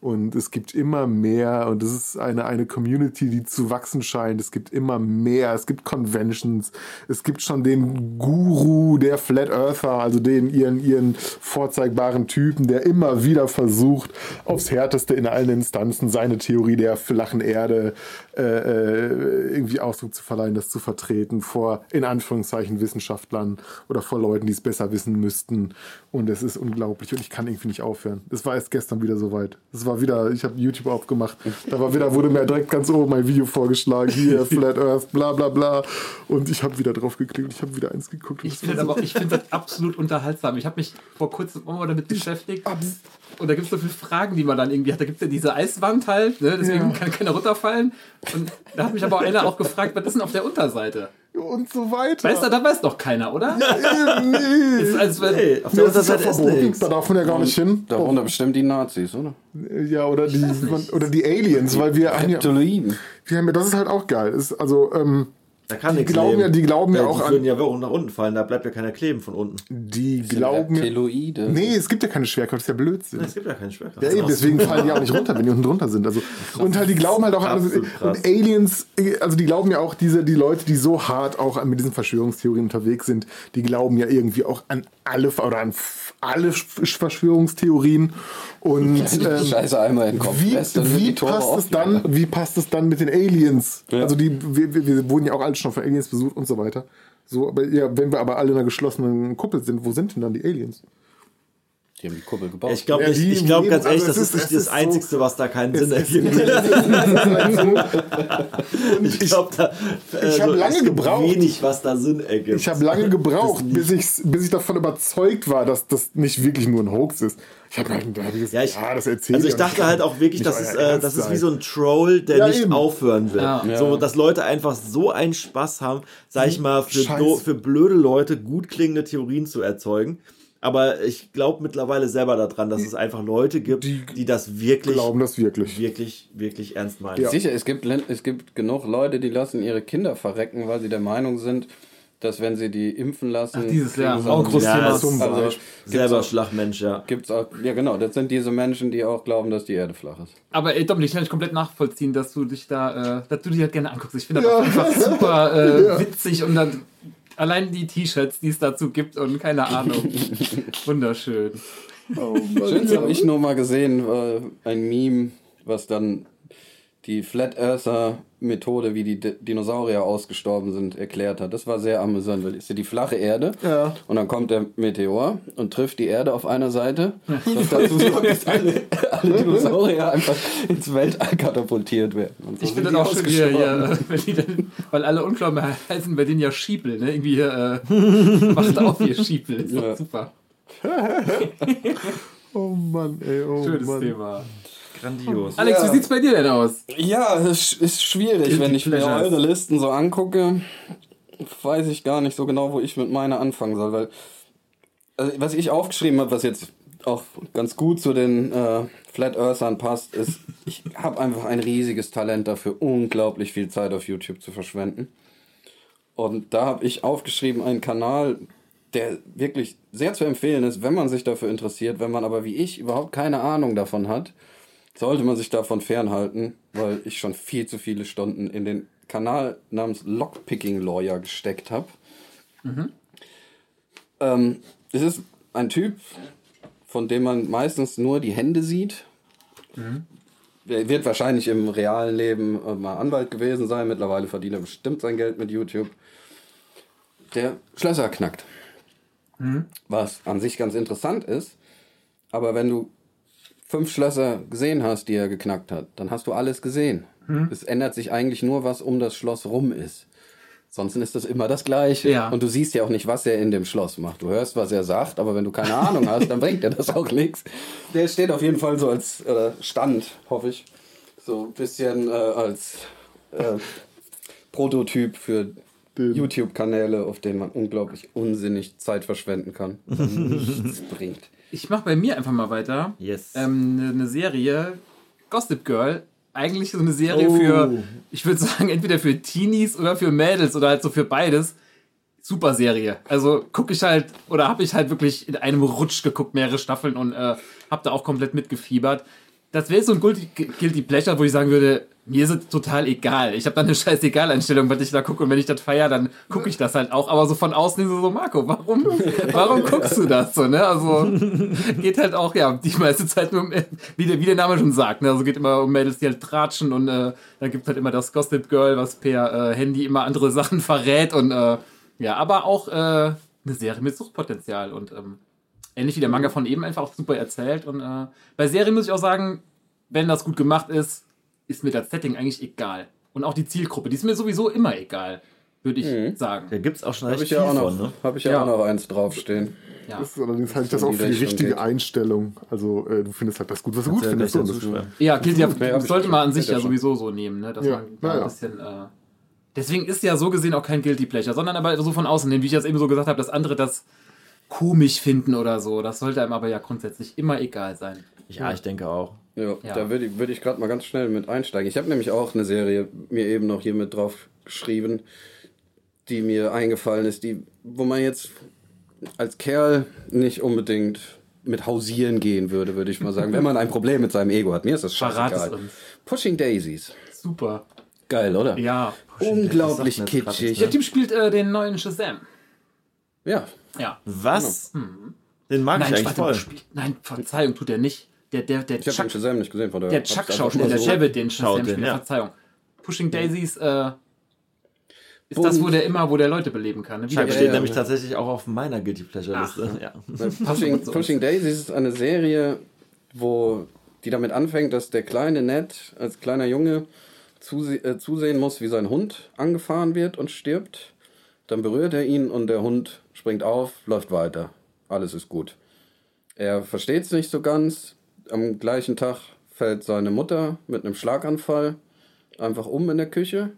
Und es gibt immer mehr und es ist eine, eine Community, die zu wachsen scheint. Es gibt immer mehr. Es gibt Conventions. Es gibt schon den Guru der Flat Earther, also den ihren, ihren vorzeigbaren Typen, der immer wieder versucht, aufs Härteste in allen Instanzen seine Theorie der flachen Erde äh, äh, irgendwie Ausdruck zu verleihen, das zu vertreten vor, in Anführungszeichen, Wissenschaftlern oder vor Leuten, die es besser wissen müssten. Und es ist unglaublich und ich kann irgendwie nicht aufhören. Es war erst gestern wieder soweit. Es war wieder, ich habe YouTube aufgemacht. Da war wieder, wurde mir direkt ganz oben mein Video vorgeschlagen, hier, Flat Earth, bla bla bla. Und ich habe wieder drauf geklickt und ich habe wieder eins geguckt. Ich finde so- finde das absolut unterhaltsam. Ich habe mich vor kurzem auch mal damit beschäftigt. Und da gibt es so viele Fragen, die man dann irgendwie hat. Da gibt es ja diese Eiswand halt, ne? deswegen Ja. kann keiner runterfallen. Und da hat mich aber einer auch gefragt, was ist denn auf der Unterseite? Und so weiter. Weißt du, da weiß doch keiner, oder? Eben, nee. Ist, als wenn, Nee, auf Ja, der das ist nichts. Da darf man ja gar nicht hin. Darunter bestimmt die Nazis, oder? Ja, oder die, oder die Aliens, weil wir haben ja, wir haben ja, das ist halt auch geil. Ist, also, ähm, Da kann Die nichts glauben leben. ja- die glauben ja Weil auch die an- würden ja auch nach unten fallen, da bleibt ja keiner kleben von unten. die glauben ja. Reptiloide. Nee, es gibt ja keine Schwerkraft, das ist ja Blödsinn. Es gibt ja keinen Schwerkraft. Ja, eben, deswegen fallen die auch nicht runter, wenn die unten drunter sind. Also, und halt, die glauben halt auch an und Aliens, also die glauben ja auch, diese, die Leute, die so hart auch mit diesen Verschwörungstheorien unterwegs sind, die glauben ja irgendwie auch an alle oder an alle Sch- Verschwörungstheorien. Und ähm, Scheiße einmal in den Kopf. wie, wie passt es dann? Wie passt es dann mit den Aliens? Ja. Also die, wir, wir, wir wurden ja auch schon von Aliens besucht und so weiter. So, aber ja, wenn wir aber alle in einer geschlossenen Kuppel sind, wo sind denn dann die Aliens? Die haben die Kuppel gebaut. Ich glaube Ja, die ich glaub ganz ehrlich, also das ist nicht das ist so- Einzige, was da keinen Sinn ergibt. Ich glaube, da Ich hab also, lange es gibt gebraucht. wenig, was da Sinn ergibt. Ich habe lange gebraucht, bis ich, bis ich davon überzeugt war, dass das nicht wirklich nur ein Hoax ist. Ich habe halt, da hab ich gesagt, Ja, ich, ja, das erzählt also ich dachte halt auch wirklich, Nicht dass es, äh, das ist sein. wie so ein Troll, der Ja, nicht eben. aufhören will. Ja. So, dass Leute einfach so einen Spaß haben, sag ich mal, für, do, für blöde Leute gut klingende Theorien zu erzeugen. Aber ich glaube mittlerweile selber daran, dass es einfach Leute gibt, die, das wirklich, glauben das wirklich. wirklich, wirklich ernst meinen. Ja. Sicher, es gibt, es gibt genug Leute, die lassen ihre Kinder verrecken, weil sie der Meinung sind, dass wenn sie die impfen lassen. Ach, dieses, ja, sie auch ein großes Ja, Thema. das Zum Also. Selber auch- Schlagmensch, ja. Gibt's auch, ja genau, das sind diese Menschen, die auch glauben, dass die Erde flach ist. Aber ey, Dominik, ich kann nicht komplett nachvollziehen, dass du dich da, äh, dass du dich halt gerne anguckst. Ich finde das auch einfach super äh, witzig und dann allein die T-Shirts, die es dazu gibt und keine Ahnung. Wunderschön. Schönste habe ich nur mal gesehen, war ein Meme, was dann die Flat Earther Methode, wie die D Dinosaurier ausgestorben sind, erklärt hat. Das war sehr amüsant, weil es ist ja die flache Erde Ja. und dann kommt der Meteor und trifft die Erde auf einer Seite, was dazu sorgt, dass alle, alle Dinosaurier einfach ins Weltall katapultiert werden. Und so Ich finde das auch schön hier, äh, weil, die dann, weil alle Unklar heißen bei denen ja Schiepel, ne? Irgendwie hier, äh, macht auf hier Schiepel. Ist Ja. super. Oh Mann, ey, oh Schönes Mann. Thema. Grandios. Alex, Ja. wie sieht's bei dir denn aus? Ja, es ist schwierig, Guilty wenn ich mir eure Listen so angucke, weiß ich gar nicht so genau, wo ich mit meiner anfangen soll, weil also, was ich aufgeschrieben habe, was jetzt auch ganz gut zu den äh, Flat Earthern passt, ist, ich habe einfach ein riesiges Talent dafür, unglaublich viel Zeit auf YouTube zu verschwenden. Und da habe ich aufgeschrieben einen Kanal, der wirklich sehr zu empfehlen ist, wenn man sich dafür interessiert, wenn man aber wie ich überhaupt keine Ahnung davon hat, sollte man sich davon fernhalten, weil ich schon viel zu viele Stunden in den Kanal namens Lockpicking Lawyer gesteckt habe. Ähm, es ist ein Typ, von dem man meistens nur die Hände sieht. Er wird wahrscheinlich im realen Leben äh, mal Anwalt gewesen sein. Mittlerweile verdient er bestimmt sein Geld mit YouTube. Der Schlösser knackt. Was an sich ganz interessant ist. Aber wenn du fünf Schlösser gesehen hast, die er geknackt hat, dann hast du alles gesehen. Es ändert sich eigentlich nur, was um das Schloss rum ist. Sonst ist das immer das Gleiche. Ja. Und du siehst ja auch nicht, was er in dem Schloss macht. Du hörst, was er sagt, aber wenn du keine Ahnung hast, dann bringt dir das auch nichts. Der steht auf jeden Fall so als äh, Stand, hoffe ich. So ein bisschen äh, als äh, Prototyp für YouTube-Kanäle, auf denen man unglaublich unsinnig Zeit verschwenden kann. nichts bringt. Ich mach bei mir einfach mal weiter. Yes. Ähm, eine, eine Serie, Gossip Girl. Eigentlich so eine Serie Oh. für, ich würde sagen, entweder für Teenies oder für Mädels oder halt so für beides. Super Serie. Also gucke ich halt, oder habe ich halt wirklich in einem Rutsch geguckt, mehrere Staffeln und äh, habe da auch komplett mitgefiebert. Das wäre so ein Guilty, Guilty Pleasure, wo ich sagen würde, mir ist es total egal. Ich habe da eine scheiß Egal-Einstellung, was ich da gucke und wenn ich das feiere, dann gucke ich das halt auch. Aber so von außen so, Marco, warum, warum guckst du das so, ne? Also geht halt auch, ja, die meiste Zeit nur wie der, wie der Name schon sagt, ne? Also geht immer um Mädels, die halt tratschen und äh, dann gibt halt immer das Gossip Girl, was per äh, Handy immer andere Sachen verrät und äh, ja, aber auch äh, eine Serie mit Suchtpotenzial und ähm, ähnlich wie der Manga von eben einfach auch super erzählt und äh, bei Serien muss ich auch sagen, wenn das gut gemacht ist, ist mir das Setting eigentlich egal. Und auch die Zielgruppe, die ist mir sowieso immer egal, würde ich sagen. Da gibt es auch schon Habe recht ich, ja viel auch noch, von, ne? hab ich ja, Ja. auch noch eins draufstehen. Ja. Das ist allerdings halte ich das auch für die richtige geht. Einstellung. Also äh, du findest halt das gut, was du gut Ja, findest. So, das-. Ja, hab ich sollte man an sich ja sowieso so nehmen, ne? Dass Ja, man da ja, ein ja. bisschen. Äh, deswegen ist ja so gesehen auch kein Guilty Pleasure, sondern aber so von außen, wie ich das eben so gesagt habe, dass andere das komisch finden oder so. Das sollte einem aber ja grundsätzlich immer egal sein. Ja, ich denke auch. Ja, Ja. da würde ich, würd ich gerade mal ganz schnell mit einsteigen. Ich habe nämlich auch eine Serie mir eben noch hier mit drauf geschrieben, die mir eingefallen ist, die, wo man jetzt als Kerl nicht unbedingt mit hausieren gehen würde, würde ich mal sagen, wenn man ein Problem mit seinem Ego hat. Mir ist das scheißegal. Pushing Daisies. Super. Geil, oder? Ja. Unglaublich kitschig. Der Typ spielt äh, den neuen Shazam. Ja. Ja. Was? Den mag Nein, ich eigentlich voll. nein, Verzeihung, tut er nicht. Der, der, der Ich habe den Chuck, Shazam nicht gesehen, von der hab's Chuck mal der so- Javid, den Schaut Shazam spielt, ja. Verzeihung. Pushing Daisies, äh, ist Boom. das, wo der immer, wo der Leute beleben kann. Ne? Chuck Wiederbeleben. steht ja, nämlich ja. tatsächlich auch auf meiner Guilty Pleasure Liste. Ja. Pushing. Pushing Daisies ist eine Serie, wo die damit anfängt, dass der kleine Ned als kleiner Junge zuse äh, zusehen muss, wie sein Hund angefahren wird und stirbt. Dann berührt er ihn und der Hund springt auf, läuft weiter. Alles ist gut. Er versteht es nicht so ganz. Am gleichen Tag fällt seine Mutter mit einem Schlaganfall einfach um in der Küche.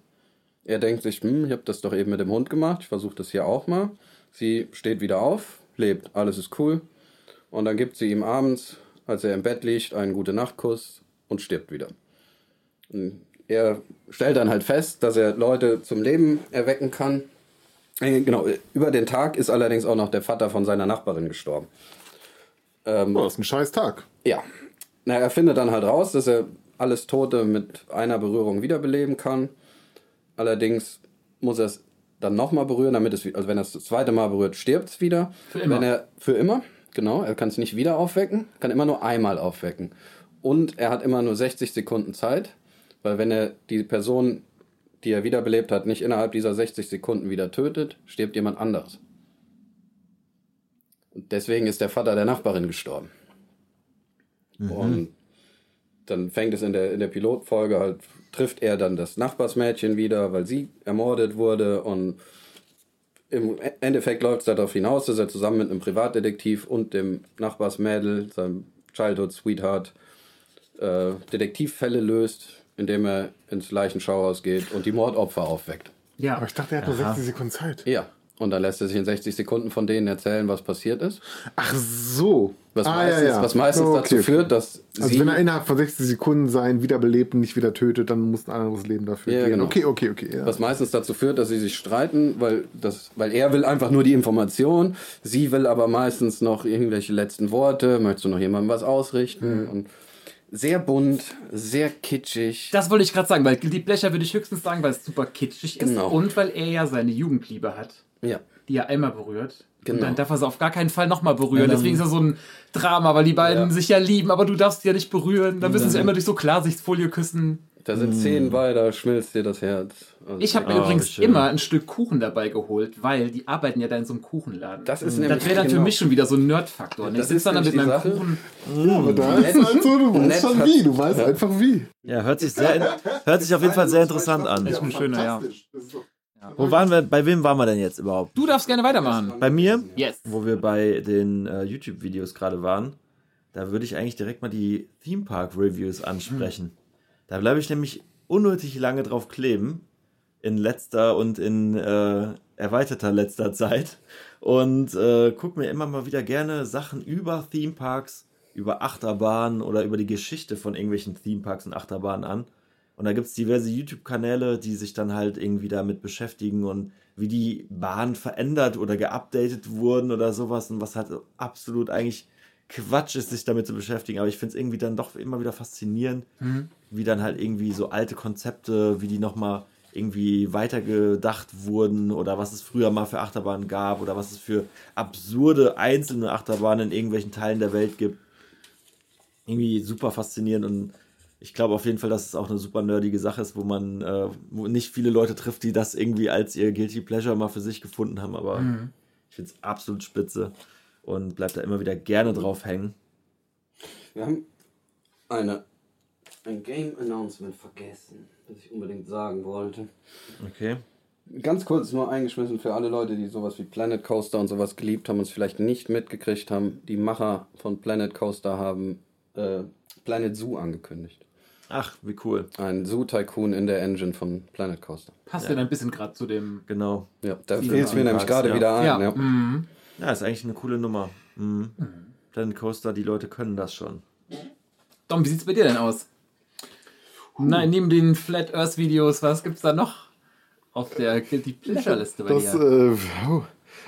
Er denkt sich, hm, ich habe das doch eben mit dem Hund gemacht, ich versuche das hier auch mal. Sie steht wieder auf, lebt, alles ist cool. Und dann gibt sie ihm abends, als er im Bett liegt, einen gute Nachtkuss und stirbt wieder. Und er stellt dann halt fest, dass er Leute zum Leben erwecken kann. Äh, Genau, über den Tag ist allerdings auch noch der Vater von seiner Nachbarin gestorben. Ähm, Oh, das ist ein scheiß Tag. ja. Na, er findet dann halt raus, dass er alles Tote mit einer Berührung wiederbeleben kann. Allerdings muss er es dann nochmal berühren, damit es, also wenn er es das zweite Mal berührt, stirbt es wieder. Für immer. Wenn er, für immer, genau. Er kann es nicht wieder aufwecken, kann immer nur einmal aufwecken. Und er hat immer nur 60 Sekunden Zeit, weil wenn er die Person, die er wiederbelebt hat, nicht innerhalb dieser 60 Sekunden wieder tötet, stirbt jemand anderes. Und deswegen ist der Vater der Nachbarin gestorben. Und dann fängt es in der, in der Pilotfolge halt, trifft er dann das Nachbarsmädchen wieder, weil sie ermordet wurde. Und im Endeffekt läuft es darauf hinaus, dass er zusammen mit einem Privatdetektiv und dem Nachbarsmädel, seinem Childhood Sweetheart, äh, Detektivfälle löst, indem er ins Leichenschauhaus geht und die Mordopfer aufweckt. Ja. Aber ich dachte, er hat nur 60 Sekunden Zeit. Ja. Und dann lässt er sich in 60 Sekunden von denen erzählen, was passiert ist. Ach so. Was Ah, meistens, ja, ja. Was meistens Oh, dazu okay. führt, dass Also sie wenn er innerhalb von 60 Sekunden sein wiederbelebt und nicht wieder tötet, dann muss ein anderes Leben dafür Ja, gehen. genau. Okay, okay, okay. Ja. Was meistens dazu führt, dass sie sich streiten, weil, das, weil er will einfach nur die Information, sie will aber meistens noch irgendwelche letzten Worte, möchtest du noch jemandem was ausrichten und sehr bunt, sehr kitschig. Das wollte ich gerade sagen, weil Guilty Pleasure würde ich höchstens sagen, weil es super kitschig ist Genau. und weil er ja seine Jugendliebe hat. ja. die er einmal berührt. Genau. Und dann darf er sie auf gar keinen Fall nochmal berühren. Dann- Deswegen ist das so ein Drama, weil die beiden Ja. sich ja lieben, aber du darfst sie ja nicht berühren. Dann müssen sie immer durch so Klarsichtfolie küssen. Da sind zehn bei, da schmilzt dir das Herz. Also, Ich habe mir Oh, übrigens schön. immer ein Stück Kuchen dabei geholt, weil die arbeiten ja da in so einem Kuchenladen. Das ist das nämlich wäre dann für genau- mich schon wieder so ein Nerdfaktor. Und ich Das sitze ist dann da mit meinem Sache. Kuchen. Ja, aber da ist halt so, du weißt schon wie, du weißt einfach wie. Ja, hört sich, sehr, hört sich auf jeden Fall sehr interessant an. Echt ein schöner, ja. Das ist so- Wo waren wir, bei wem waren wir denn jetzt überhaupt? Du darfst gerne weitermachen. Bei mir, Yes. wo wir bei den äh, YouTube-Videos gerade waren, da würde ich eigentlich direkt mal die Theme Park Reviews ansprechen. Da bleibe ich nämlich unnötig lange drauf kleben. In letzter und in äh, erweiterter letzter Zeit. Und äh, guck mir immer mal wieder gerne Sachen über Theme Parks, über Achterbahnen oder über die Geschichte von irgendwelchen Theme Parks und Achterbahnen an. Und da gibt es diverse YouTube-Kanäle, die sich dann halt irgendwie damit beschäftigen und wie die Bahnen verändert oder geupdatet wurden oder sowas und was halt absolut eigentlich Quatsch ist, sich damit zu beschäftigen. Aber ich finde es irgendwie dann doch immer wieder faszinierend, wie dann halt irgendwie so alte Konzepte, wie die nochmal irgendwie weitergedacht wurden oder was es früher mal für Achterbahnen gab oder was es für absurde einzelne Achterbahnen in irgendwelchen Teilen der Welt gibt. Irgendwie super faszinierend und ich glaube auf jeden Fall, dass es auch eine super nerdige Sache ist, wo man äh, wo nicht viele Leute trifft, die das irgendwie als ihr Guilty Pleasure mal für sich gefunden haben. Aber ich finde es absolut spitze und bleibt da immer wieder gerne drauf hängen. Wir haben eine, ein Game Announcement vergessen, das ich unbedingt sagen wollte. Okay. Ganz kurz nur eingeschmissen für alle Leute, die sowas wie Planet Coaster und sowas geliebt haben und es vielleicht nicht mitgekriegt haben. Die Macher von Planet Coaster haben äh, Planet Zoo angekündigt. Ach, wie cool. Ein Zoo-Tycoon in der Engine von Planet Coaster. Passt ja dann ein bisschen gerade zu dem. Genau. Ja, da fiel es mir nämlich gerade ja. wieder ein. Ja. Ja. Mhm. Ja, ist eigentlich eine coole Nummer. Mhm. Planet Coaster, die Leute können das schon. Dom, wie sieht's bei dir denn aus? Nein, neben den Flat Earth Videos, was gibt's da noch auf der Pleasure Liste bei Das, dir? äh, oh.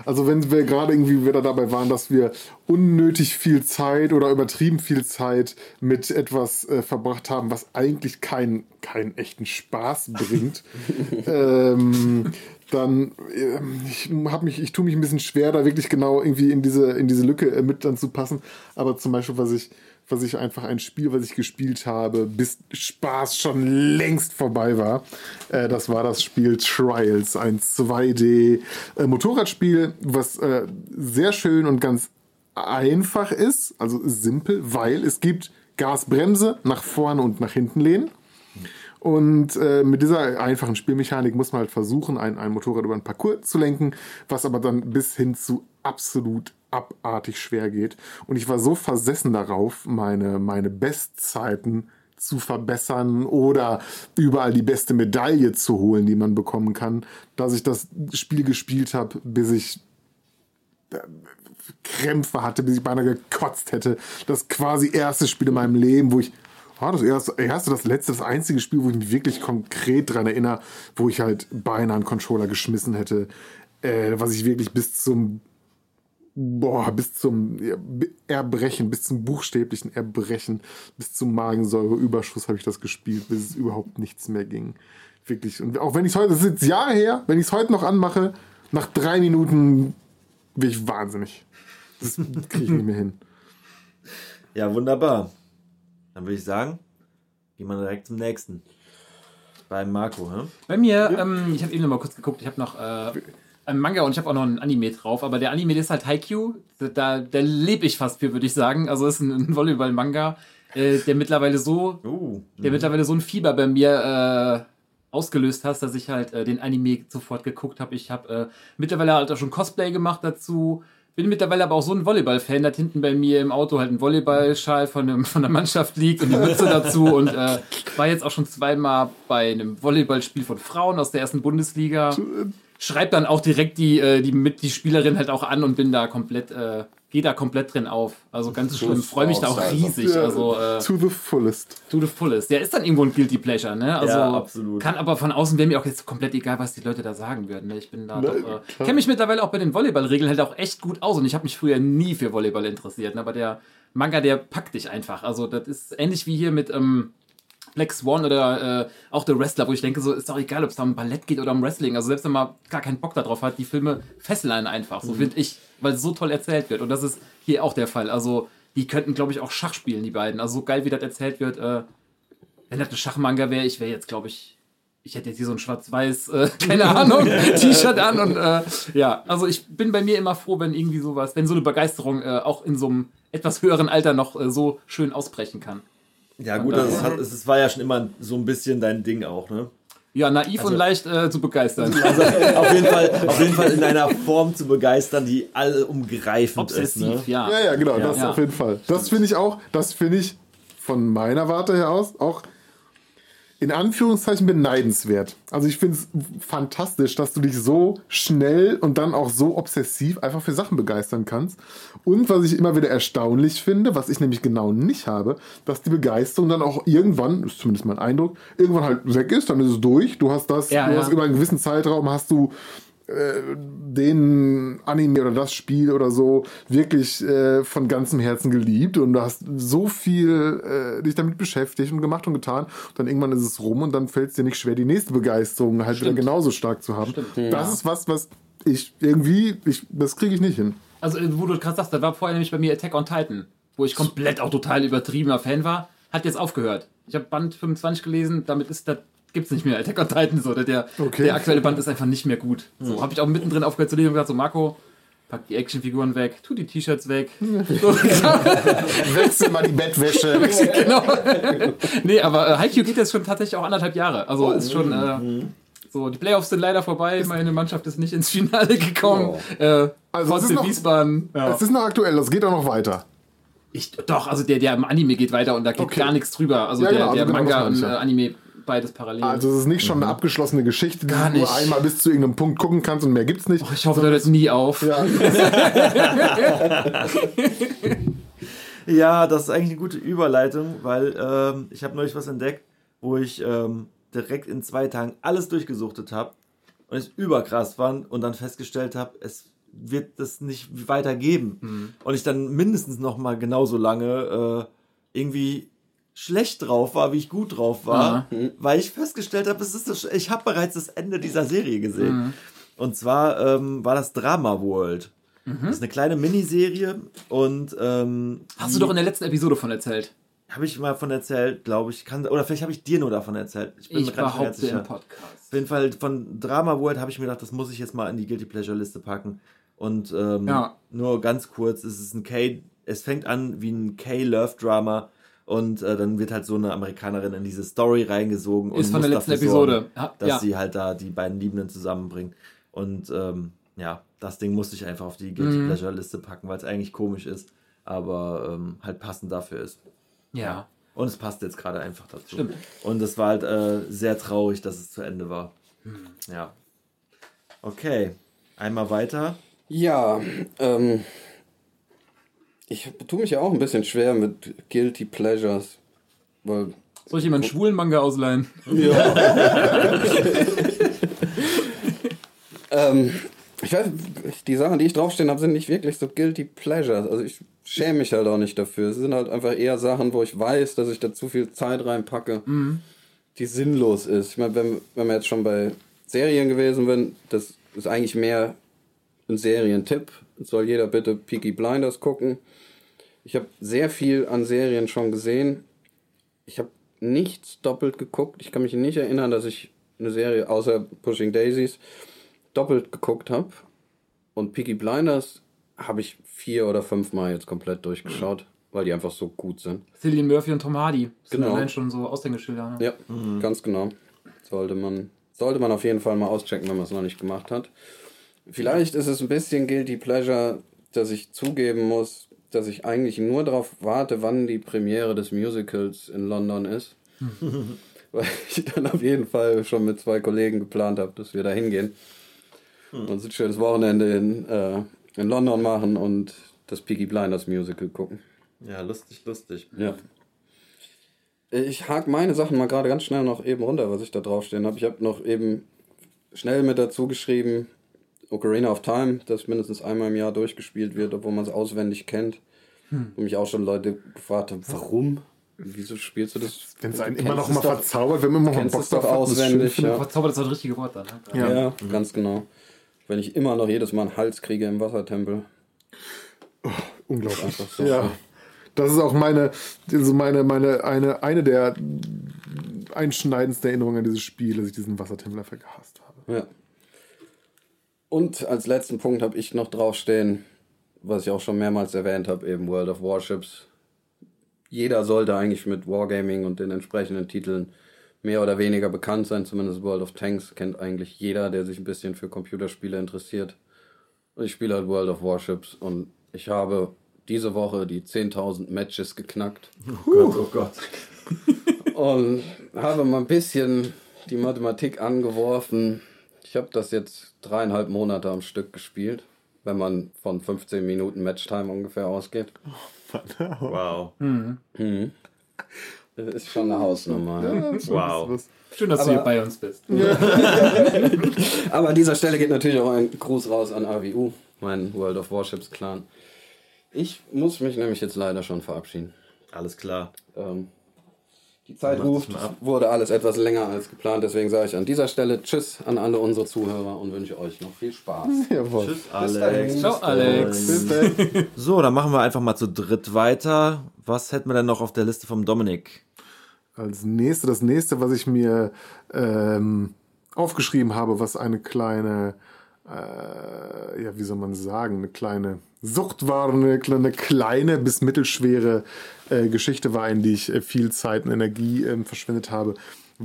also wenn wir gerade irgendwie wieder dabei waren, dass wir unnötig viel Zeit oder übertrieben viel Zeit mit etwas äh, verbracht haben, was eigentlich keinen keinen echten Spaß bringt, ähm, dann ähm, ich habe mich, ich tue mich ein bisschen schwer, da wirklich genau irgendwie in diese in diese Lücke äh, mit dann zu passen. Aber zum Beispiel, was ich was ich einfach ein Spiel, was ich gespielt habe, bis Spaß schon längst vorbei war. Äh, das war das Spiel Trials, ein 2D-Motorradspiel, was äh, sehr schön und ganz einfach ist, also simpel, weil es gibt Gasbremse nach vorne und nach hinten lehnen. Und äh, mit dieser einfachen Spielmechanik muss man halt versuchen, ein, ein Motorrad über einen Parcours zu lenken, was aber dann bis hin zu absolut abartig schwer geht. Und ich war so versessen darauf, meine, meine Bestzeiten zu verbessern oder überall die beste Medaille zu holen, die man bekommen kann, dass ich das Spiel gespielt habe, bis ich Krämpfe hatte, bis ich beinahe gekotzt hätte. Das quasi erste Spiel in meinem Leben, wo ich war das erste, erste, das letzte, das einzige Spiel, wo ich mich wirklich konkret dran erinnere, wo ich halt beinahe einen Controller geschmissen hätte, äh, was ich wirklich bis zum boah, bis zum Erbrechen, bis zum buchstäblichen Erbrechen, bis zum Magensäureüberschuss habe ich das gespielt, bis es überhaupt nichts mehr ging. Wirklich. Und auch wenn ich es heute, das ist jetzt Jahre her, wenn ich es heute noch anmache, nach drei Minuten bin ich wahnsinnig. Das kriege ich nicht mehr hin. Ja, wunderbar. Dann würde ich sagen, gehen wir direkt zum nächsten. Bei Marco, hä? Bei mir, ähm, ich habe eben noch mal kurz geguckt, ich habe noch äh, einen Manga und ich habe auch noch einen Anime drauf, aber der Anime ist halt Haikyuu, da, da lebe ich fast für, würde ich sagen. Also ist ein, ein Volleyball-Manga, äh, der mittlerweile so, Uh, der mittlerweile so ein Fieber bei mir äh, ausgelöst hat, dass ich halt äh, den Anime sofort geguckt habe. Ich habe äh, mittlerweile halt auch schon Cosplay gemacht dazu. Bin mittlerweile aber auch so ein Volleyball-Fan, dass hinten bei mir im Auto halt ein Volleyballschal von, einem, von der Mannschaft liegt und die Mütze dazu und äh, war jetzt auch schon zweimal bei einem Volleyballspiel von Frauen aus der ersten Bundesliga. Schreib dann auch direkt die, äh, die, die Spielerin halt auch an und bin da komplett, äh, gehe da komplett drin auf. Also ganz schlimm, freue mich da auch riesig. Ja, Also äh, to the fullest. to the fullest. Der ist dann irgendwo ein Guilty Pleasure, ne? Also Ja, absolut. kann aber von außen wäre mir auch jetzt komplett egal, was die Leute da sagen würden. Ne? Ich bin da Ne, doch, äh, kenne mich mittlerweile auch bei den Volleyballregeln halt auch echt gut aus und ich habe mich früher nie für Volleyball interessiert, ne? aber der Manga, der packt dich einfach. Also das ist ähnlich wie hier mit ähm, Black Swan oder äh, auch The Wrestler, wo ich denke, so ist doch egal, ob es da um Ballett geht oder um Wrestling. Also selbst wenn man gar keinen Bock darauf hat, die Filme fesseln einen einfach, so finde ich, weil es so toll erzählt wird. Und das ist hier auch der Fall. Also die könnten, glaube ich, auch Schach spielen, die beiden. Also so geil, wie das erzählt wird. Äh, wenn das ein Schachmanga wäre, ich wäre jetzt, glaube ich, ich hätte jetzt hier so ein schwarz-weiß, äh, keine Ahnung, T-Shirt an und äh, ja, also ich bin bei mir immer froh, wenn irgendwie sowas, wenn so eine Begeisterung äh, auch in so einem etwas höheren Alter noch äh, so schön ausbrechen kann. Ja, gut, das, ist, es es war ja schon immer so ein bisschen dein Ding auch, ne? Ja, naiv und leicht äh, zu begeistern. Also auf jeden, Fall, auf jeden Fall in einer Form zu begeistern, die alle umgreifend ist. Obsessiv, Ne? ja. Ja, ja, genau, das Ja. auf jeden Fall. Das finde ich auch, das finde ich von meiner Warte her aus auch in Anführungszeichen beneidenswert. Also ich finde es fantastisch, dass du dich so schnell und dann auch so obsessiv einfach für Sachen begeistern kannst. Und was ich immer wieder erstaunlich finde, was ich nämlich genau nicht habe, dass die Begeisterung dann auch irgendwann, ist zumindest mein Eindruck, irgendwann halt weg ist, dann ist es durch. Du hast das, Ja, du ja. hast über einen gewissen Zeitraum hast du den Anime oder das Spiel oder so wirklich äh, von ganzem Herzen geliebt und du hast so viel äh, dich damit beschäftigt und gemacht und getan. Und dann irgendwann ist es rum und dann fällt es dir nicht schwer, die nächste Begeisterung halt wieder genauso stark zu haben. Das ist was, was ich irgendwie, ich, das kriege ich nicht hin. Also, äh, wo du gerade sagst, da war vorher nämlich bei mir Attack on Titan, wo ich komplett auch total übertriebener Fan war, hat jetzt aufgehört. Ich habe Band 25 gelesen, damit ist das gibt's nicht mehr. Attack on Titan so, der, der, Okay. der aktuelle Band ist einfach nicht mehr gut. So habe ich auch mittendrin aufgehört zu lesen und gesagt so Marco, pack die Actionfiguren weg, tu die T-Shirts weg. Wechsel mal die Bettwäsche. genau. nee, aber äh, Haikyuu geht jetzt schon tatsächlich auch anderthalb Jahre. Also ist schon äh, so, die Playoffs sind leider vorbei, meine Mannschaft ist nicht ins Finale gekommen. Äh, Also es ist noch- Wiesbaden. Ja. Es ist noch aktuell, das geht auch noch weiter. Ich, doch, also der, der im Anime geht weiter und da geht Okay. gar nichts drüber. Also Ja, der, genau, also der genau, Manga und äh. Anime beides parallel. Also es ist nicht schon eine abgeschlossene Geschichte, die Gar du nur nicht. einmal bis zu irgendeinem Punkt gucken kannst und mehr gibt's nicht. ich hoffe, das hört nie auf. Ja. Ja, das ist eigentlich eine gute Überleitung, weil ähm, ich habe neulich was entdeckt, wo ich ähm, direkt in zwei Tagen alles durchgesuchtet habe und es überkrass fand und dann festgestellt habe, es wird das nicht weitergeben. Und ich dann mindestens noch mal genauso lange äh, irgendwie schlecht drauf war, wie ich gut drauf war, weil ich festgestellt habe, es ist das, ich habe bereits das Ende dieser Serie gesehen. Und zwar ähm, war das Drama World. Das ist eine kleine Miniserie und ähm, Hast du doch in der letzten Episode von erzählt. habe ich mal von erzählt, glaube ich. Kann, oder vielleicht habe ich dir nur davon erzählt. Ich bin Ich mir gerade nicht ganz behaupte im sicher. Podcast. Auf jeden Fall von Drama World habe ich mir gedacht, das muss ich jetzt mal in die Guilty Pleasure Liste packen. Und ähm, Ja. nur ganz kurz, es ist ein K, es fängt an wie ein K-Love-Drama und äh, dann wird halt so eine Amerikanerin in diese Story reingesogen und Ist von muss der letzten dafür Episode. sorgen, Ja, dass ja. sie halt da die beiden Liebenden zusammenbringt. Und ähm, ja, das Ding musste ich einfach auf die Guilty Mhm. Pleasure Liste packen, weil es eigentlich komisch ist, aber ähm, halt passend dafür ist. Ja. Und es passt jetzt gerade einfach dazu. Stimmt. Und es war halt äh, sehr traurig, dass es zu Ende war. Hm. Ja. Okay. Einmal weiter. Ja, ähm, ich tue mich ja auch ein bisschen schwer mit Guilty Pleasures. Weil, Soll ich jemanden schwulen Manga ausleihen? ähm, ich weiß, die Sachen, die ich draufstehen habe, sind nicht wirklich so Guilty Pleasures. Also ich schäme mich halt auch nicht dafür. Es sind halt einfach eher Sachen, wo ich weiß, dass ich da zu viel Zeit reinpacke, die sinnlos ist. Ich meine, wenn, wenn wir jetzt schon bei Serien gewesen bin, das ist eigentlich mehr ein Serientipp. Soll jeder bitte Peaky Blinders gucken. Ich habe sehr viel an Serien schon gesehen. Ich habe nichts doppelt geguckt. Ich kann mich nicht erinnern, dass ich eine Serie außer Pushing Daisies doppelt geguckt habe. Und Peaky Blinders habe ich vier oder fünf Mal jetzt komplett durchgeschaut, weil die einfach so gut sind. Cillian Murphy und Tom Hardy. Sind Genau. allein schon so Aushängeschilder. Ne? Ja, ganz genau. Sollte man, sollte man auf jeden Fall mal auschecken, wenn man es noch nicht gemacht hat. Vielleicht ist es ein bisschen Guilty Pleasure, dass ich zugeben muss, dass ich eigentlich nur darauf warte, wann die Premiere des Musicals in London ist. Weil ich dann auf jeden Fall schon mit zwei Kollegen geplant habe, dass wir da hingehen. Und ein schönes Wochenende in, äh, in London machen und das Peaky Blinders Musical gucken. Ja, lustig, lustig. Ja. Ich hake meine Sachen mal gerade ganz schnell noch eben runter, was ich da draufstehen habe. Ich habe noch eben schnell mit dazu geschrieben, Ocarina of Time, das mindestens einmal im Jahr durchgespielt wird, obwohl man es auswendig kennt. Wo mich auch schon Leute gefragt haben, warum? Wieso spielst du das? Wenn es einen immer noch mal doch- verzaubert, wenn man immer noch Bock drauf hat, das schön auswendig, ja. Verzaubert ist das richtige Wort dann. Ne? Ja. Ja, ganz genau. Wenn ich immer noch jedes Mal einen Hals kriege im Wassertempel. Unglaublich. Einfach so. Ja. Das ist auch meine, also meine, meine, eine, eine der einschneidendsten Erinnerungen an dieses Spiel, dass ich diesen Wassertempel einfach gehasst habe. Ja. Und als letzten Punkt habe ich noch draufstehen, was ich auch schon mehrmals erwähnt habe, eben World of Warships. Jeder sollte eigentlich mit Wargaming und den entsprechenden Titeln mehr oder weniger bekannt sein. Zumindest World of Tanks kennt eigentlich jeder, der sich ein bisschen für Computerspiele interessiert. Und ich spiele halt World of Warships und ich habe diese Woche die 10.000 Matches geknackt. Gott, oh Gott. und habe mal ein bisschen die Mathematik angeworfen. Ich habe das jetzt dreieinhalb Monate am Stück gespielt, wenn man von 15 Minuten Matchtime ungefähr ausgeht. Wow. Das ist schon eine Hausnummer. Ja. Wow. Was- Schön, dass du Aber- hier bei uns bist. Aber an dieser Stelle geht natürlich auch ein Gruß raus an AWU, meinen World of Warships Clan. Ich muss mich nämlich jetzt leider schon verabschieden. Alles klar. Ähm, die Zeit ruft, wurde alles etwas länger als geplant, deswegen sage ich an dieser Stelle Tschüss an alle unsere Zuhörer und wünsche euch noch viel Spaß. Jawohl. Tschüss, dahin. Alex. Ciao, Alex. Bis dann. So, dann machen wir einfach mal zu dritt weiter. Was hätten wir denn noch auf der Liste vom Dominik? Als nächste, das nächste, was ich mir ähm, aufgeschrieben habe, was eine kleine, äh, ja, wie soll man sagen, eine kleine Sucht war, eine kleine, kleine bis mittelschwere äh, Geschichte war, in die ich äh, viel Zeit und Energie ähm, verschwendet habe,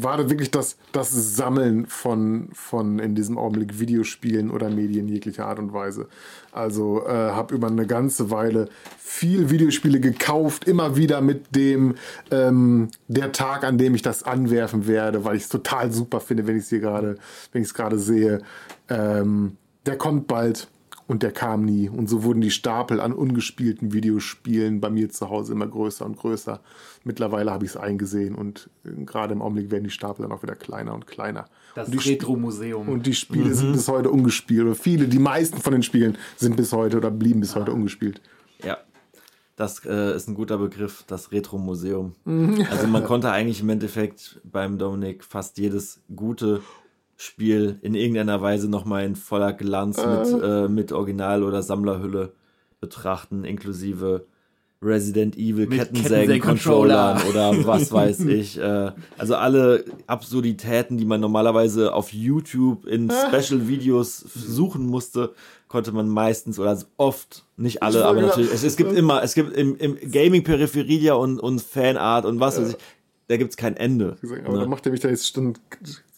war da wirklich das, das Sammeln von, von in diesem Augenblick Videospielen oder Medien jeglicher Art und Weise. Also äh, habe über eine ganze Weile viel Videospiele gekauft, immer wieder mit dem ähm, der Tag, an dem ich das anwerfen werde, weil ich es total super finde, wenn ich es hier gerade, wenn ich es gerade sehe. Ähm, der kommt bald und der kam nie. Und so wurden die Stapel an ungespielten Videospielen bei mir zu Hause immer größer und größer. Mittlerweile habe ich es eingesehen und äh, gerade im Augenblick werden die Stapel dann auch wieder kleiner und kleiner. Das Retro-Museum. und die Spiele sind bis heute ungespielt. Oder viele, die meisten von den Spielen sind bis heute oder blieben bis heute ungespielt. Ja. Das äh, ist ein guter Begriff, das Retro-Museum. Also man konnte eigentlich im Endeffekt beim Dominik fast jedes gute Spiel in irgendeiner Weise nochmal in voller Glanz mit, äh, mit Original- oder Sammlerhülle betrachten, inklusive Resident Evil Kettensägen-Controllern Kettensägen-Controller. oder was weiß ich. Äh, also alle Absurditäten, die man normalerweise auf YouTube in Special-Videos suchen musste, konnte man meistens oder oft, nicht alle, aber natürlich, es, es gibt immer, es gibt im, im Gaming-Peripheria und, und Fanart und was weiß ich, da gibt es kein Ende. Aber ne? da macht er mich da jetzt schon.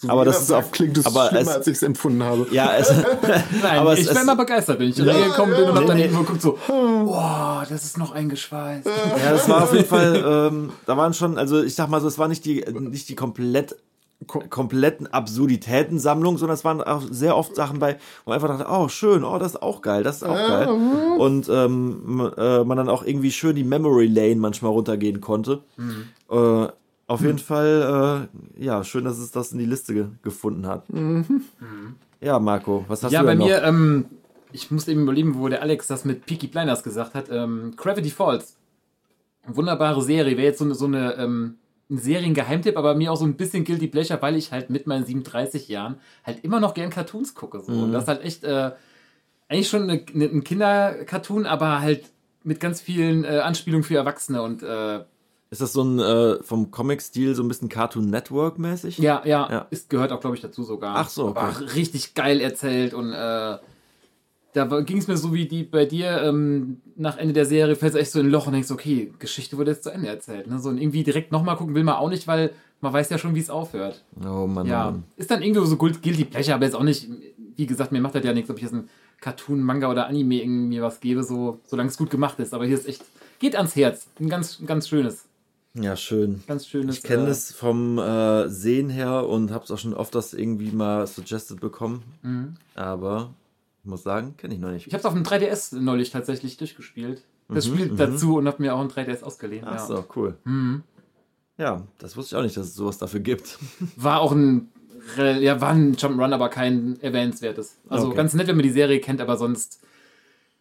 So Aber das ist auch- klingt es aber schlimmer, es- als ich es empfunden habe. Ja, es, Nein, aber es- ich bin immer begeistert, wenn ich reingekommen bin und hab dann nee. irgendwo geguckt so, boah, das ist noch eingeschweißt. Ja, das war auf jeden Fall, ähm, da waren schon, also ich sag mal so, es war nicht die, nicht die komplett, kompletten Absurditätensammlung, sondern es waren auch sehr oft Sachen bei, wo man einfach dachte, oh schön, oh das ist auch geil, das ist auch geil. Und ähm, äh, man dann auch irgendwie schön die Memory Lane manchmal runtergehen konnte. Äh, auf jeden Fall, äh, ja, schön, dass es das in die Liste ge gefunden hat. Ja, Marco, was hast ja, du bei denn noch? mir, ähm, ich muss eben überlegen, wo der Alex das mit Peaky Blinders gesagt hat. Ähm, Gravity Falls. Wunderbare Serie. Wäre jetzt so eine, so eine ähm, ein Seriengeheimtipp, aber mir auch so ein bisschen Guilty Pleasure, weil ich halt mit meinen 37 Jahren halt immer noch gern Cartoons gucke. So. Und das ist halt echt äh, eigentlich schon eine, eine, ein Kindercartoon, aber halt mit ganz vielen äh, Anspielungen für Erwachsene und äh, Ist das so ein äh, vom Comic-Stil so ein bisschen Cartoon Network-mäßig? Ja, ja, Ja. Ist, gehört auch, glaube ich, dazu sogar. Ach so, okay. Aber richtig geil erzählt und äh, da ging es mir so wie die bei dir, ähm, nach Ende der Serie fällst du echt so in ein Loch und denkst, okay, Geschichte wurde jetzt zu Ende erzählt. Ne? So und irgendwie direkt nochmal gucken will man auch nicht, weil man weiß ja schon, wie es aufhört. Oh Mann, Ja, Mann. ist dann irgendwie so Guil- Guilty Pleasure, aber jetzt auch nicht, wie gesagt, mir macht das ja nichts, ob ich jetzt ein Cartoon, Manga oder Anime irgendwie was gebe, so, solange es gut gemacht ist. Aber hier ist echt, geht ans Herz. Ein ganz, ein ganz schönes, Ja, schön. ganz schönes. Ich kenne äh, es vom äh, Sehen her und habe es auch schon oft das irgendwie mal suggested bekommen. Mhm. Aber ich muss sagen, kenne ich noch nicht. Ich habe es auf dem 3DS neulich tatsächlich durchgespielt. Das spielt dazu und habe mir auch ein 3DS ausgeliehen. Ach ja. so, cool. Mhm. Ja, das wusste ich auch nicht, dass es sowas dafür gibt. War auch ein, ja, war ein Jump'n'Run, aber kein erwähnenswertes. Also Okay. ganz nett, wenn man die Serie kennt, aber sonst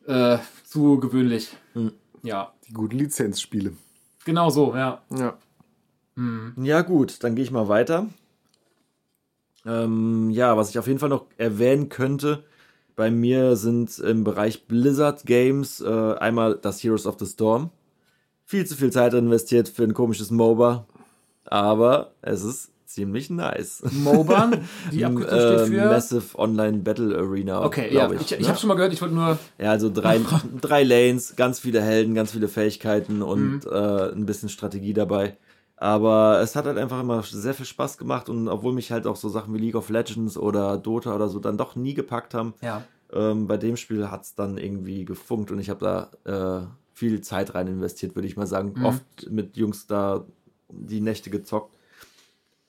äh, zu gewöhnlich. Mhm. Ja, Die guten Lizenzspiele. Genau so, ja. Ja. Ja, gut, dann gehe ich mal weiter. Ähm, ja, was ich auf jeden Fall noch erwähnen könnte, bei mir sind im Bereich Blizzard Games äh, einmal das Heroes of the Storm. Viel zu viel Zeit investiert für ein komisches MOBA, aber es ist ziemlich nice. MOBAN, die Abkürzung steht Äh, für. Massive Online Battle Arena. Okay, ja, ich, ich, ne? habe schon mal gehört, ich wollte nur. Ja, also drei, drei Lanes, ganz viele Helden, ganz viele Fähigkeiten und Mhm. äh, ein bisschen Strategie dabei. Aber es hat halt einfach immer sehr viel Spaß gemacht und obwohl mich halt auch so Sachen wie League of Legends oder Dota oder so dann doch nie gepackt haben, Ja. ähm, bei dem Spiel hat es dann irgendwie gefunkt und ich habe da äh, viel Zeit rein investiert, würde ich mal sagen. Mhm. Oft mit Jungs da die Nächte gezockt.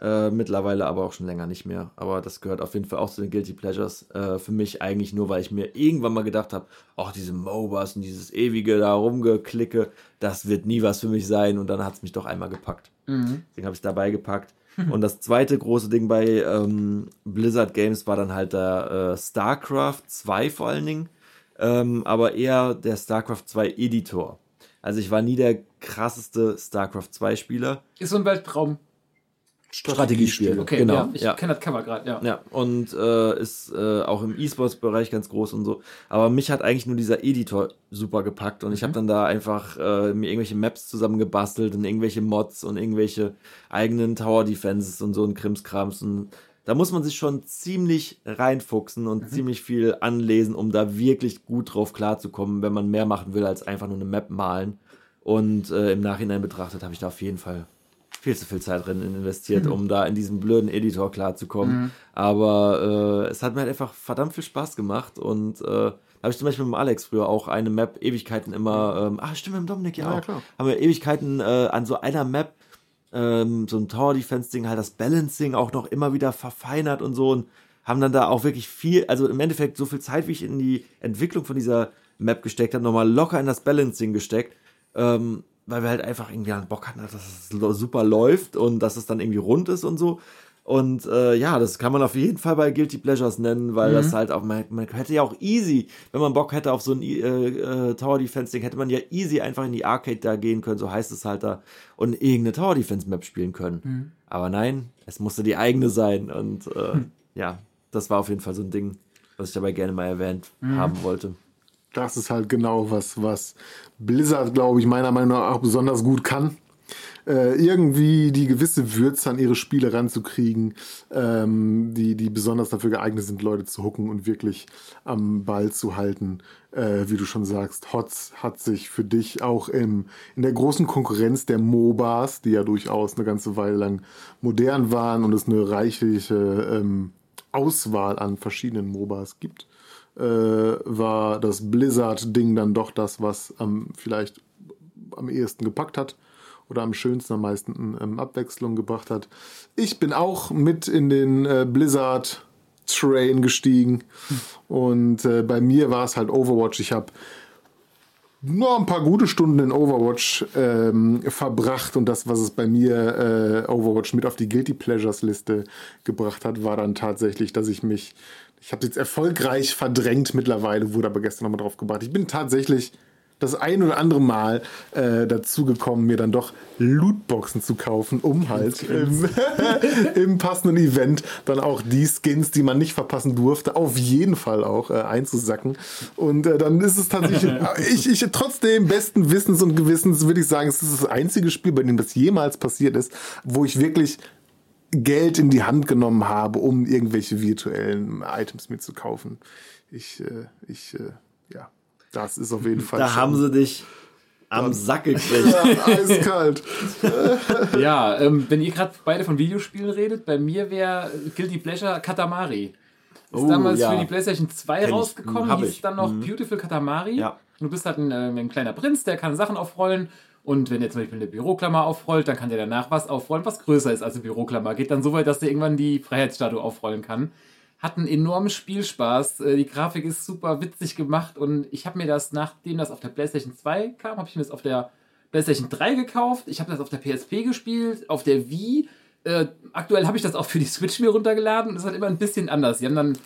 Äh, mittlerweile aber auch schon länger nicht mehr. Aber das gehört auf jeden Fall auch zu den Guilty Pleasures. Äh, für mich eigentlich nur, weil ich mir irgendwann mal gedacht habe, ach, diese MOBAs und dieses ewige da rumgeklicke, das wird nie was für mich sein. Und dann hat es mich doch einmal gepackt. Mhm. Deswegen habe ich es dabei gepackt. Und das zweite große Ding bei ähm, Blizzard Games war dann halt der äh, StarCraft 2 vor allen Dingen. Ähm, aber eher der StarCraft 2 Editor. Also ich war nie der krasseste StarCraft 2 Spieler. Ist so ein Weltraum. Strategiespiel. Okay, genau. ja. Ich ja. kenne das Cover gerade, ja. Ja, und äh, ist äh, auch im E-Sports-Bereich ganz groß und so. Aber mich hat eigentlich nur dieser Editor super gepackt und ich habe dann da einfach äh, mir irgendwelche Maps zusammengebastelt und irgendwelche Mods und irgendwelche eigenen Tower-Defenses und so ein Krimskrams. Und da muss man sich schon ziemlich reinfuchsen und ziemlich viel anlesen, um da wirklich gut drauf klarzukommen, wenn man mehr machen will als einfach nur eine Map malen. Und äh, im Nachhinein betrachtet habe ich da auf jeden Fall viel zu viel Zeit drin investiert, um da in diesem blöden Editor klarzukommen. Aber äh, es hat mir halt einfach verdammt viel Spaß gemacht und äh, da habe ich zum Beispiel mit dem Alex früher auch eine Map Ewigkeiten immer, ähm, ah stimmt, mit dem Dominik ja, Ja, auch, klar. haben wir Ewigkeiten äh, an so einer Map ähm, so ein Tower Defense Ding halt das Balancing auch noch immer wieder verfeinert und so und haben dann da auch wirklich viel, also im Endeffekt so viel Zeit, wie ich in die Entwicklung von dieser Map gesteckt habe, nochmal locker in das Balancing gesteckt, ähm, weil wir halt einfach irgendwie einen Bock hatten, dass es super läuft und dass es dann irgendwie rund ist und so. Und äh, ja, das kann man auf jeden Fall bei Guilty Pleasures nennen, weil das halt auch, man, man hätte ja auch easy, wenn man Bock hätte auf so ein äh, äh, Tower Defense Ding, hätte man ja easy einfach in die Arcade da gehen können, so heißt es halt da, und irgendeine Tower Defense Map spielen können. Aber nein, es musste die eigene sein und äh, ja, das war auf jeden Fall so ein Ding, was ich dabei gerne mal erwähnt haben wollte. Das ist halt genau was, was Blizzard, glaube ich, meiner Meinung nach auch besonders gut kann. Äh, irgendwie die gewisse Würze an ihre Spiele ranzukriegen, ähm, die, die besonders dafür geeignet sind, Leute zu hucken und wirklich am Ball zu halten. Äh, wie du schon sagst, HOTS hat sich für dich auch im, in der großen Konkurrenz der MOBAs, die ja durchaus eine ganze Weile lang modern waren und es eine reichliche ähm, Auswahl an verschiedenen MOBAs gibt, äh, war das Blizzard-Ding dann doch das, was am vielleicht am ehesten gepackt hat oder am schönsten, am meisten ähm, Abwechslung gebracht hat. Ich bin auch mit in den äh, Blizzard Train gestiegen und äh, bei mir war es halt Overwatch. Ich habe nur ein paar gute Stunden in Overwatch ähm, verbracht und das, was es bei mir äh, Overwatch mit auf die Guilty Pleasures Liste gebracht hat, war dann tatsächlich, dass ich mich, ich habe jetzt erfolgreich verdrängt mittlerweile, wurde aber gestern nochmal drauf gebracht. Ich bin tatsächlich das ein oder andere Mal äh, dazu gekommen, mir dann doch Lootboxen zu kaufen, um halt im, im passenden Event dann auch die Skins, die man nicht verpassen durfte, auf jeden Fall auch äh, einzusacken. Und äh, dann ist es tatsächlich, ich, ich trotzdem besten Wissens und Gewissens würde ich sagen, es ist das einzige Spiel, bei dem das jemals passiert ist, wo ich wirklich Geld in die Hand genommen habe, um irgendwelche virtuellen Items mitzukaufen. Ich, äh, ich, äh, ja, das ist auf jeden Fall. Da schon- haben sie dich am Sack gekriegt. ja, eiskalt. Ja, ähm, wenn ihr gerade beide von Videospielen redet, bei mir wäre Guilty Pleasure Katamari. Ist Oh, damals ja. für die PlayStation 2 Kenn ich. rausgekommen, hab hieß ich. dann noch Mhm. Beautiful Katamari. Ja. Du bist halt ein, äh, ein kleiner Prinz, der kann Sachen aufrollen. Und wenn er zum Beispiel eine Büroklammer aufrollt, dann kann der danach was aufrollen, was größer ist als eine Büroklammer. Geht dann so weit, dass der irgendwann die Freiheitsstatue aufrollen kann. Hat einen enormen Spielspaß. Äh, Die Grafik ist super witzig gemacht und ich habe mir das, nachdem das auf der PlayStation 2 kam, habe ich mir das auf der PlayStation 3 gekauft. Ich habe das auf der PSP gespielt, auf der Wii. Äh, aktuell habe ich das auch für die Switch mir runtergeladen und es ist halt immer ein bisschen anders. Die haben dann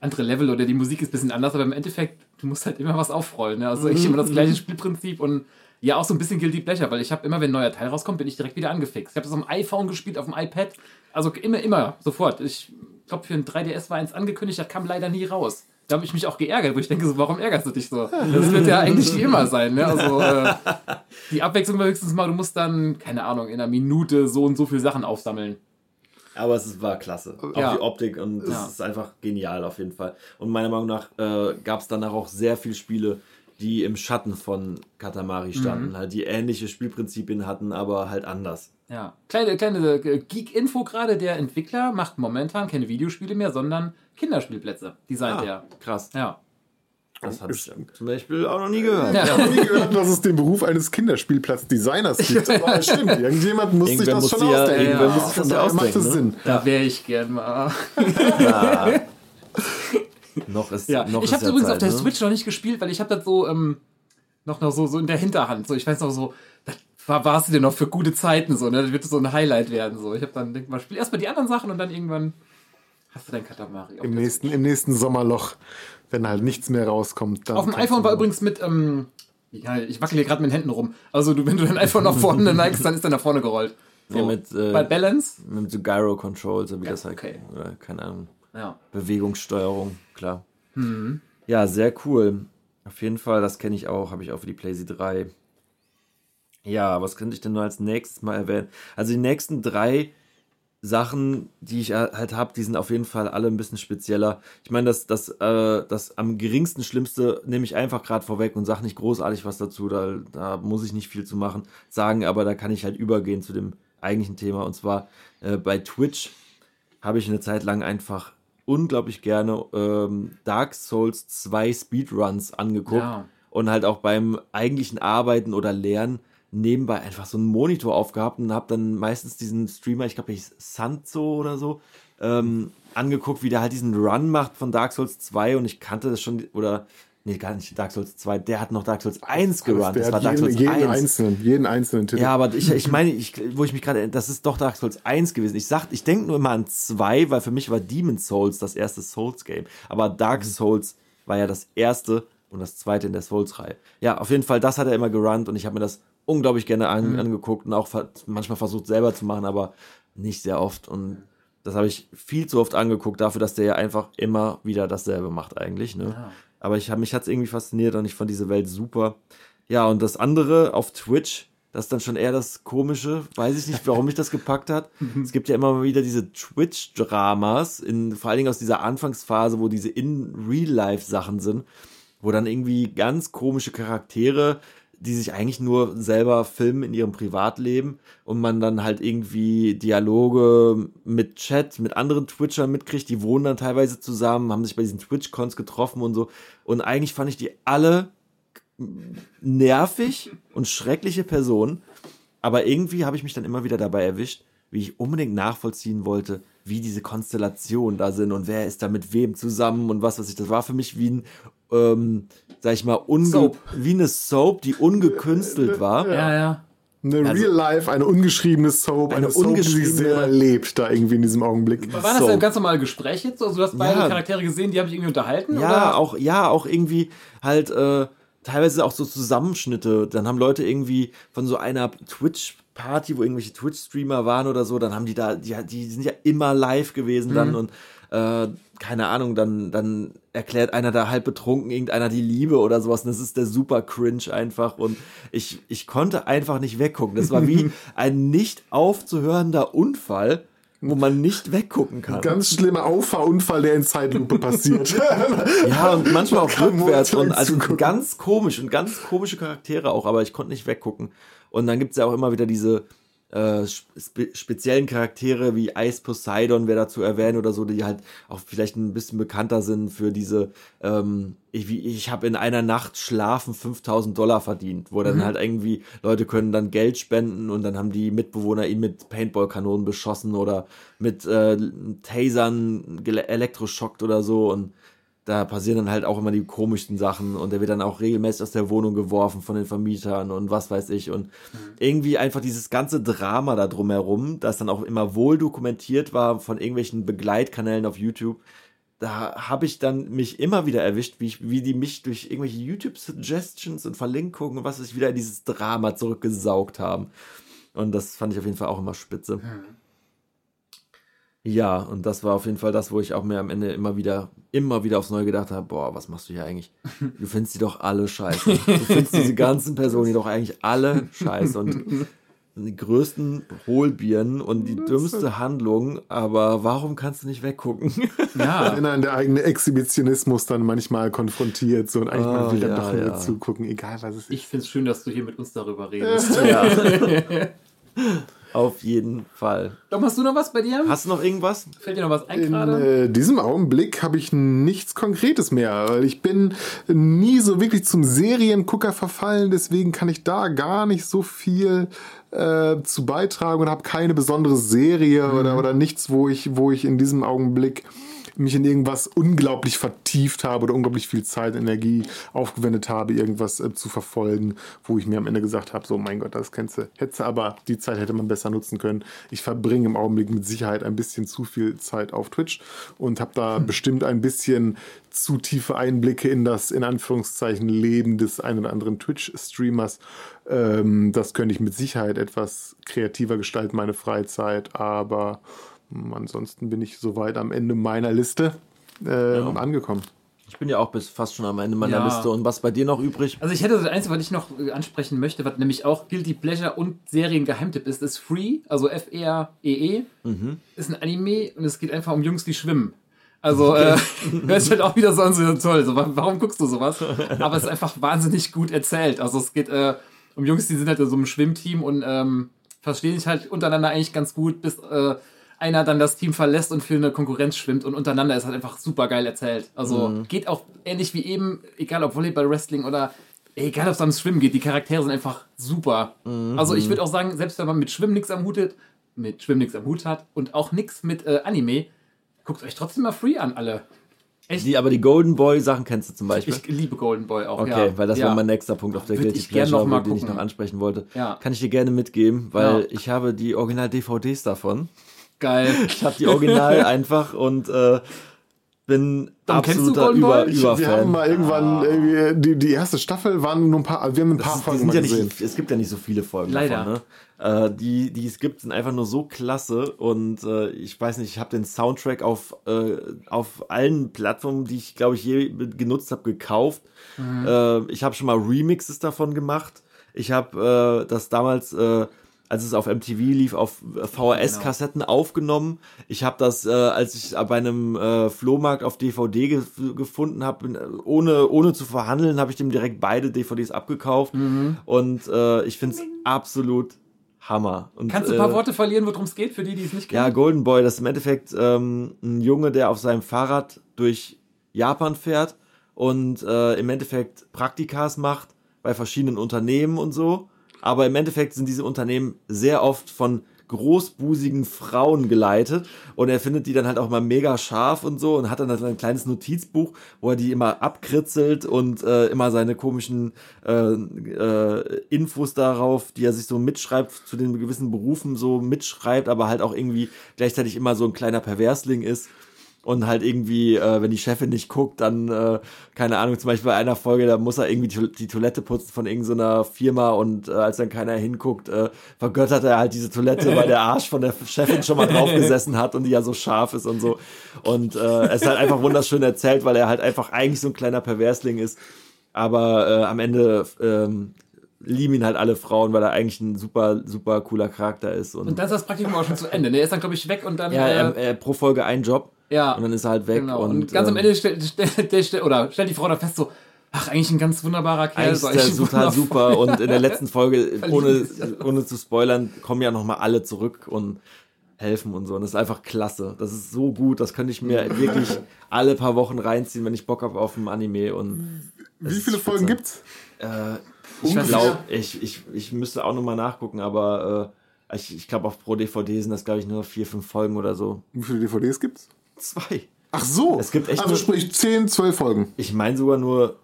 andere Level oder die Musik ist ein bisschen anders, aber im Endeffekt, du musst halt immer was aufrollen. Ne? Also ich immer das gleiche Spielprinzip und Ja, auch so ein bisschen Guilty Pleasure, weil ich habe immer, wenn ein neuer Teil rauskommt, bin ich direkt wieder angefixt. Ich habe das auf dem iPhone gespielt, auf dem iPad. Also immer, immer, sofort. Ich glaube, für ein 3DS war eins angekündigt, das kam leider nie raus. Da habe ich mich auch geärgert, wo ich denke, so, warum ärgerst du dich so? Das wird ja eigentlich wie immer sein. Ne? Also äh, die Abwechslung war höchstens mal, du musst dann, keine Ahnung, in einer Minute so und so viele Sachen aufsammeln. Aber es war klasse. Auch Ja. die Optik und es Ja. ist einfach genial auf jeden Fall. Und meiner Meinung nach äh, gab es danach auch sehr viele Spiele, die im Schatten von Katamari standen. Halt die ähnliche Spielprinzipien hatten, aber halt anders. Ja. Kleine, kleine äh, Geek-Info gerade, der Entwickler macht momentan keine Videospiele mehr, sondern Kinderspielplätze. Designt er. krass. Ja. Das habe ich zum Beispiel auch noch nie gehört. Ja. Ich habe nie gehört, dass es den Beruf eines Kinderspielplatz-Designers gibt. Aber es stimmt, irgendjemand muss sich Irgendwer das muss schon ja- ausdenken. muss sich Von das ja daher macht es ne? Sinn. Da wäre ich gern mal. Noch ist, Ja, noch ich habe ja übrigens Zeit, auf der ne? Switch noch nicht gespielt, weil ich habe das so ähm, noch, noch so, so in der Hinterhand. So, ich weiß noch so, das war, warst du dir noch für gute Zeiten so, ne? Das wird so ein Highlight werden. So. Ich habe dann denk mal, spiel erstmal die anderen Sachen und dann irgendwann hast du dein Katamari. Im nächsten, Im nächsten Sommerloch, wenn halt nichts mehr rauskommt. Dann Auf dem iPhone war übrigens mit, ähm, ja, ich wackel hier gerade mit den Händen rum. Also du, wenn du dein iPhone nach vorne neigst, dann ist er nach vorne gerollt. Ja, mit, äh, Bei Balance? mit so Gyro Controls, so wie das halt, okay. oder keine Ahnung, Ja. Bewegungssteuerung, klar. Mhm. Ja, sehr cool. Auf jeden Fall, das kenne ich auch, habe ich auch für die PlayStation 3. Ja, was könnte ich denn nur als nächstes mal erwähnen? Also die nächsten drei Sachen, die ich halt habe, die sind auf jeden Fall alle ein bisschen spezieller. Ich meine, das, das, äh, das am geringsten Schlimmste nehme ich einfach gerade vorweg und sage nicht großartig was dazu. Da, da muss ich nicht viel zu machen, sagen, aber da kann ich halt übergehen zu dem eigentlichen Thema. Und zwar äh, bei Twitch habe ich eine Zeit lang einfach unglaublich gerne ähm, Dark Souls 2 Speedruns angeguckt Ja. und halt auch beim eigentlichen Arbeiten oder Lernen nebenbei einfach so einen Monitor aufgehabt und habe dann meistens diesen Streamer, ich glaube, hieß Sanzo oder so, ähm, angeguckt, wie der halt diesen Run macht von Dark Souls 2 und ich kannte das schon, oder, nee, gar nicht Dark Souls 2, der hat noch Dark Souls 1 gerunnt, Der das war hat Dark jeden, Souls jeden 1. einzelnen, jeden einzelnen Titel. Ja, aber ich, ich meine, ich, wo ich mich gerade, das ist doch Dark Souls 1 gewesen. Ich sag, ich denke nur immer an 2, weil für mich war Demon's Souls das erste Souls-Game. Aber Dark Souls war ja das erste und das zweite in der Souls-Reihe. Ja, auf jeden Fall, das hat er immer gerannt und ich habe mir das unglaublich gerne an, angeguckt und auch manchmal versucht selber zu machen, aber nicht sehr oft. Und das habe ich viel zu oft angeguckt, dafür, dass der ja einfach immer wieder dasselbe macht eigentlich. Ne? Aber ich hab, mich hat es irgendwie fasziniert und ich fand diese Welt super. Ja, und das andere auf Twitch, das ist dann schon eher das Komische. Weiß ich nicht, warum mich das gepackt hat. es gibt ja immer mal wieder diese Twitch-Dramas, in, vor allen Dingen aus dieser Anfangsphase, wo diese In-Real-Life-Sachen sind, wo dann irgendwie ganz komische Charaktere, die sich eigentlich nur selber filmen in ihrem Privatleben und man dann halt irgendwie Dialoge mit Chat, mit anderen Twitchern mitkriegt, die wohnen dann teilweise zusammen, haben sich bei diesen Twitch-Cons getroffen und so. Und eigentlich fand ich die alle nervig und schreckliche Personen. Aber irgendwie habe ich mich dann immer wieder dabei erwischt, wie ich unbedingt nachvollziehen wollte, wie diese Konstellationen da sind und wer ist da mit wem zusammen und was weiß ich. Das war für mich wie ein, ähm, sag ich mal, unge Soap. wie eine Soap, die ungekünstelt war. Ja, ja. Eine Also- Real Life, eine ungeschriebene Soap, eine, Eine Soap, die sich selber lebt, da irgendwie in diesem Augenblick. War das ein ganz normales Gespräch jetzt? Also du hast beide Ja. Charaktere gesehen, die haben sich irgendwie unterhalten? Ja, oder? auch, ja, auch irgendwie halt äh, teilweise auch so Zusammenschnitte. Dann haben Leute irgendwie von so einer Twitch-Party, wo irgendwelche Twitch-Streamer waren oder so, dann haben die da, die, die sind ja immer live gewesen dann und äh, keine Ahnung, dann, dann erklärt einer da halb betrunken irgendeiner die Liebe oder sowas. Und das ist der super cringe einfach. Und ich, ich konnte einfach nicht weggucken. Das war wie ein nicht aufzuhörender Unfall, wo man nicht weggucken kann. Ganz schlimmer Auffahrunfall, der in Zeitlupe passiert. Ja, und manchmal auch rückwärts und also zugucken. ganz komisch und ganz komische Charaktere auch, aber ich konnte nicht weggucken. Und dann gibt's ja auch immer wieder diese äh, spe speziellen Charaktere wie Ice Poseidon, wer dazu erwähnen oder so, die halt auch vielleicht ein bisschen bekannter sind für diese, ähm, ich, wie- ich habe in einer Nacht schlafen 5000 Dollar verdient, wo dann halt irgendwie Leute können dann Geld spenden und dann haben die Mitbewohner ihn mit Paintball-Kanonen beschossen oder mit äh, Tasern elektroschockt oder so und da passieren dann halt auch immer die komischsten Sachen und der wird dann auch regelmäßig aus der Wohnung geworfen von den Vermietern und was weiß ich und irgendwie einfach dieses ganze Drama da drumherum, das dann auch immer wohl dokumentiert war von irgendwelchen Begleitkanälen auf YouTube, da habe ich dann mich immer wieder erwischt, wie, ich, wie die mich durch irgendwelche YouTube-Suggestions und Verlinkungen und was ich wieder in dieses Drama zurückgesaugt haben. Und das fand ich auf jeden Fall auch immer spitze. Ja, und das war auf jeden Fall das, wo ich auch mir am Ende immer wieder, immer wieder aufs Neue gedacht habe, boah, was machst du hier eigentlich? Du findest die doch alle scheiße. Du findest diese ganzen Personen die doch eigentlich alle scheiße und die größten Hohlbirnen und die dümmste Handlung, aber warum kannst du nicht weggucken? Ja. Wenn einen der eigene Exhibitionismus dann manchmal konfrontiert, so und eigentlich Oh, man will dann ja, doch nur ja. zugucken, egal was es ist. Ich finde es schön, dass du hier mit uns darüber redest. ja. Auf jeden Fall. Dom, hast du noch was bei dir? Hast du noch irgendwas? Fällt dir noch was ein In gerade? äh, diesem Augenblick habe ich nichts Konkretes mehr. weil Ich bin nie so wirklich zum Seriengucker verfallen, deswegen kann ich da gar nicht so viel äh, zu beitragen und habe keine besondere Serie oder, oder nichts, wo ich, wo ich in diesem Augenblick mich in irgendwas unglaublich vertieft habe oder unglaublich viel Zeit, Energie aufgewendet habe, irgendwas äh, zu verfolgen, wo ich mir am Ende gesagt habe, so mein Gott, das kennst du, hätte aber die Zeit hätte man besser nutzen können. Ich verbringe im Augenblick mit Sicherheit ein bisschen zu viel Zeit auf Twitch und habe da bestimmt ein bisschen zu tiefe Einblicke in das, in Anführungszeichen, Leben des einen oder anderen Twitch-Streamers. Ähm, das könnte ich mit Sicherheit etwas kreativer gestalten, meine Freizeit, aber ansonsten bin ich soweit am Ende meiner Liste ähm, angekommen. Ich bin ja auch bis fast schon am Ende meiner Ja. Liste. Und was bei dir noch übrig? Also ich hätte das Einzige, was ich noch äh, ansprechen möchte, was nämlich auch Guilty Pleasure und Seriengeheimtipp ist, ist Free, also F-R-E-E. Ist ein Anime und es geht einfach um Jungs, die schwimmen. Also, äh, das ist halt auch wieder so an, so toll. So, wa- warum guckst du sowas? Aber es ist einfach wahnsinnig gut erzählt. Also es geht äh, um Jungs, die sind halt in so einem Schwimmteam und ähm, verstehen sich halt untereinander eigentlich ganz gut, bis äh, einer dann das Team verlässt und für eine Konkurrenz schwimmt und untereinander ist halt einfach super geil erzählt. Also geht auch ähnlich wie eben, egal ob Volleyball, Wrestling oder egal ob es ums Schwimmen geht, die Charaktere sind einfach super. Also ich würde auch sagen, selbst wenn man mit Schwimmen nichts am Hut hat, mit Schwimmen nichts am Hut hat und auch nichts mit äh, Anime, guckt euch trotzdem mal Free an, alle. Die, aber die Golden Boy Sachen kennst du zum Beispiel. Ich liebe Golden Boy auch. Okay, ja. weil das ja. war mein nächster Punkt auf der Würde Guilty ich Pleasure, den ich gucken. noch ansprechen wollte. Ja. Kann ich dir gerne mitgeben, weil ich habe die Original-DVDs davon. Geil. Ich habe die Original einfach und äh, bin du absoluter Über? Ich, wir haben Überfan. mal irgendwann irgendwie, die, die erste Staffel waren nur ein paar, wir haben ein paar Das, Folgen sind mal ja gesehen. nicht, es gibt ja nicht so viele Folgen Leider. davon. Ne? Äh, die, die es gibt, sind einfach nur so klasse und äh, ich weiß nicht, ich habe den Soundtrack auf, äh, auf allen Plattformen, die ich glaube ich je genutzt habe, gekauft. Äh, ich habe schon mal Remixes davon gemacht. Ich habe äh, das damals, äh, als es auf MTV lief, auf VHS-Kassetten aufgenommen. Ich habe das, äh, als ich bei einem äh, Flohmarkt auf DVD ge gefunden habe, ohne, ohne zu verhandeln, habe ich dem direkt beide DVDs abgekauft. Und äh, ich finde es absolut Hammer. Und, Kannst du ein paar äh, Worte verlieren, worum es geht, für die, die es nicht ja, kennen? Golden Boy, das ist im Endeffekt ähm, ein Junge, der auf seinem Fahrrad durch Japan fährt und äh, im Endeffekt Praktikas macht bei verschiedenen Unternehmen und so. Aber im Endeffekt sind diese Unternehmen sehr oft von großbusigen Frauen geleitet und er findet die dann halt auch mal mega scharf und so und hat dann halt ein kleines Notizbuch, wo er die immer abkritzelt und äh, immer seine komischen äh, äh, Infos darauf, die er sich so mitschreibt zu den gewissen Berufen so mitschreibt, aber halt auch irgendwie gleichzeitig immer so ein kleiner Perversling ist und halt irgendwie, äh, wenn die Chefin nicht guckt, dann, äh, keine Ahnung, zum Beispiel bei einer Folge, da muss er irgendwie die, die Toilette putzen von irgendeiner Firma und äh, als dann keiner hinguckt, äh, vergöttert er halt diese Toilette, weil der Arsch von der Chefin schon mal drauf gesessen hat und die ja so scharf ist und so. Und äh, es ist halt einfach wunderschön erzählt, weil er halt einfach eigentlich so ein kleiner Perversling ist. Aber äh, am Ende ähm, lieben ihn halt alle Frauen, weil er eigentlich ein super, super cooler Charakter ist. Und, Und dann ist das Praktikum auch schon zu Ende. Der ist dann, glaube ich, weg und dann. ja, er, er, pro Folge ein Job. Ja. Und dann ist er halt weg. Genau. Und, Und, ganz am ähm, Ende stellt, der, stellt, oder stellt die Frau da fest, so, ach, eigentlich ein ganz wunderbarer Kerl. Eigentlich so, ist der eigentlich total super und in der letzten Folge, Verlieben ohne, ohne zu spoilern, kommen ja nochmal alle zurück und helfen und so. Und das ist einfach klasse. Das ist so gut. Das könnte ich mir wirklich alle paar Wochen reinziehen, wenn ich Bock habe auf ein Anime. Und Wie viele Folgen gibt's? Äh, ich glaube, ich, ich, ich müsste auch nochmal nachgucken, aber äh, ich, ich glaube, auf pro DVD sind das, glaube ich, nur vier, fünf Folgen oder so. Wie viele DVDs gibt's? Zwei. Ach so. Es gibt echt Also nur- sprich 10, 12 Folgen. Ich meine sogar nur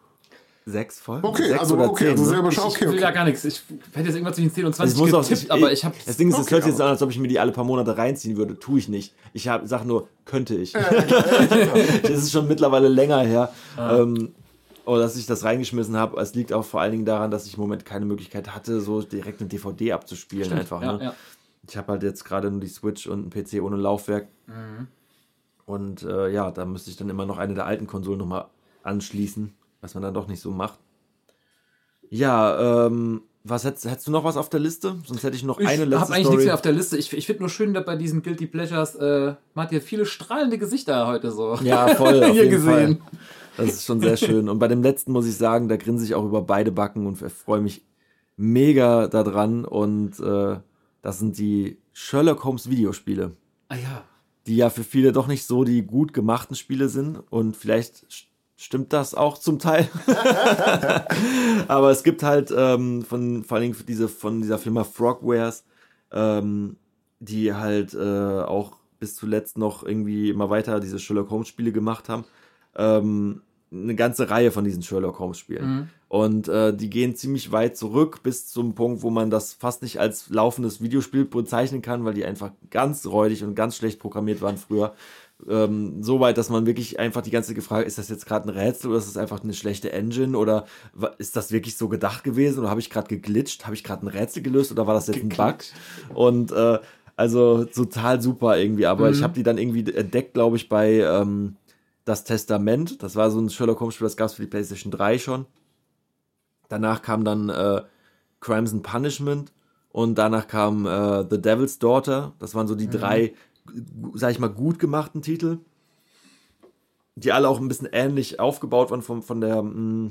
sechs Folgen. Okay, sechs also oder okay, zehn, also ne? selber Ich, schon, ich okay, will okay. da gar nichts. Ich hätte jetzt irgendwas zwischen 10 und Ich 20 muss auch, getippt, ich, aber ich habe Das Ding ist, es Okay, hört sich jetzt an, als ob ich mir die alle paar Monate reinziehen würde. Tue ich nicht. Ich hab, sag nur, könnte ich. das ist schon mittlerweile länger her. Ähm, oder dass ich das reingeschmissen habe. Es liegt auch vor allen Dingen daran, dass ich im Moment keine Möglichkeit hatte, so direkt eine DVD abzuspielen. einfach. ja, ne? ja. Ich habe halt jetzt gerade nur die Switch und einen PC ohne Laufwerk. Mhm. Und äh, ja, da müsste ich dann immer noch eine der alten Konsolen nochmal anschließen, was man dann doch nicht so macht. Ja, ähm, was hättest, hättest du noch was auf der Liste? Sonst hätte ich noch Ich eine habe letzte eigentlich Story. nichts mehr auf der Liste. Ich, ich finde nur schön, dass bei diesen Guilty Pleasures, äh, man hat hier viele strahlende Gesichter heute so. Ja, voll. Auf Hier jeden gesehen. Fall. Das ist schon sehr schön. Und bei dem letzten muss ich sagen, da grinse ich auch über beide Backen und freue mich mega daran. Und äh, das sind die Sherlock Holmes Videospiele, Ah ja. Die ja für viele doch nicht so die gut gemachten Spiele sind. Und vielleicht st- stimmt das auch zum Teil. Aber es gibt halt ähm, von vor allen Dingen diese von dieser Firma Frogwares, ähm, die halt äh, auch bis zuletzt noch irgendwie immer weiter diese Sherlock Holmes Spiele gemacht haben. Ähm, eine ganze Reihe von diesen Sherlock Holmes Spielen. Und äh, die gehen ziemlich weit zurück bis zum Punkt, wo man das fast nicht als laufendes Videospiel bezeichnen kann, weil die einfach ganz räudig und ganz schlecht programmiert waren früher. Ähm, so weit, dass man wirklich einfach die ganze Frage, ist das jetzt gerade ein Rätsel oder ist das einfach eine schlechte Engine oder ist das wirklich so gedacht gewesen oder habe ich gerade geglitscht, habe ich gerade ein Rätsel gelöst oder war das jetzt ein Bug? Und äh, also total super irgendwie, aber ich habe die dann irgendwie entdeckt, glaube ich, bei ähm, Das Testament. Das war so ein Sherlock Holmes Spiel, das gab es für die PlayStation 3 schon. Danach kam dann äh, Crimes and Punishment und danach kam äh, The Devil's Daughter. Das waren so die drei, gu- sag ich mal, gut gemachten Titel, die alle auch ein bisschen ähnlich aufgebaut waren von, von der mh,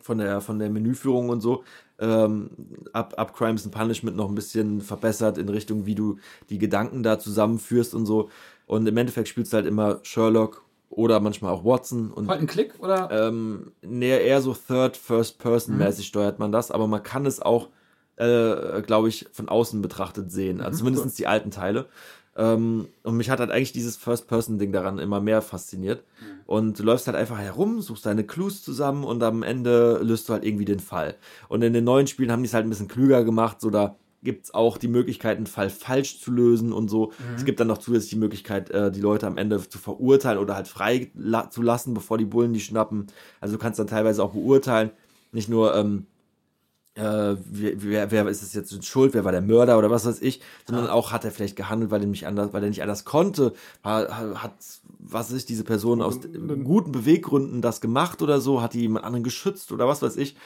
von der von der Menüführung und so. Ähm, ab, ab Crimes and Punishment noch ein bisschen verbessert in Richtung, wie du die Gedanken da zusammenführst und so. Und im Endeffekt spielst du halt immer Sherlock oder manchmal auch Watson und Halt ein Klick oder? ähm, nee, eher so Third, First Person mäßig steuert man das, aber man kann es auch, äh, glaube ich, von außen betrachtet sehen. Also zumindest die alten Teile. Ähm, und mich hat halt eigentlich dieses First-Person-Ding daran immer mehr fasziniert. Und du läufst halt einfach herum, suchst deine Clues zusammen und am Ende löst du halt irgendwie den Fall. Und in den neuen Spielen haben die es halt ein bisschen klüger gemacht, so da gibt's auch die Möglichkeit, einen Fall falsch zu lösen und so. Es gibt dann noch zusätzlich die Möglichkeit, äh, die Leute am Ende zu verurteilen oder halt frei zu lassen, bevor die Bullen die schnappen. Also du kannst dann teilweise auch beurteilen, nicht nur, ähm, äh, wer, wer, ist es jetzt schuld, wer war der Mörder oder was weiß ich, sondern auch hat er vielleicht gehandelt, weil er nicht anders, weil er nicht anders konnte, hat, hat was weiß ich, diese Person aus guten Beweggründen das gemacht oder so, hat die jemand anderen geschützt oder was weiß ich.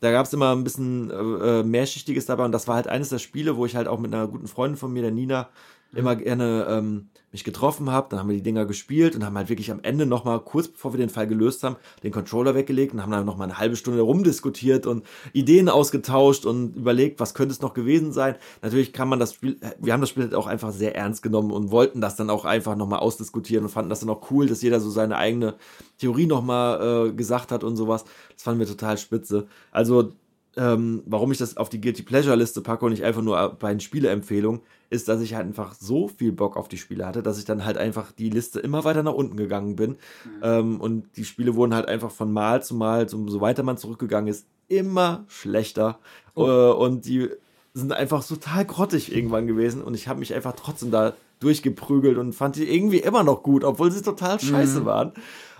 Da gab es immer ein bisschen äh, äh, mehrschichtiges dabei und das war halt eines der Spiele, wo ich halt auch mit einer guten Freundin von mir, der Nina, immer gerne ähm, mich getroffen habe. Dann haben wir die Dinger gespielt und haben halt wirklich am Ende nochmal, kurz bevor wir den Fall gelöst haben, den Controller weggelegt und haben dann nochmal eine halbe Stunde rumdiskutiert und Ideen ausgetauscht und überlegt, was könnte es noch gewesen sein. Natürlich kann man das Spiel, wir haben das Spiel halt auch einfach sehr ernst genommen und wollten das dann auch einfach nochmal ausdiskutieren und fanden das dann auch cool, dass jeder so seine eigene Theorie nochmal äh, gesagt hat und sowas. Das fanden wir total spitze. Also ähm, warum ich das auf die Guilty Pleasure Liste packe und nicht einfach nur bei den Spieleempfehlungen, ist, dass ich halt einfach so viel Bock auf die Spiele hatte, dass ich dann halt einfach die Liste immer weiter nach unten gegangen bin. Ähm, und die Spiele wurden halt einfach von Mal zu Mal, so, so weiter man zurückgegangen ist, immer schlechter. Äh, und die sind einfach total grottig irgendwann gewesen. Und ich habe mich einfach trotzdem da durchgeprügelt und fand die irgendwie immer noch gut, obwohl sie total scheiße waren.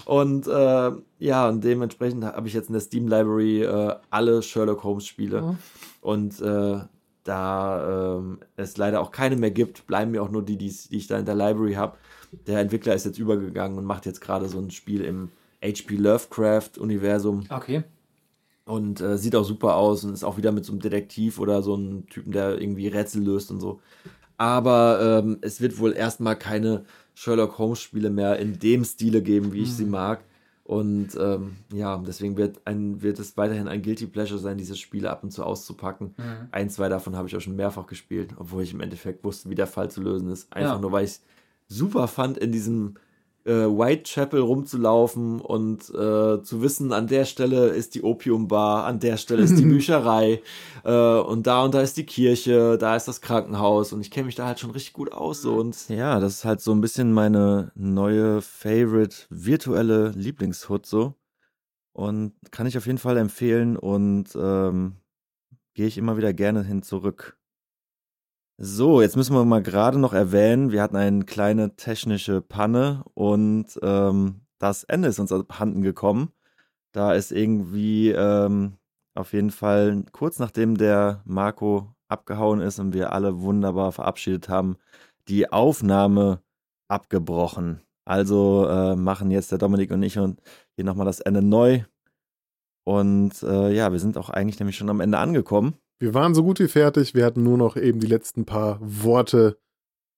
Und äh, ja, und dementsprechend habe ich jetzt in der Steam Library äh, alle Sherlock Holmes Spiele. Und äh, da ähm, es leider auch keine mehr gibt, bleiben mir auch nur die, die's- die ich da in der Library habe. Der Entwickler ist jetzt übergegangen und macht jetzt gerade so ein Spiel im HP Lovecraft-Universum Okay. und äh, sieht auch super aus und ist auch wieder mit so einem Detektiv oder so einem Typen, der irgendwie Rätsel löst und so. Aber ähm, es wird wohl erstmal keine Sherlock Holmes Spiele mehr in dem Stile geben, wie ich sie mag. Und ähm, ja, deswegen wird, ein, wird es weiterhin ein Guilty Pleasure sein, diese Spiele ab und zu auszupacken. Ein, zwei davon habe ich auch schon mehrfach gespielt, obwohl ich im Endeffekt wusste, wie der Fall zu lösen ist. Einfach Ja. nur, weil ich es super fand, in diesem äh, Whitechapel rumzulaufen und äh, zu wissen, an der Stelle ist die Opiumbar, an der Stelle ist die Bücherei äh, und da und da ist die Kirche, da ist das Krankenhaus und ich kenne mich da halt schon richtig gut aus so und ja, das ist halt so ein bisschen meine neue Favorite virtuelle Lieblingshood so Und kann ich auf jeden Fall empfehlen und ähm, gehe ich immer wieder gerne hin zurück. So, jetzt müssen wir mal gerade noch erwähnen, wir hatten eine kleine technische Panne und ähm, das Ende ist uns abhanden gekommen. Da ist irgendwie ähm, auf jeden Fall kurz nachdem der Marco abgehauen ist und wir alle wunderbar verabschiedet haben, die Aufnahme abgebrochen. Also äh, machen jetzt der Dominik und ich und hier nochmal das Ende neu. Und äh, ja, wir sind auch eigentlich nämlich schon am Ende angekommen. Wir waren so gut wie fertig. Wir hatten nur noch eben die letzten paar Worte,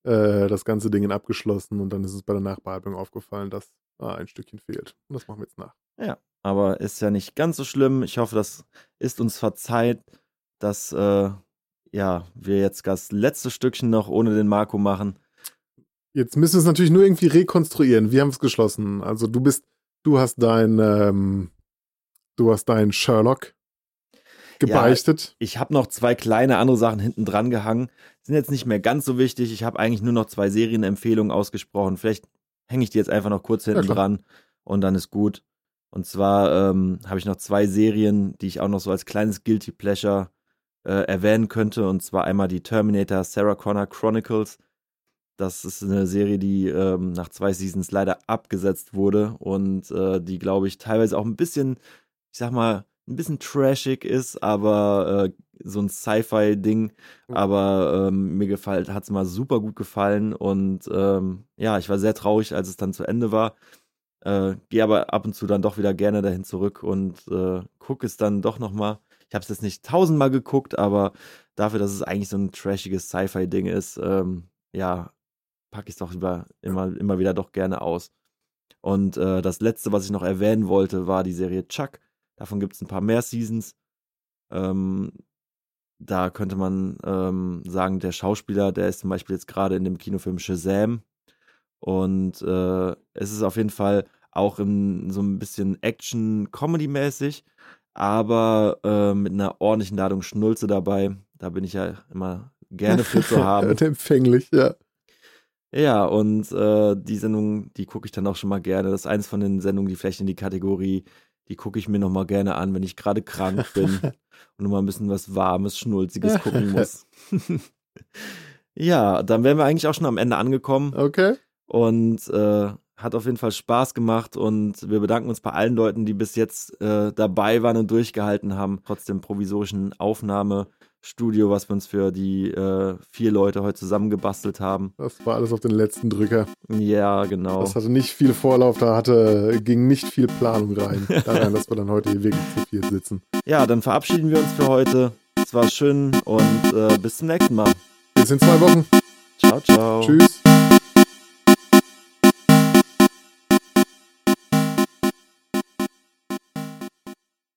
äh, das ganze Ding abgeschlossen. Und dann ist es bei der Nachbearbeitung aufgefallen, dass ah, ein Stückchen fehlt. Und das machen wir jetzt nach. Ja, aber ist ja nicht ganz so schlimm. Ich hoffe, das ist uns verzeiht, dass äh, ja, wir jetzt das letzte Stückchen noch ohne den Marco machen. Jetzt müssen wir es natürlich nur irgendwie rekonstruieren. Wir haben es geschlossen. Also du bist, du hast dein, ähm, du hast dein Sherlock gebeichtet. Ja, ich habe noch zwei kleine andere Sachen hinten dran gehangen. Sind jetzt nicht mehr ganz so wichtig. Ich habe eigentlich nur noch zwei Serienempfehlungen ausgesprochen. Vielleicht hänge ich die jetzt einfach noch kurz hinten ja, dran und dann ist gut. Und zwar ähm, habe ich noch zwei Serien, die ich auch noch so als kleines Guilty Pleasure äh, erwähnen könnte. Und zwar einmal die Terminator Sarah Connor Chronicles. Das ist eine Serie, die ähm, nach zwei Seasons leider abgesetzt wurde und äh, die, glaube ich, teilweise auch ein bisschen, ich sag mal, ein bisschen trashig ist, aber äh, so ein Sci-Fi-Ding. Aber ähm, mir gefällt, hat es mal super gut gefallen und ähm, ja, ich war sehr traurig, als es dann zu Ende war. Äh, Gehe aber ab und zu dann doch wieder gerne dahin zurück und äh, gucke es dann doch nochmal. Ich habe es jetzt nicht tausendmal geguckt, aber dafür, dass es eigentlich so ein trashiges Sci-Fi-Ding ist, ähm, ja, packe ich es doch über, immer, immer wieder doch gerne aus. Und äh, das letzte, was ich noch erwähnen wollte, war die Serie Chuck. Davon gibt es ein paar mehr Seasons. Ähm, da könnte man ähm, sagen, der Schauspieler, der ist zum Beispiel jetzt gerade in dem Kinofilm Shazam. Und äh, es ist auf jeden Fall auch in, so ein bisschen Action-Comedy-mäßig, aber äh, mit einer ordentlichen Ladung Schnulze dabei. Da bin ich ja immer gerne für zu haben. empfänglich, ja. Ja, und äh, die Sendung, die gucke ich dann auch schon mal gerne. Das ist eins von den Sendungen, die vielleicht in die Kategorie die gucke ich mir nochmal gerne an, wenn ich gerade krank bin und nochmal ein bisschen was Warmes, Schnulziges gucken muss. ja, dann wären wir eigentlich auch schon am Ende angekommen. Okay. Und äh, hat auf jeden Fall Spaß gemacht und wir bedanken uns bei allen Leuten, die bis jetzt äh, dabei waren und durchgehalten haben, trotz dem provisorischen Aufnahme. Studio, was wir uns für die äh, vier Leute heute zusammengebastelt haben. Das war alles auf den letzten Drücker. Ja, genau. Das hatte nicht viel Vorlauf, da hatte, ging nicht viel Planung rein. Daran, dass wir dann heute hier wirklich zu viel sitzen. Ja, dann verabschieden wir uns für heute. Es war schön und äh, bis zum nächsten Mal. Bis in zwei Wochen. Ciao, ciao. Tschüss.